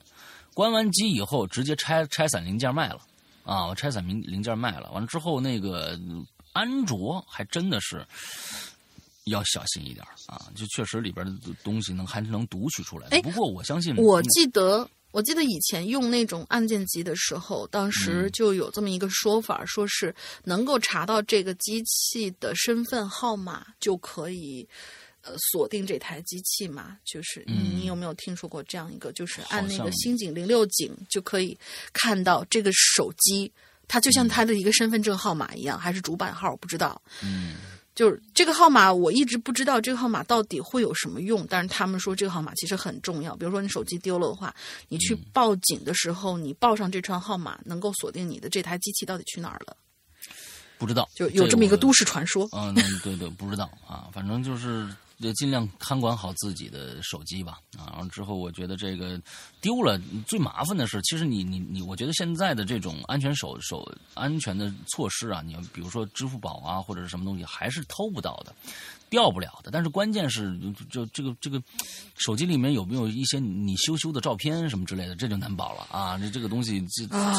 关完机以后直接拆拆散零件卖了啊，我拆散零零件卖了，完了之后那个嗯安卓还真的是。要小心一点啊！就确实里边的东西能还是能读取出来不过我相信我嗯记得，我记得以前用那种按键机的时候，当时嗯就有这么一个说法，说是能够查到这个机器的身份号码，就可以。呃，锁定这台机器嘛，就是你有没有听说过这样一个？就是按那个星井零六井就可以看到这个手机，它就像它的一个身份证号码一样，还是主板号，不知道。嗯就是这个号码，我一直不知道这个号码到底会有什么用，但是他们说这个号码其实很重要。比如说你手机丢了的话，你去嗯报警的时候，你报上这串号码，能够锁定你的这台机器到底去哪儿了，不知道就有这么一个都市传说。嗯，嗯对对，不知道啊，反正就是呃尽量看管好自己的手机吧。啊，然后之后我觉得这个丢了最麻烦的是，其实你你你，我觉得现在的这种安全手手安全的措施啊，你要比如说支付宝啊或者是什么东西，还是偷不到的。掉不了的，但是关键是，就这个这个手机里面有没有一些你羞羞的照片什么之类的，这就难保了啊！这这个东西就啊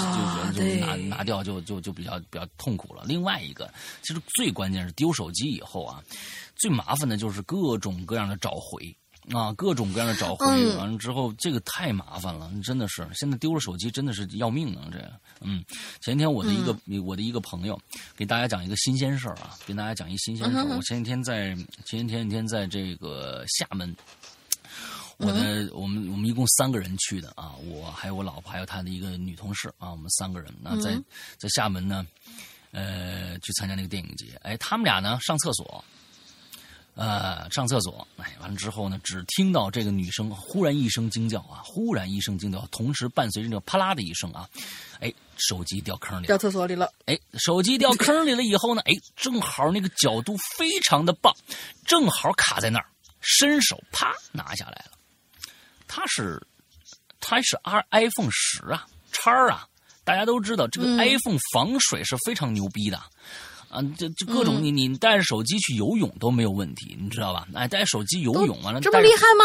就就就拿对拿掉就就就比较比较痛苦了。另外一个，其实最关键是丢手机以后啊，最麻烦的就是各种各样的找回。啊，各种各样的找回，嗯完了之后，这个太麻烦了，真的是。现在丢了手机真的是要命啊！这，嗯，前天我的一个、我的一个朋友给大家讲一个新鲜事儿啊，给大家讲一新鲜事我前几天在前几天前天在这个厦门，我的、我们我们一共三个人去的啊，我还有我老婆还有她的一个女同事啊，我们三个人。那在、嗯在厦门呢，呃，去参加那个电影节。哎，他们俩呢上厕所，呃，上厕所，哎，完了之后呢，只听到这个女生忽然一声惊叫啊，忽然一声惊叫，同时伴随着这个啪啦的一声啊，哎，手机掉坑里了，掉厕所里了，哎，手机掉坑里了以后呢，哎，正好那个角度非常的棒，正好卡在那儿，伸手啪拿下来了，它是它是 i iPhone 十啊，叉啊，大家都知道这个 iPhone 防水是非常牛逼的。啊，这这各种你你带着手机去游泳都没有问题，你知道吧？哎，带手机游泳完了，这么厉害吗？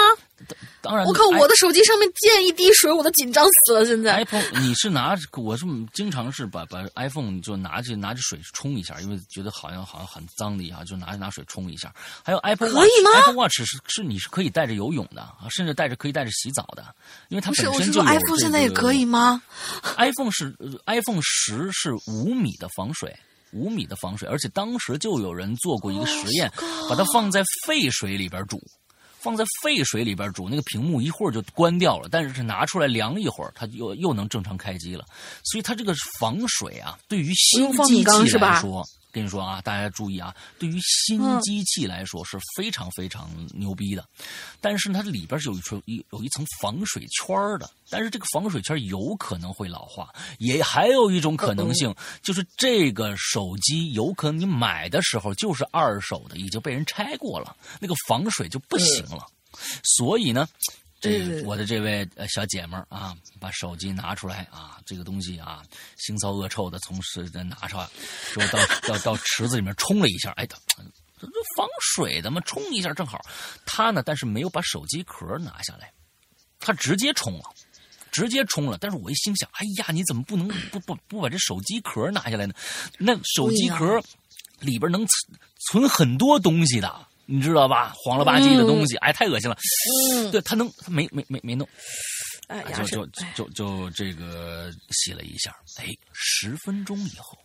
当然，我靠，我的手机上面溅一滴水，我都紧张死了。现在 iPhone，你是拿我是经常是把把 iPhone 就拿去拿着水冲一下，因为觉得好像好像很脏的一样，就拿拿水冲一下。还有 Apple 可以吗？Apple Watch 是是你是可以带着游泳的啊，甚至带着可以带着洗澡的，因为它本身就有、这个。iPhone 现在也可以吗？iPhone 是 iPhone 十是五米的防水。五米的防水，而且当时就有人做过一个实验，把它放在沸水里边煮，放在沸水里边煮，那个屏幕一会儿就关掉了，但是拿出来凉一会儿，它又又能正常开机了。所以它这个防水啊，对于新机器来说，跟你说啊，大家注意啊，对于新机器来说是非常非常牛逼的。但是它里边是有一层一有一层防水圈的，但是这个防水圈有可能会老化，也还有一种可能性就是这个手机有可能你买的时候就是二手的，已经被人拆过了，那个防水就不行了。所以呢。这我的这位呃小姐们儿啊，把手机拿出来啊，这个东西啊，腥骚恶臭的从是拿出来，说到到到池子里面冲了一下，哎，这这防水的嘛，冲一下正好。他呢，但是没有把手机壳拿下来，他直接冲了，直接冲了。但是我一心想，哎呀，你怎么不能不不不把这手机壳拿下来呢？那手机壳里边能存存很多东西的。你知道吧？黄了吧唧的东西，哎，太恶心了。嗯，对他能，他没没没没弄，哎，就就就就这个洗了一下，哎，十分钟以后，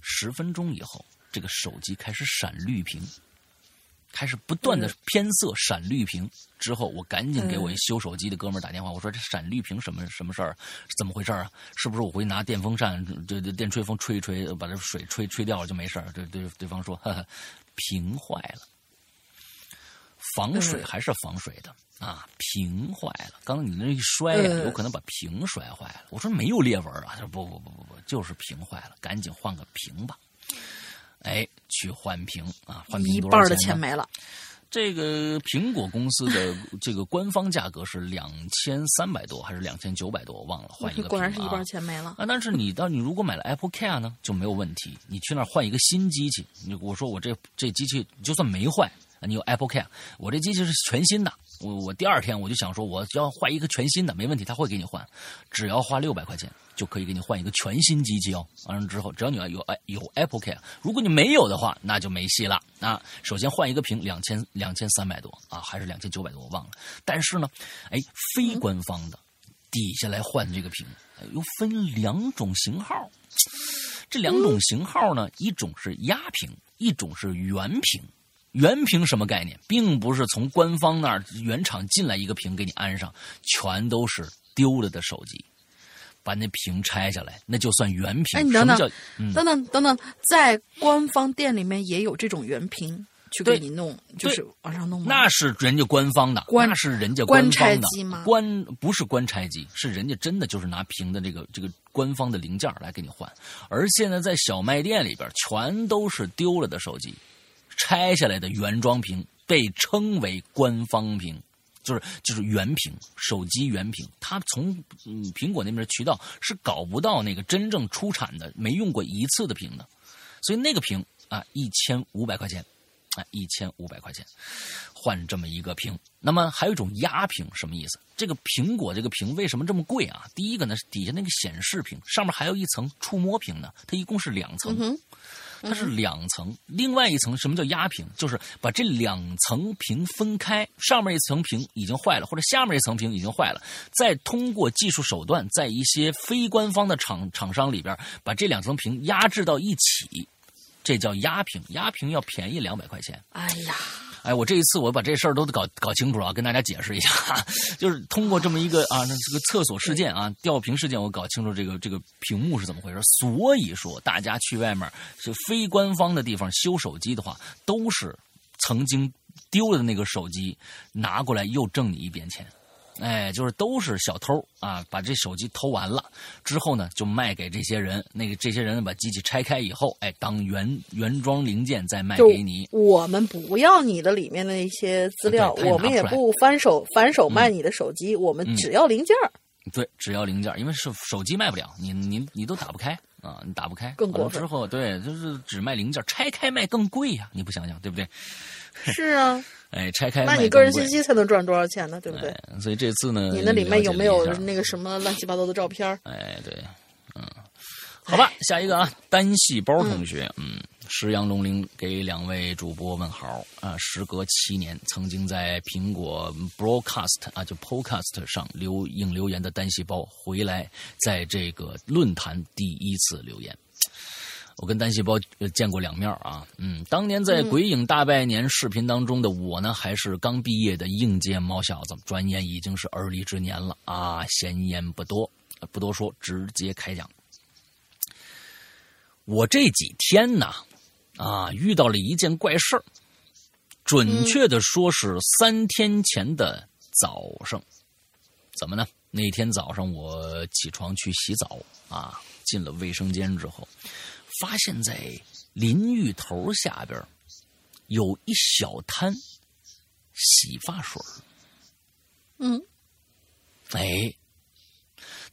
十分钟以后，这个手机开始闪绿屏，开始不断的偏色，闪绿屏。之后，我赶紧给我一修手机的哥们儿打电话，我说这闪绿屏什么什么事儿？怎么回事啊？是不是我回去拿电风扇，这这电吹风吹一吹，把这水吹吹掉了就没事儿？对对，对方说。屏坏了，防水还是防水的、嗯、啊？屏坏了，刚才你那一摔呀、啊，有可能把屏摔坏了。我说没有裂纹啊，他说不不不不不，就是屏坏了，赶紧换个屏吧。哎，去换屏啊，换屏一半的钱没了。这个苹果公司的 这个官方价格是两千三百多还是两千九百多，我忘了。换一个、啊、果然是一半钱没了啊！但是你到你如果买了 Apple Care 呢，就没有问题。你去那儿换一个新机器，你我说我这这机器就算没坏，你有 Apple Care，我这机器是全新的。我我第二天我就想说我要换一个全新的，没问题，他会给你换，只要花六百块钱就可以给你换一个全新机器哦。完了之后，只要你要有有 Apple Care，如果你没有的话，那就没戏了啊。首先换一个屏两千两千三百多啊，还是两千九百多，我忘了。但是呢，哎，非官方的底下来换这个屏，又分两种型号。这两种型号呢，一种是压屏，一种是圆屏。原屏什么概念？并不是从官方那儿原厂进来一个屏给你安上，全都是丢了的手机，把那屏拆下来，那就算原屏。哎，你等等，嗯、等等等等，在官方店里面也有这种原屏去给你弄，就是往上弄吗？那是人家官方的，那是人家官拆机吗？官不是官拆机，是人家真的就是拿屏的这个这个官方的零件来给你换。而现在在小卖店里边，全都是丢了的手机。拆下来的原装屏被称为官方屏，就是就是原屏，手机原屏。它从嗯苹果那边渠道是搞不到那个真正出产的、没用过一次的屏的，所以那个屏啊一千五百块钱，啊一千五百块钱换这么一个屏。那么还有一种压屏，什么意思？这个苹果这个屏为什么这么贵啊？第一个呢是底下那个显示屏，上面还有一层触摸屏呢，它一共是两层。嗯它是两层，另外一层什么叫压屏？就是把这两层屏分开，上面一层屏已经坏了，或者下面一层屏已经坏了，再通过技术手段，在一些非官方的厂厂商里边，把这两层屏压制到一起，这叫压屏。压屏要便宜两百块钱。哎呀。哎，我这一次我把这事儿都搞搞清楚了，跟大家解释一下，就是通过这么一个啊，那这个厕所事件啊，吊瓶事件，我搞清楚这个这个屏幕是怎么回事。所以说，大家去外面是非官方的地方修手机的话，都是曾经丢了的那个手机拿过来又挣你一遍钱。哎，就是都是小偷啊，把这手机偷完了之后呢，就卖给这些人。那个这些人把机器拆开以后，哎，当原原装零件再卖给你。我们不要你的里面的一些资料，我们也不翻手反手卖你的手机，我们只要零件对，只要零件因为手手机卖不了，你你你都打不开啊，你打不开。更过之后，对，就是只卖零件拆开卖更贵呀，你不想想对不对？是啊。哎，拆开那你个人信息才能赚多少钱呢？对不对？所以这次呢，你那里面有没有那个什么乱七八糟的照片？哎，对，嗯，好吧，下一个啊，单细胞同学，嗯，石羊龙鳞给两位主播问好啊，时隔七年，曾经在苹果 Broadcast 啊，就 Podcast 上留影留言的单细胞回来，在这个论坛第一次留言。我跟单细胞见过两面啊，嗯，当年在《鬼影大拜年》视频当中的我呢，还是刚毕业的应届毛小子，转眼已经是而立之年了啊。闲言不多，不多说，直接开讲。我这几天呢，啊，遇到了一件怪事儿，准确的说是三天前的早上，怎么呢？那天早上我起床去洗澡啊，进了卫生间之后。发现，在淋浴头下边有一小滩洗发水嗯，哎，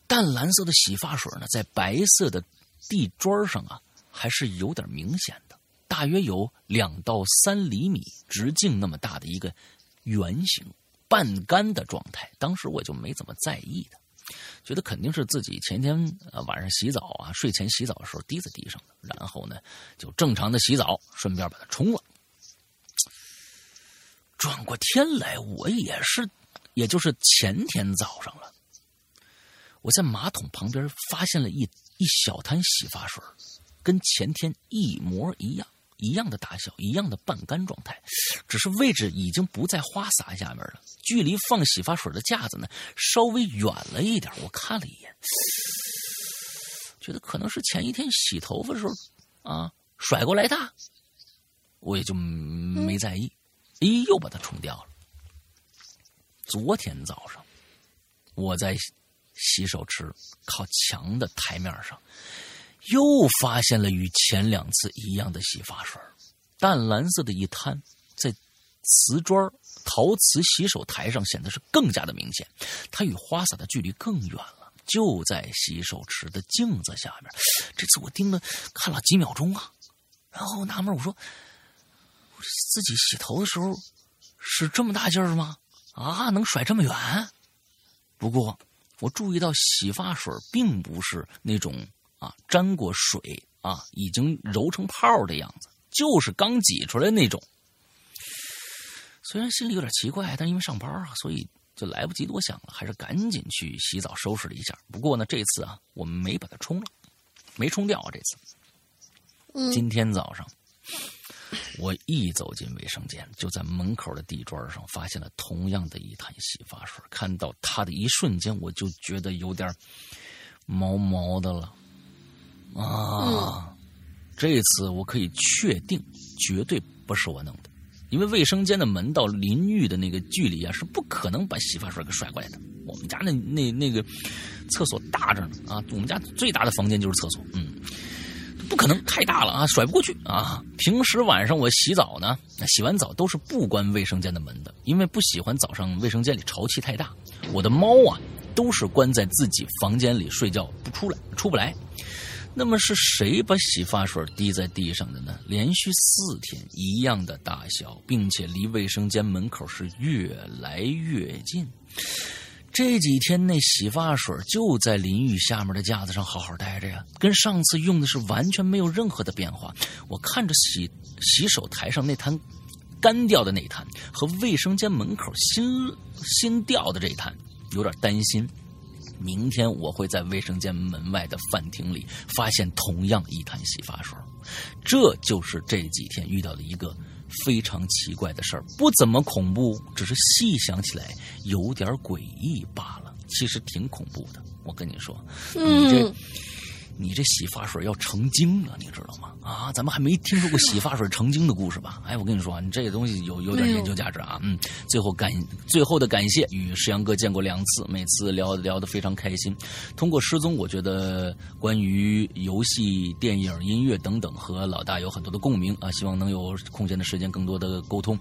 淡蓝色的洗发水呢，在白色的地砖上啊，还是有点明显的，大约有两到三厘米直径那么大的一个圆形半干的状态。当时我就没怎么在意的。觉得肯定是自己前天晚上洗澡啊，睡前洗澡的时候滴在地上的，然后呢就正常的洗澡，顺便把它冲了。转过天来，我也是，也就是前天早上了，我在马桶旁边发现了一一小滩洗发水，跟前天一模一样。一样的大小，一样的半干状态，只是位置已经不在花洒下面了，距离放洗发水的架子呢稍微远了一点。我看了一眼，觉得可能是前一天洗头发的时候啊甩过来的，我也就没在意。咦，又把它冲掉了。昨天早上，我在洗手池靠墙的台面上。又发现了与前两次一样的洗发水，淡蓝色的一滩，在瓷砖陶瓷洗手台上显得是更加的明显。它与花洒的距离更远了，就在洗手池的镜子下面。这次我盯了看了几秒钟啊，然后纳闷我说：“自己洗头的时候使这么大劲儿吗？啊，能甩这么远？”不过我注意到洗发水并不是那种。啊，沾过水啊，已经揉成泡的样子，就是刚挤出来那种。虽然心里有点奇怪，但因为上班啊，所以就来不及多想了，还是赶紧去洗澡收拾了一下。不过呢，这次啊，我们没把它冲了，没冲掉啊。这次，今天早上，我一走进卫生间，就在门口的地砖上发现了同样的一滩洗发水。看到它的一瞬间，我就觉得有点毛毛的了。啊，这次我可以确定，绝对不是我弄的，因为卫生间的门到淋浴的那个距离啊，是不可能把洗发水给甩过来的。我们家那那那个厕所大着呢啊，我们家最大的房间就是厕所，嗯，不可能太大了啊，甩不过去啊。平时晚上我洗澡呢，洗完澡都是不关卫生间的门的，因为不喜欢早上卫生间里潮气太大。我的猫啊，都是关在自己房间里睡觉，不出来，出不来。那么是谁把洗发水滴在地上的呢？连续四天一样的大小，并且离卫生间门口是越来越近。这几天那洗发水就在淋浴下面的架子上好好待着呀，跟上次用的是完全没有任何的变化。我看着洗洗手台上那滩干掉的那滩，和卫生间门口新新掉的这滩，有点担心。明天我会在卫生间门外的饭厅里发现同样一滩洗发水，这就是这几天遇到的一个非常奇怪的事儿，不怎么恐怖，只是细想起来有点诡异罢了。其实挺恐怖的，我跟你说，你这你这洗发水要成精了，你知道吗？啊，咱们还没听说过洗发水成精的故事吧？哎，我跟你说啊，你这个东西有有点研究价值啊。嗯，最后感最后的感谢，与石阳哥见过两次，每次聊聊得非常开心。通过失踪，我觉得关于游戏、电影、音乐等等，和老大有很多的共鸣啊。希望能有空闲的时间，更多的沟通。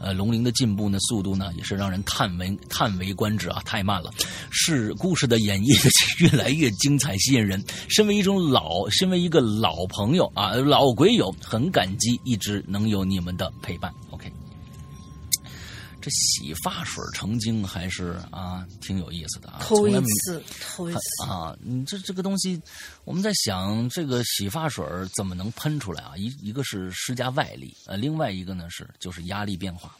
呃，龙鳞的进步呢，速度呢，也是让人叹为叹为观止啊，太慢了。是故事的演绎 越来越精彩吸引人。身为一种老，身为一个老朋友啊，老鬼友，很感激一直能有你们的陪伴。OK，这洗发水成精还是啊挺有意思的啊，头一次，头一次啊，你这这个东西，我们在想这个洗发水怎么能喷出来啊？一一个是施加外力，呃，另外一个呢是就是压力变化。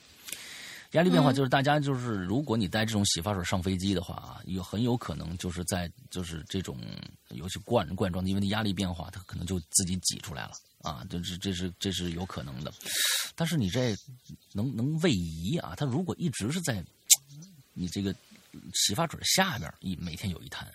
压力变化就是大家就是，如果你带这种洗发水上飞机的话啊，有很有可能就是在就是这种尤其罐罐装的，因为那压力变化，它可能就自己挤出来了啊，这是这是这是有可能的。但是你这能能位移啊？它如果一直是在你这个洗发水下边一每天有一滩。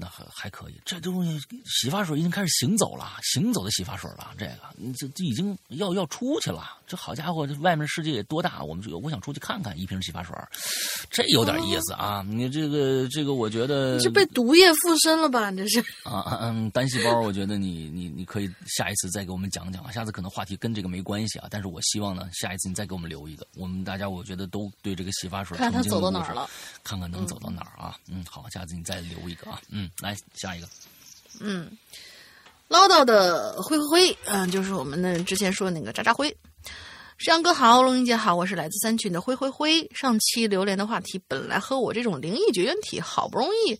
那还还可以，这东西洗发水已经开始行走了，行走的洗发水了。这个，这这已经要要出去了。这好家伙，这外面世界多大？我们我想出去看看。一瓶洗发水，这有点意思啊！你这个这个，我觉得你是被毒液附身了吧？你这是啊嗯，单细胞，我觉得你你你可以下一次再给我们讲讲啊。下次可能话题跟这个没关系啊，但是我希望呢，下一次你再给我们留一个。我们大家我觉得都对这个洗发水看他走到哪儿了，看看能走到哪儿啊？嗯，好，下次你再留一个啊。嗯。来下一个，嗯，唠叨的灰灰灰，嗯，就是我们的之前说的那个渣渣灰。山阳哥好，龙英姐好，我是来自三群的灰灰灰。上期榴莲的话题本来和我这种灵异绝缘体好不容易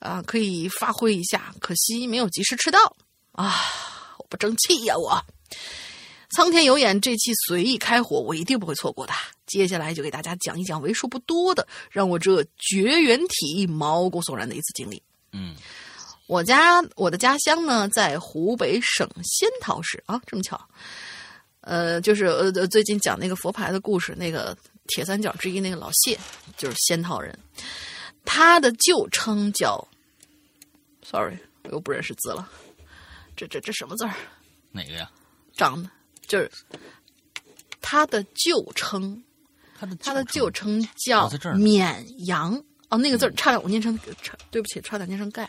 啊可以发挥一下，可惜没有及时吃到啊，我不争气呀我。苍天有眼，这期随意开火，我一定不会错过的。接下来就给大家讲一讲为数不多的让我这绝缘体毛骨悚然的一次经历。嗯，我家我的家乡呢，在湖北省仙桃市啊，这么巧。呃，就是呃最近讲那个佛牌的故事，那个铁三角之一那个老谢，就是仙桃人。他的旧称叫，sorry，我又不认识字了。这这这什么字儿？哪个呀？长的，就是他的旧称，他的他的旧称叫绵阳。哦，那个字差点我念成差，对不起，差点念成钙，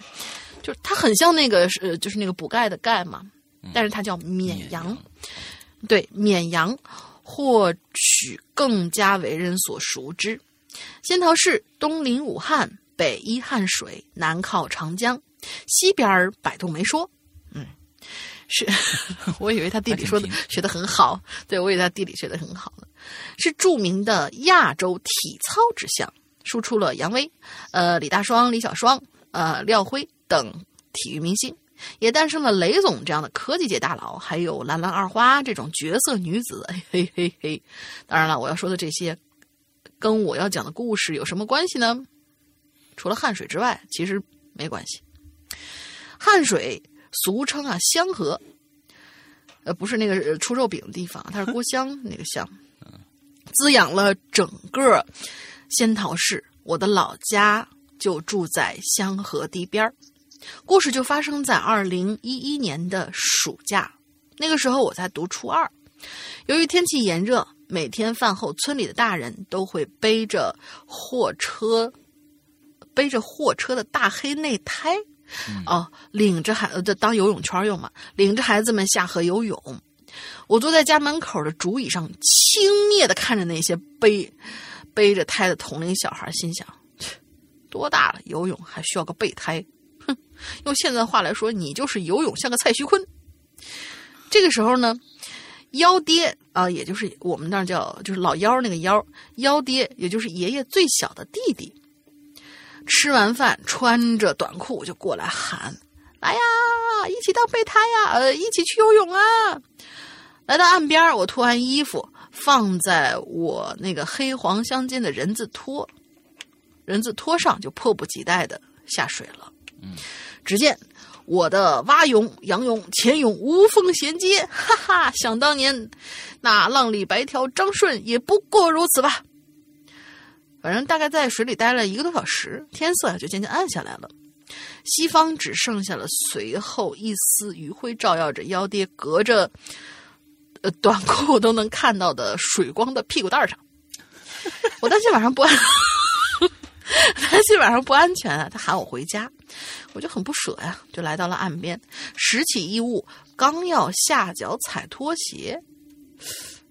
就是它很像那个呃，就是那个补钙的钙嘛，但是它叫绵阳，对，绵阳，或许更加为人所熟知。仙桃市东临武汉，北依汉水，南靠长江，西边百度没说，嗯，是 我以为他地理说的学的很好，对我以为他地理学的很好呢，是著名的亚洲体操之乡。输出了杨威、呃李大双、李小双、呃廖辉等体育明星，也诞生了雷总这样的科技界大佬，还有兰兰二花这种绝色女子。嘿嘿嘿！当然了，我要说的这些跟我要讲的故事有什么关系呢？除了汗水之外，其实没关系。汗水俗称啊香河，呃不是那个出肉饼的地方，它是 郭襄那个香，滋养了整个。仙桃市，我的老家就住在香河堤边儿。故事就发生在二零一一年的暑假，那个时候我在读初二。由于天气炎热，每天饭后，村里的大人都会背着货车，背着货车的大黑内胎，哦，领着孩子当游泳圈用嘛，领着孩子们下河游泳。我坐在家门口的竹椅上，轻蔑的看着那些背。背着胎的同龄小孩心想：多大了，游泳还需要个备胎？哼！用现在话来说，你就是游泳像个蔡徐坤。这个时候呢，幺爹啊，也就是我们那儿叫就是老幺那个幺幺爹，也就是爷爷最小的弟弟，吃完饭穿着短裤就过来喊：“来呀，一起当备胎呀，呃，一起去游泳啊！”来到岸边，我脱完衣服。放在我那个黑黄相间的人字拖，人字拖上就迫不及待的下水了。嗯，只见我的蛙泳、仰泳、潜泳无缝衔接，哈哈！想当年那浪里白条张顺也不过如此吧。反正大概在水里待了一个多小时，天色就渐渐暗下来了。西方只剩下了随后一丝余晖照耀着妖爹隔着呃短裤都能看到的水光的屁股蛋上。我担心晚上不安，担心晚上不安全啊！他喊我回家，我就很不舍呀，就来到了岸边，拾起衣物，刚要下脚踩拖鞋，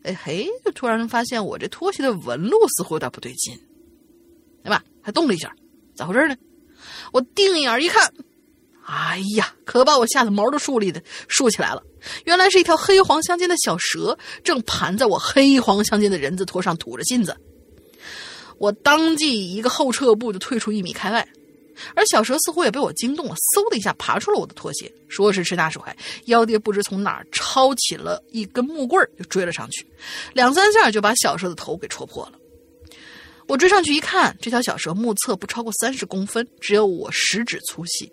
哎嘿，就突然发现我这拖鞋的纹路似乎有点不对劲，对吧？还动了一下，咋回事呢？我定眼一看，哎呀，可把我吓得毛都竖立的竖起来了。原来是一条黑黄相间的小蛇，正盘在我黑黄相间的人字拖上吐着信子。我当即一个后撤步就退出一米开外，而小蛇似乎也被我惊动了，嗖的一下爬出了我的拖鞋。说时迟，那时快，妖爹不知从哪儿抄起了一根木棍就追了上去，两三下就把小蛇的头给戳破了。我追上去一看，这条小蛇目测不超过三十公分，只有我食指粗细。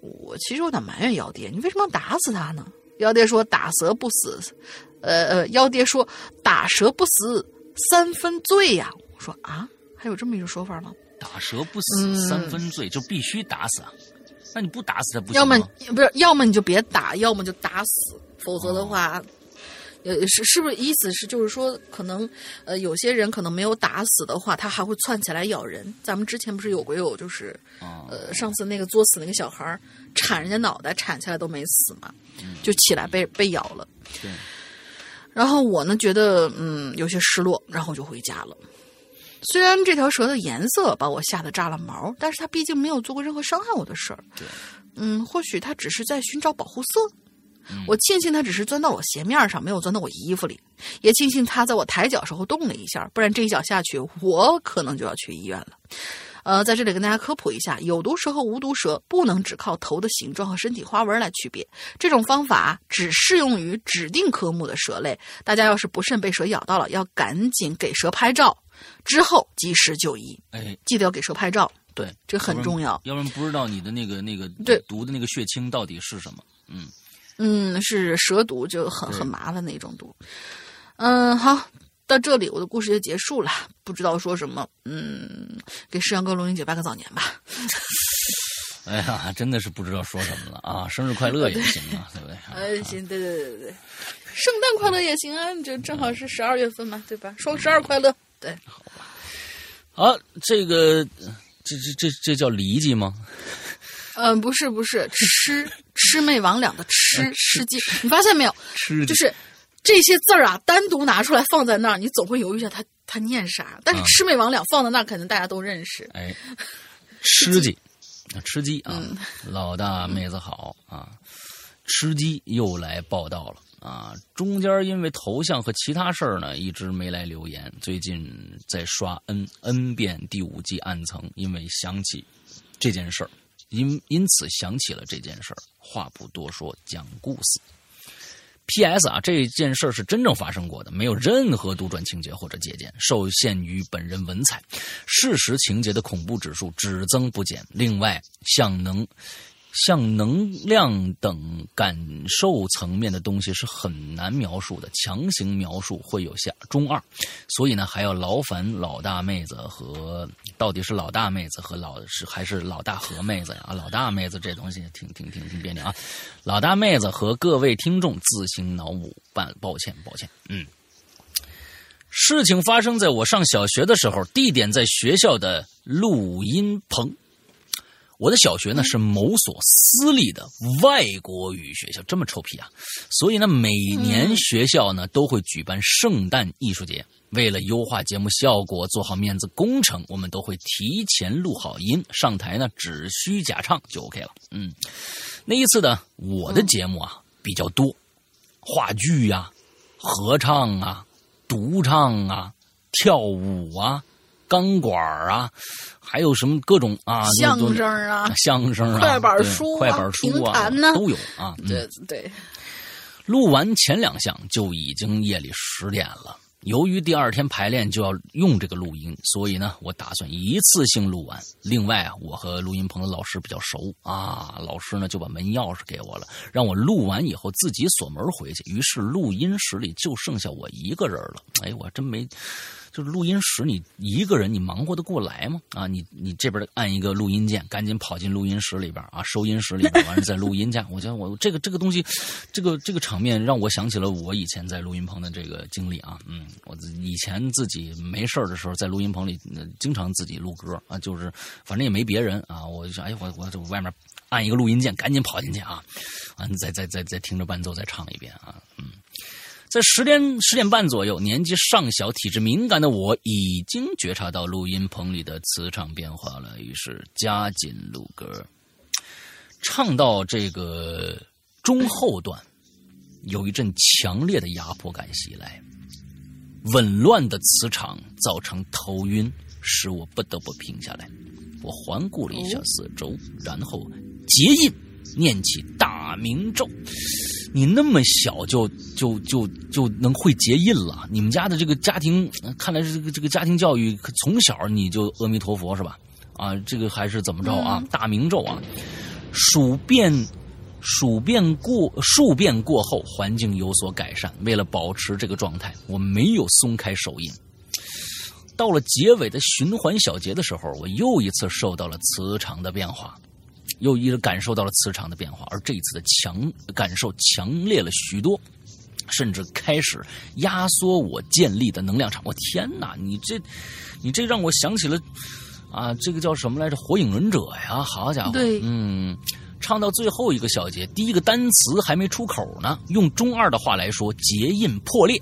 我其实有点埋怨妖爹，你为什么要打死它呢？妖爹说打蛇不死，呃呃，妖爹说打蛇不死三分罪呀。我说啊，还有这么一种说法吗？打蛇不死三分罪，就必须打死啊？那你不打死他不行要么不是，要么你就别打，要么就打死，否则的话，呃，是是不是意思是就是说，可能呃，有些人可能没有打死的话，他还会窜起来咬人。咱们之前不是有过有就是，呃，上次那个作死那个小孩铲人家脑袋，铲起来都没死嘛，就起来被被咬了。对。然后我呢，觉得嗯有些失落，然后就回家了。虽然这条蛇的颜色把我吓得炸了毛，但是它毕竟没有做过任何伤害我的事儿。对，嗯，或许它只是在寻找保护色。我庆幸它只是钻到我鞋面上，没有钻到我衣服里。也庆幸它在我抬脚时候动了一下，不然这一脚下去，我可能就要去医院了。呃，在这里跟大家科普一下，有毒蛇和无毒蛇不能只靠头的形状和身体花纹来区别。这种方法只适用于指定科目的蛇类。大家要是不慎被蛇咬到了，要赶紧给蛇拍照。之后及时就医，哎，记得要给蛇拍照，对，这很重要。要不然不知道你的那个那个对毒的那个血清到底是什么。嗯嗯，是蛇毒就很很麻烦那种毒。嗯，好，到这里我的故事就结束了。不知道说什么，嗯，给世阳哥、龙云姐拜个早年吧。哎呀，真的是不知道说什么了啊！生日快乐也行啊，对不对？哎，行，对对对对对，圣诞快乐也行啊！这正好是十二月份嘛，对吧？双十二快乐。对，好吧，好，这个，这这这这叫离记吗？嗯，不是不是，魑魑魅魍魉的魑魑记，你发现没有？魑就是这些字儿啊，单独拿出来放在那儿，你总会犹豫一下，他他念啥？但是魑魅魍魉放在那儿，肯定大家都认识。哎，吃鸡，吃鸡啊！老大妹子好啊，吃鸡又来报道了。啊，中间因为头像和其他事儿呢，一直没来留言。最近在刷 N N 遍第五季暗层，因为想起这件事儿，因因此想起了这件事儿。话不多说，讲故事。P.S. 啊，这件事儿是真正发生过的，没有任何杜撰情节或者借鉴，受限于本人文采，事实情节的恐怖指数只增不减。另外，像能。像能量等感受层面的东西是很难描述的，强行描述会有下中二，所以呢，还要劳烦老大妹子和到底是老大妹子和老是还是老大和妹子呀？老大妹子这东西挺挺挺挺别扭啊！老大妹子和各位听众自行脑补，办抱歉抱歉，嗯。事情发生在我上小学的时候，地点在学校的录音棚。我的小学呢是某所私立的外国语学校，这么臭屁啊！所以呢，每年学校呢都会举办圣诞艺术节。为了优化节目效果，做好面子工程，我们都会提前录好音，上台呢只需假唱就 OK 了。嗯，那一次呢，我的节目啊比较多，话剧呀、合唱啊、独唱啊、跳舞啊。钢管啊，还有什么各种啊，相声啊，相声啊，快板书、快板书啊，都有啊。对对，录完前两项就已经夜里十点了。由于第二天排练就要用这个录音，所以呢，我打算一次性录完。另外啊，我和录音棚的老师比较熟啊，老师呢就把门钥匙给我了，让我录完以后自己锁门回去。于是录音室里就剩下我一个人了。哎，我真没。就是录音室，你一个人你忙活得过来吗？啊，你你这边按一个录音键，赶紧跑进录音室里边啊，收音室里边，完了再录音去。我觉得我这个这个东西，这个这个场面让我想起了我以前在录音棚的这个经历啊。嗯，我以前自己没事的时候在录音棚里，经常自己录歌啊，就是反正也没别人啊，我就想，哎，我我就外面按一个录音键，赶紧跑进去啊，完再再再再听着伴奏再唱一遍啊，嗯。在十点十点半左右，年纪尚小、体质敏感的我已经觉察到录音棚里的磁场变化了，于是加紧录歌。唱到这个中后段，有一阵强烈的压迫感袭来，紊乱的磁场造成头晕，使我不得不停下来。我环顾了一下四周，然后结印念起大明咒。你那么小就就就就能会结印了？你们家的这个家庭，看来是这个这个家庭教育，从小你就阿弥陀佛是吧？啊，这个还是怎么着啊？大明咒啊，数遍数遍过数遍过后，环境有所改善。为了保持这个状态，我没有松开手印。到了结尾的循环小节的时候，我又一次受到了磁场的变化。又一感受到了磁场的变化，而这一次的强感受强烈了许多，甚至开始压缩我建立的能量场。我天哪，你这，你这让我想起了啊，这个叫什么来着？火影忍者呀！好家伙，对，嗯，唱到最后一个小节，第一个单词还没出口呢，用中二的话来说，结印破裂。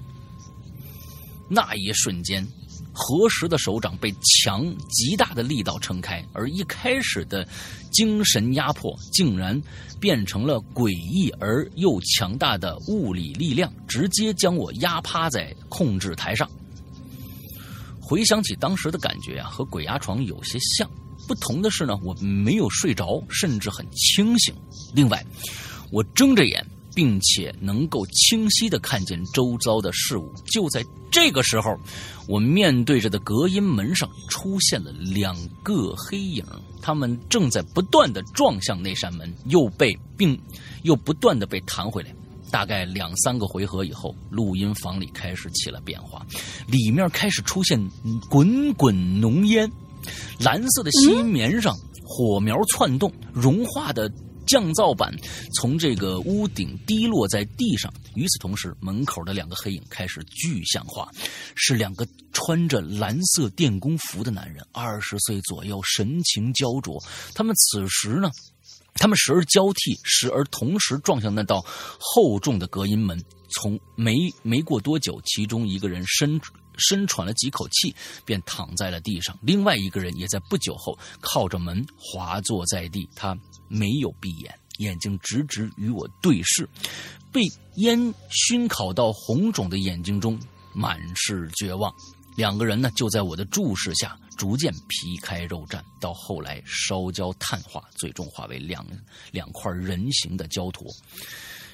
那一瞬间。合十的手掌被强极大的力道撑开，而一开始的精神压迫竟然变成了诡异而又强大的物理力量，直接将我压趴在控制台上。回想起当时的感觉啊，和鬼压床有些像，不同的是呢，我没有睡着，甚至很清醒。另外，我睁着眼。并且能够清晰的看见周遭的事物。就在这个时候，我面对着的隔音门上出现了两个黑影，他们正在不断的撞向那扇门，又被并又不断的被弹回来。大概两三个回合以后，录音房里开始起了变化，里面开始出现滚滚浓烟，蓝色的吸棉上火苗窜动，融化的。降噪板从这个屋顶滴落在地上，与此同时，门口的两个黑影开始具象化，是两个穿着蓝色电工服的男人，二十岁左右，神情焦灼。他们此时呢，他们时而交替，时而同时撞向那道厚重的隔音门。从没没过多久，其中一个人深深喘了几口气，便躺在了地上。另外一个人也在不久后靠着门滑坐在地，他没有闭眼，眼睛直直与我对视，被烟熏烤到红肿的眼睛中满是绝望。两个人呢，就在我的注视下逐渐皮开肉绽，到后来烧焦碳化，最终化为两两块人形的焦坨。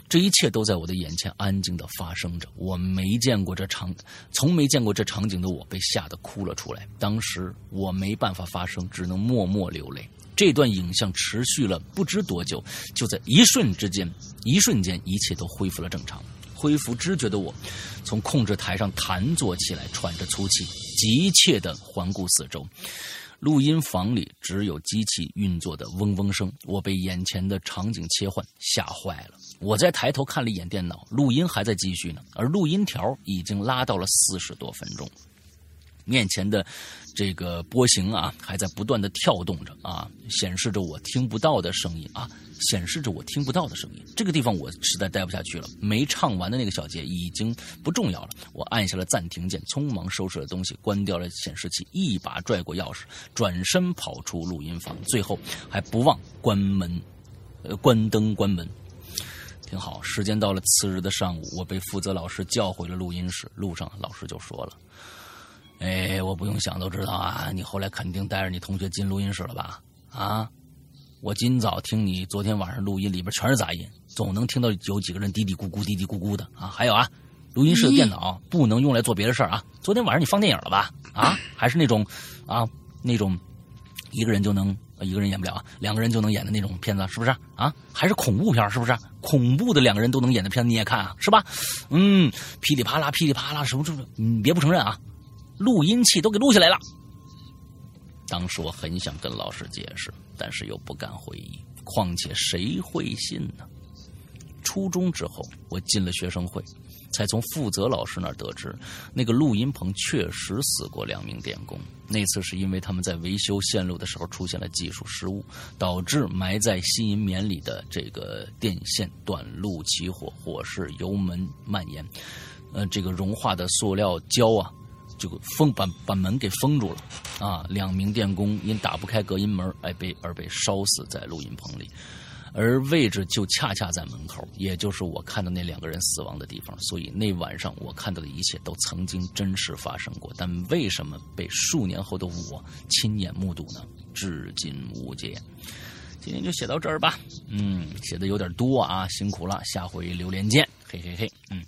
这一切都在我的眼前安静的发生着，我没见过这场，从没见过这场景的我被吓得哭了出来。当时我没办法发声，只能默默流泪。这段影像持续了不知多久，就在一瞬之间，一瞬间一切都恢复了正常。恢复知觉的我，从控制台上弹坐起来，喘着粗气，急切地环顾四周。录音房里只有机器运作的嗡嗡声，我被眼前的场景切换吓坏了。我再抬头看了一眼电脑，录音还在继续呢，而录音条已经拉到了四十多分钟。面前的这个波形啊，还在不断的跳动着啊，显示着我听不到的声音啊，显示着我听不到的声音。这个地方我实在待不下去了，没唱完的那个小节已经不重要了。我按下了暂停键，匆忙收拾了东西，关掉了显示器，一把拽过钥匙，转身跑出录音房，最后还不忘关门，呃，关灯关门。挺好。时间到了次日的上午，我被负责老师叫回了录音室。路上，老师就说了。哎，我不用想都知道啊！你后来肯定带着你同学进录音室了吧？啊，我今早听你昨天晚上录音，里边全是杂音，总能听到有几个人嘀嘀咕咕、嘀嘀咕咕的啊！还有啊，录音室的电脑不能用来做别的事儿啊！昨天晚上你放电影了吧？啊，还是那种啊那种一个人就能一个人演不了啊，两个人就能演的那种片子，是不是啊？还是恐怖片，是不是？恐怖的两个人都能演的片子你也看啊？是吧？嗯，噼里啪啦，噼里啪啦，什么什么，你别不承认啊！录音器都给录下来了。当时我很想跟老师解释，但是又不敢回忆，况且谁会信呢？初中之后，我进了学生会，才从负责老师那儿得知，那个录音棚确实死过两名电工。那次是因为他们在维修线路的时候出现了技术失误，导致埋在吸银棉里的这个电线短路起火，火势由门蔓延，呃，这个融化的塑料胶啊。就封把把门给封住了，啊，两名电工因打不开隔音门，哎被而被烧死在录音棚里，而位置就恰恰在门口，也就是我看到那两个人死亡的地方。所以那晚上我看到的一切都曾经真实发生过，但为什么被数年后的我亲眼目睹呢？至今无解。今天就写到这儿吧，嗯，写的有点多啊，辛苦了，下回榴莲见，嘿嘿嘿，嗯。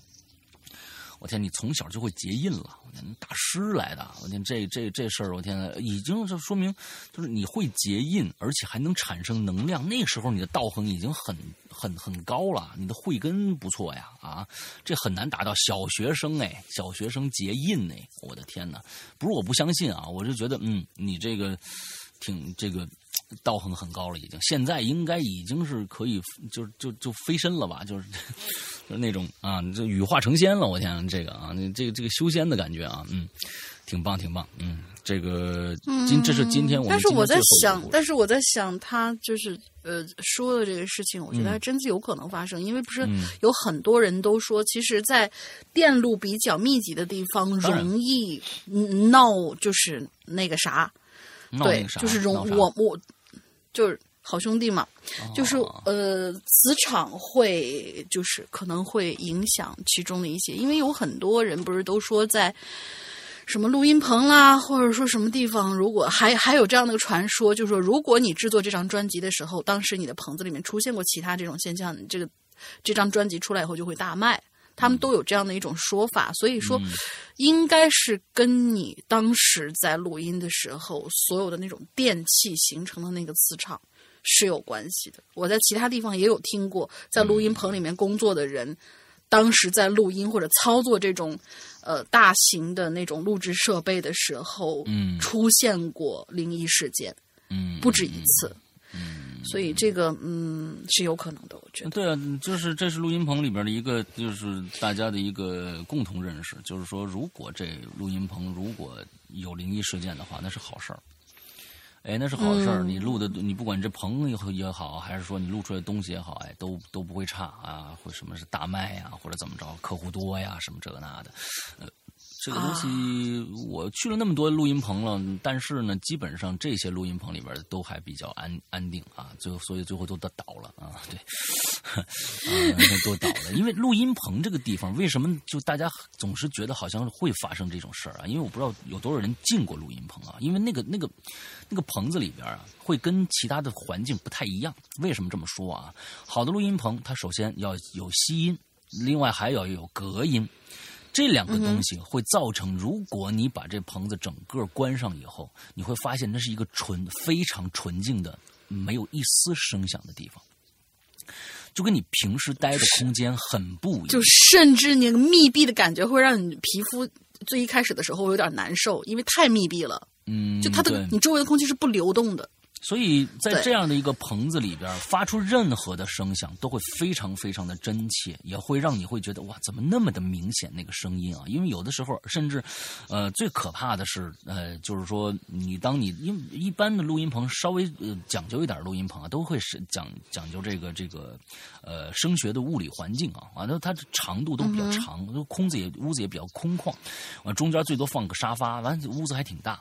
我天，你从小就会结印了！我天，大师来的！我天，这这这事儿，我天，已经就说明，就是你会结印，而且还能产生能量。那时候你的道行已经很很很高了，你的慧根不错呀！啊，这很难达到。小学生哎，小学生结印哎，我的天哪！不是我不相信啊，我就觉得嗯，你这个挺这个。道行很高了，已经现在应该已经是可以，就就就飞升了吧，就是就是那种啊，就羽化成仙了。我天，这个啊，这个这个修仙的感觉啊，嗯，挺棒，挺棒，嗯，这个今这是今天我们。但是我在想，但是我在想，他就是呃说的这个事情，我觉得还真是有可能发生，因为不是有很多人都说，其实，在电路比较密集的地方容易闹，就是那个啥，对，就是容我我。就是好兄弟嘛，就是呃，磁场会就是可能会影响其中的一些，因为有很多人不是都说在什么录音棚啦，或者说什么地方，如果还还有这样的个传说，就是说如果你制作这张专辑的时候，当时你的棚子里面出现过其他这种现象，这个这张专辑出来以后就会大卖。他们都有这样的一种说法，所以说，应该是跟你当时在录音的时候所有的那种电器形成的那个磁场是有关系的。我在其他地方也有听过，在录音棚里面工作的人，当时在录音或者操作这种呃大型的那种录制设备的时候，嗯，出现过灵异事件，嗯，不止一次，嗯。所以这个嗯是有可能的，我觉得。对啊，就是这是录音棚里边的一个，就是大家的一个共同认识，就是说，如果这录音棚如果有灵异事件的话，那是好事儿。哎，那是好事儿。你录的，你不管这棚也也好，还是说你录出来的东西也好，哎，都都不会差啊，或什么是大卖呀，或者怎么着，客户多呀，什么这个那的，呃。这个东西我去了那么多录音棚了，但是呢，基本上这些录音棚里边都还比较安安定啊，最后所以最后都都倒了啊，对，啊都倒了。因为录音棚这个地方，为什么就大家总是觉得好像会发生这种事儿啊？因为我不知道有多少人进过录音棚啊，因为那个那个那个棚子里边啊，会跟其他的环境不太一样。为什么这么说啊？好的录音棚，它首先要有吸音，另外还要有隔音。这两个东西会造成，如果你把这棚子整个关上以后，你会发现那是一个纯、非常纯净的、没有一丝声响的地方，就跟你平时待的空间很不一样。就甚至那个密闭的感觉会让你皮肤最一开始的时候有点难受，因为太密闭了。嗯，就它的你周围的空气是不流动的。所以在这样的一个棚子里边，发出任何的声响都会非常非常的真切，也会让你会觉得哇，怎么那么的明显那个声音啊？因为有的时候甚至，呃，最可怕的是，呃，就是说你当你因一般的录音棚稍微呃讲究一点录音棚啊，都会是讲讲究这个这个呃声学的物理环境啊，完了它的长度都比较长，空子也屋子也比较空旷，完中间最多放个沙发，完屋子还挺大，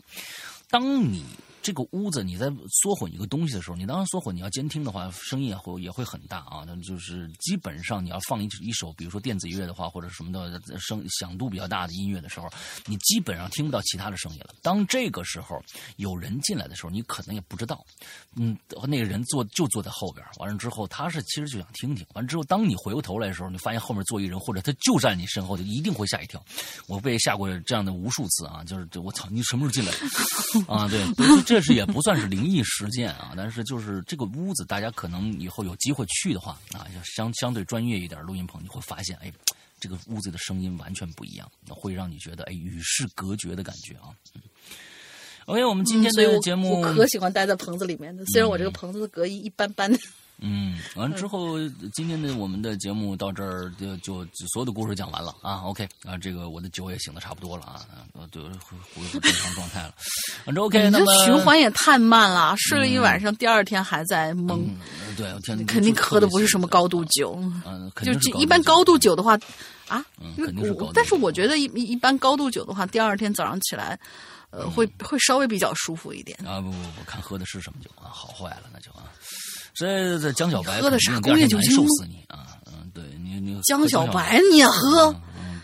当你。这个屋子，你在缩混一个东西的时候，你当然缩混，你要监听的话，声音也会也会很大啊。那就是基本上你要放一一首，比如说电子乐的话，或者什么的声响度比较大的音乐的时候，你基本上听不到其他的声音了。当这个时候有人进来的时候，你可能也不知道，嗯，那个人坐就坐在后边，完了之后他是其实就想听听，完了之后当你回过头来的时候，你发现后面坐一人，或者他就在你身后，就一定会吓一跳。我被吓过这样的无数次啊，就是我操，你什么时候进来的啊？对。这是也不算是灵异事件啊，但是就是这个屋子，大家可能以后有机会去的话啊，相相对专业一点录音棚，你会发现，哎，这个屋子的声音完全不一样，会让你觉得哎与世隔绝的感觉啊。嗯 OK，我们今天的节目，我可喜欢待在棚子里面的，虽然我这个棚子的隔音一般般。嗯，完了之后，今天的我们的节目到这儿就就所有的故事讲完了啊。OK 啊，这个我的酒也醒的差不多了啊，呃，就恢复正常状态了。反正 OK，那循环也太慢了，睡了一晚上，第二天还在懵，对，天，肯定喝的不是什么高度，酒。嗯，肯就定这一般高度酒的话，啊，嗯肯定是高度但是我觉得一一一般高度酒的话，第二天早上起来，呃，会会稍微比较舒服一点。啊不不不，看喝的是什么酒啊，好坏了那就啊。这这江小白喝的啥工业酒精受死你啊！嗯，对你你江小小白你也喝？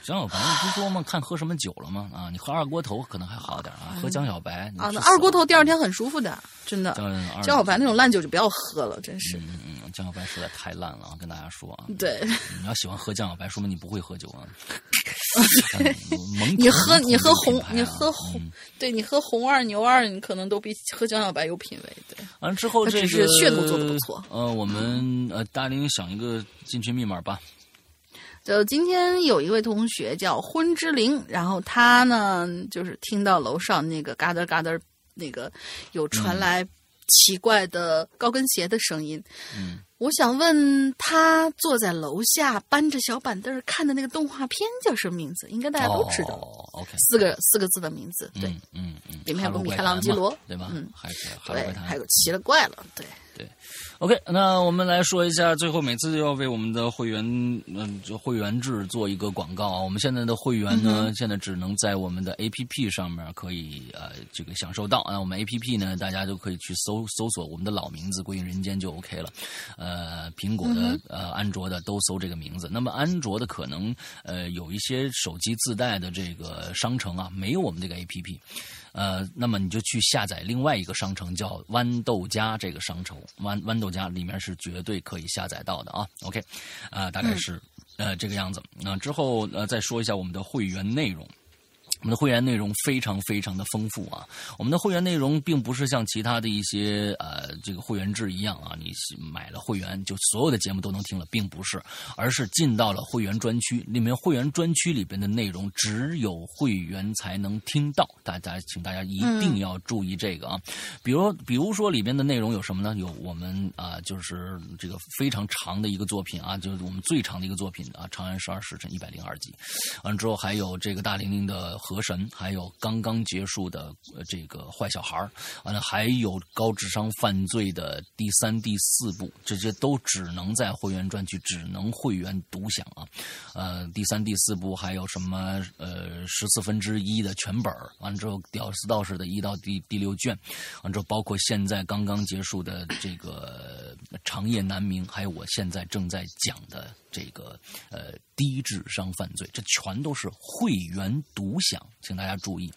嗯，江小白你不说吗？看喝什么酒了吗？啊，你喝二锅头可能还好点啊，喝江小白啊，那二锅头第二天很舒服的，真的。江江小白那种烂酒就不要喝了，真是。嗯嗯，江小白实在太烂了啊！跟大家说啊，对，你要喜欢喝江小白，说明你不会喝酒啊。你喝你喝红你喝红嗯，对你喝红二牛二，你可能都比喝江小白有品味。对，完了之后，它这是噱头做的不错呃，我们呃，大林想一个进群密码吧。就今天有一位同学叫昏之灵，然后他呢就是听到楼上那个嘎噔嘎噔那个有传来奇怪的高跟鞋的声音。嗯，我想问他坐在楼下搬着小板凳看的那个动画片叫什么名字？应该大家都知道，哦、OK，四个四个字的名字。对、嗯嗯嗯，里面还有个米开朗基罗对吧？嗯还对还有奇了怪了，对对。OK，那我们来说一下，最后每次要为我们的会员，嗯、就会员制做一个广告啊。我们现在的会员呢，现在只能在我们的 APP 上面可以呃这个享受到。那我们 APP 呢，大家都可以去搜搜索我们的老名字“归隐人间”就 OK 了。呃，苹果的、呃安卓的都搜这个名字。那么安卓的可能呃有一些手机自带的这个商城啊，没有我们这个 APP。呃，那么你就去下载另外一个商城，叫豌豆荚这个商城，豌豌豆荚里面是绝对可以下载到的啊。OK，啊、大概是、呃这个样子。那、之后呃再说一下我们的会员内容。我们的会员内容非常非常的丰富啊！我们的会员内容并不是像其他的一些呃这个会员制一样啊，你买了会员就所有的节目都能听了，并不是，而是进到了会员专区里面，会员专区里边的内容只有会员才能听到，大家请大家一定要注意这个啊！比如比如说里边的内容有什么呢？有我们啊、就是这个非常长的一个作品啊，就是我们最长的一个作品啊，《长安十二时辰》一百零二集，完了之后还有这个大玲玲的河神，还有刚刚结束的这个坏小孩完了还有高智商犯罪的第三、第四部，这些都只能在会员专区，只能会员独享啊。呃，第三、第四部还有什么呃十四分之一的全本完了之后，屌丝道士的一到第第六卷，完了之后包括现在刚刚结束的这个长夜难明，还有我现在正在讲的这个呃低智商犯罪，这全都是会员独享，请大家注意，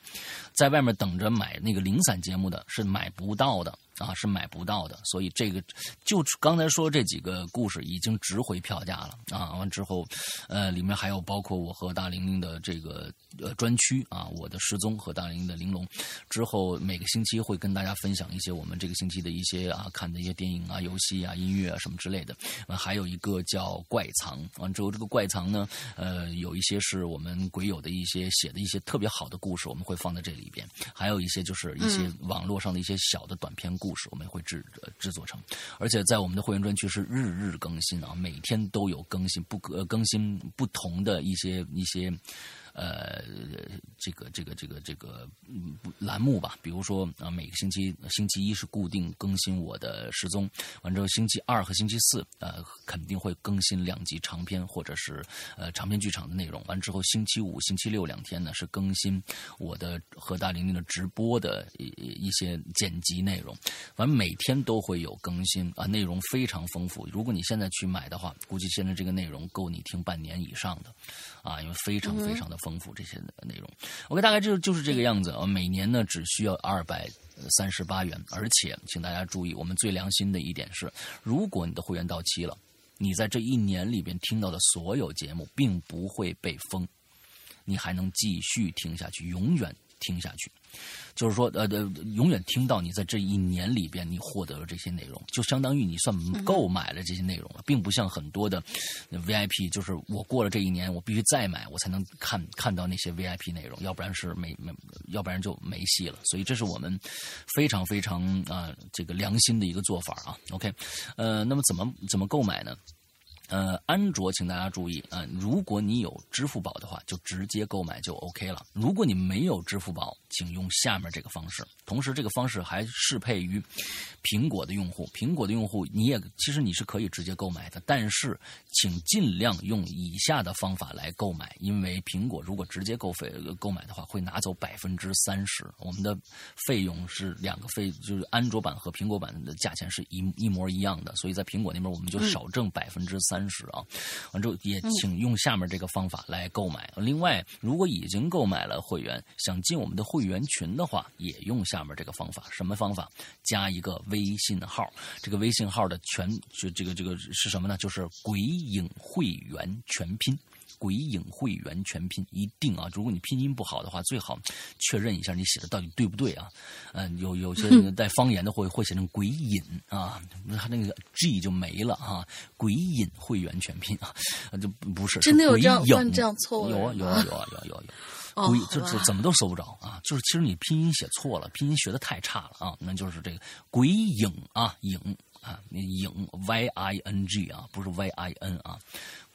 在外面等着买那个零散节目的是买不到的。啊，是买不到的，所以这个就刚才说这几个故事已经值回票价了啊。完之后，呃，里面还有包括我和大玲玲的这个呃专区啊，我的失踪和大玲玲的玲珑。之后每个星期会跟大家分享一些我们这个星期的一些啊看的一些电影啊、游戏啊、音乐啊什么之类的。完还有一个叫怪藏，完之后这个怪藏呢，呃，有一些是我们鬼友的一些写的一些特别好的故事，我们会放在这里边；还有一些就是一些网络上的一些小的短篇故故事，我们会制呃制作成。而且在我们的会员专区是日日更新啊，每天都有更新，不呃更新不同的一些一些。呃，这个这个这个这个栏目吧，比如说啊，每个星期星期一是固定更新我的失踪，完之后星期二和星期四呃肯定会更新两集长篇或者是呃长篇剧场的内容，完之后星期五、星期六两天呢是更新我的和大玲玲的直播的一一些剪辑内容，反正每天都会有更新啊，内容非常丰富。如果你现在去买的话，估计现在这个内容够你听半年以上的。啊，因为非常非常的丰丰富这些内容。OK，大概就就是这个样子啊。每年呢只需要二百三十八元，而且请大家注意，我们最良心的一点是，如果你的会员到期了，你在这一年里边听到的所有节目并不会被封，你还能继续听下去，永远听下去。就是说，呃呃，永远听到你在这一年里边你获得了这些内容，就相当于你算购买了这些内容了，并不像很多的 VIP，就是我过了这一年，我必须再买，我才能看看到那些 VIP 内容，要不然是没没，要不然就没戏了。所以这是我们非常非常啊这个良心的一个做法啊。OK，呃，那么怎么怎么购买呢？呃，安卓，请大家注意啊！如果你有支付宝的话，就直接购买就 OK 了。如果你没有支付宝，请用下面这个方式。同时，这个方式还适配于苹果的用户。苹果的用户，你也其实你是可以直接购买的，但是请尽量用以下的方法来购买，因为苹果如果直接购费购买的话，会拿走百分之三十。我们的费用是两个费，就是安卓版和苹果版的价钱是一一模一样的，所以在苹果那边我们就少挣百分之三。三十啊，完之后也请用下面这个方法来购买。另外，如果已经购买了会员，想进我们的会员群的话，也用下面这个方法。什么方法？加一个微信号，这个微信号的全就这个这个是什么呢？就是“鬼影会员”全拼。鬼影会员全拼一定啊！如果你拼音不好的话，最好 确认一下你写的到底对不对啊？嗯，有有些 带方言的会会写成鬼影啊，他那个 G 就没了啊。鬼影会员全拼啊，就不是真的有这样这样错有啊有啊有啊有有有，鬼就是怎么都搜不着啊！就是其实你拼音写错了，拼音学的太差了啊！那就是这个鬼影啊影啊，影 Y I N G 啊，不是 Y I N 啊。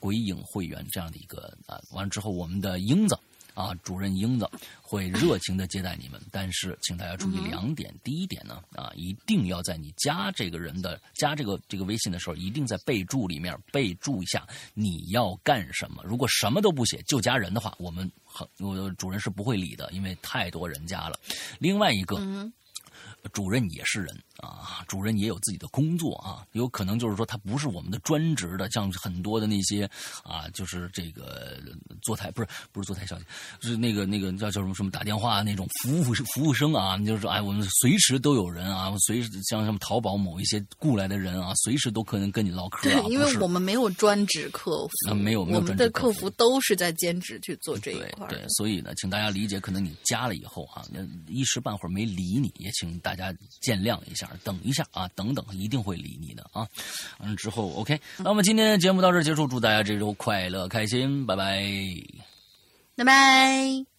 鬼影会员这样的一个啊，完了之后，我们的英子啊，主任英子会热情的接待你们。但是，请大家注意两点：第一点呢，啊，一定要在你加这个人的加这个这个微信的时候，一定在备注里面备注一下你要干什么。如果什么都不写就加人的话，我们很我主任是不会理的，因为太多人加了。另外一个，主任也是人。啊，主任也有自己的工作啊，有可能就是说他不是我们的专职的，像很多的那些啊，就是这个坐台不是不是坐台小姐，是那个那个叫叫什么什么打电话那种服务服务生啊，就是说哎，我们随时都有人啊，随时像什么淘宝某一些雇来的人啊，随时都可能跟你唠嗑。对，因为我们没有专职客服，没有没有专职客服都是在兼职去做这一块。对，所以呢，请大家理解，可能你加了以后啊，一时半会儿没理你，也请大大家见谅一下。等一下啊，等等，一定会理你的啊。嗯，之后 OK，那么今天的节目到这结束，祝大家这周快乐开心，拜拜，拜拜。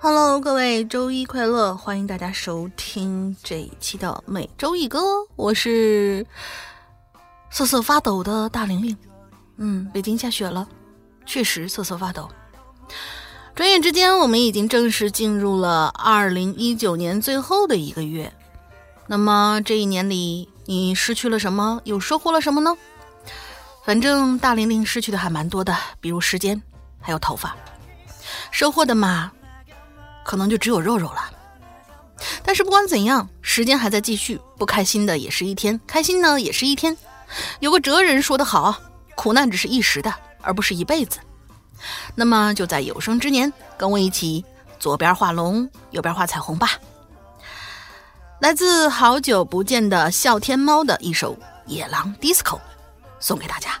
Hello，各位周一快乐！欢迎大家收听这一期的每周一歌，我是瑟瑟发抖的大玲玲。嗯，北京下雪了，确实瑟瑟发抖。转眼之间，我们已经正式进入了二零一九年最后的一个月。那么这一年里，你失去了什么？又收获了什么呢？反正大玲玲失去的还蛮多的，比如时间，还有头发。收获的嘛。可能就只有肉肉了，但是不管怎样，时间还在继续，不开心的也是一天，开心呢也是一天。有个哲人说得好，苦难只是一时的，而不是一辈子。那么就在有生之年，跟我一起左边画龙，右边画彩虹吧。来自好久不见的笑天猫的一首《野狼 DISCO》，送给大家。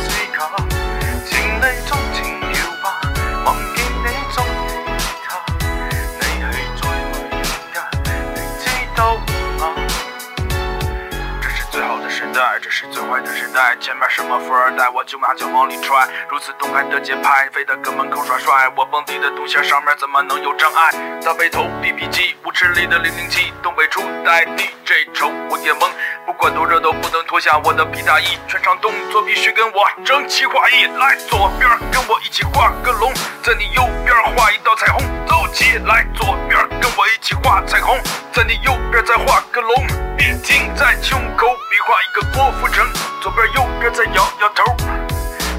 代，前面什么富二代，我就马脚往里踹。如此动感的节拍，飞得跟门口耍帅。我蹦迪的动线上面怎么能有障碍？大背头 BB 机，舞池里的零零七，东北初代 DJ 瞅我也懵。不管多热都不能脱下我的皮大衣，全场动作必须跟我整齐划一。来左边跟我一起画个龙，在你右边画一道彩虹。走起来，左边跟我一起画彩虹，在你右边再画个龙。别停在胸口比划一个郭富城，左边右边再摇摇头。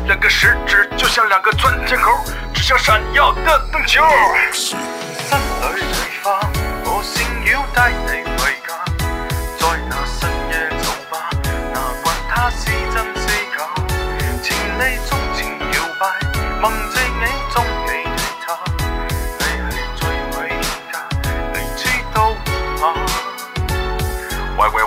两个食指就像两个钻天猴，指向闪耀的灯球。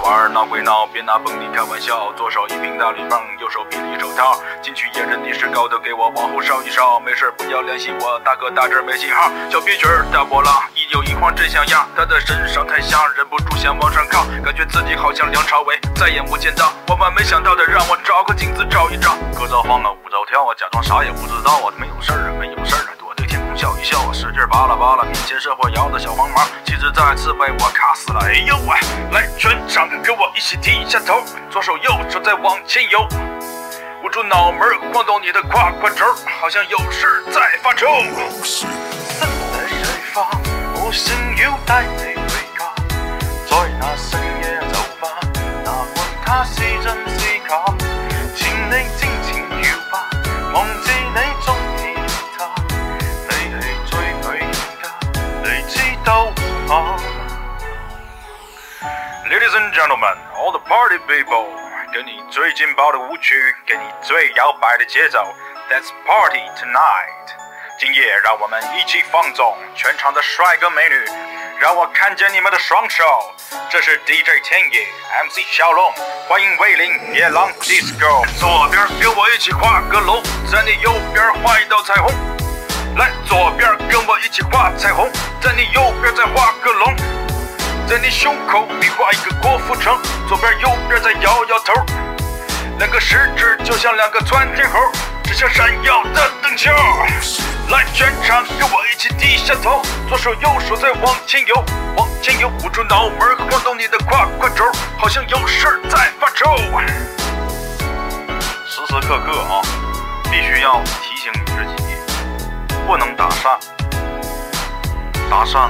玩闹归闹，别拿蹦迪开玩笑。左手一瓶大绿棒，右手比了一手套。进去野人地势高的，给我往后稍一稍。没事不要联系我，大哥大这没信号。小皮裙儿大波浪，一扭一晃真像样。他的身上太香，忍不住想往上靠，感觉自己好像梁朝伟，再也不见到。万万没想到的，让我找个镜子照一照。歌照晃啊，舞照跳啊，假装啥也不知道啊，没有事儿啊，没有事儿啊，笑一笑，使劲扒拉扒拉面前社会摇的小黄毛，气质再次被我卡死了。哎呦喂，来全场跟我一起低下头，左手右手再往前游，捂住脑门晃动你的胯胯轴，好像有事在发愁。心里地方，我想要帶你回家，在那？Ladies and gentlemen, all the party people，给你最劲爆的舞曲，给你最摇摆的节奏，That's party tonight。今夜让我们一起放纵，全场的帅哥美女，让我看见你们的双手。这是 DJ 天野，MC 小龙，欢迎威灵野狼 Disco。左边跟我一起画个龙，在你右边画一道彩虹。来，左边跟我一起画彩虹，在你右边再画个龙，在你胸口比划一个郭富城，左边右边再摇摇头，两个食指就像两个窜天猴，指向闪耀的灯球。来，全场跟我一起低下头，左手右手再往前游，往前游，捂住脑门儿晃动你的胯胯轴，好像有事儿在发愁。时时刻刻啊，必须要提醒你自己，不能搭讪，搭讪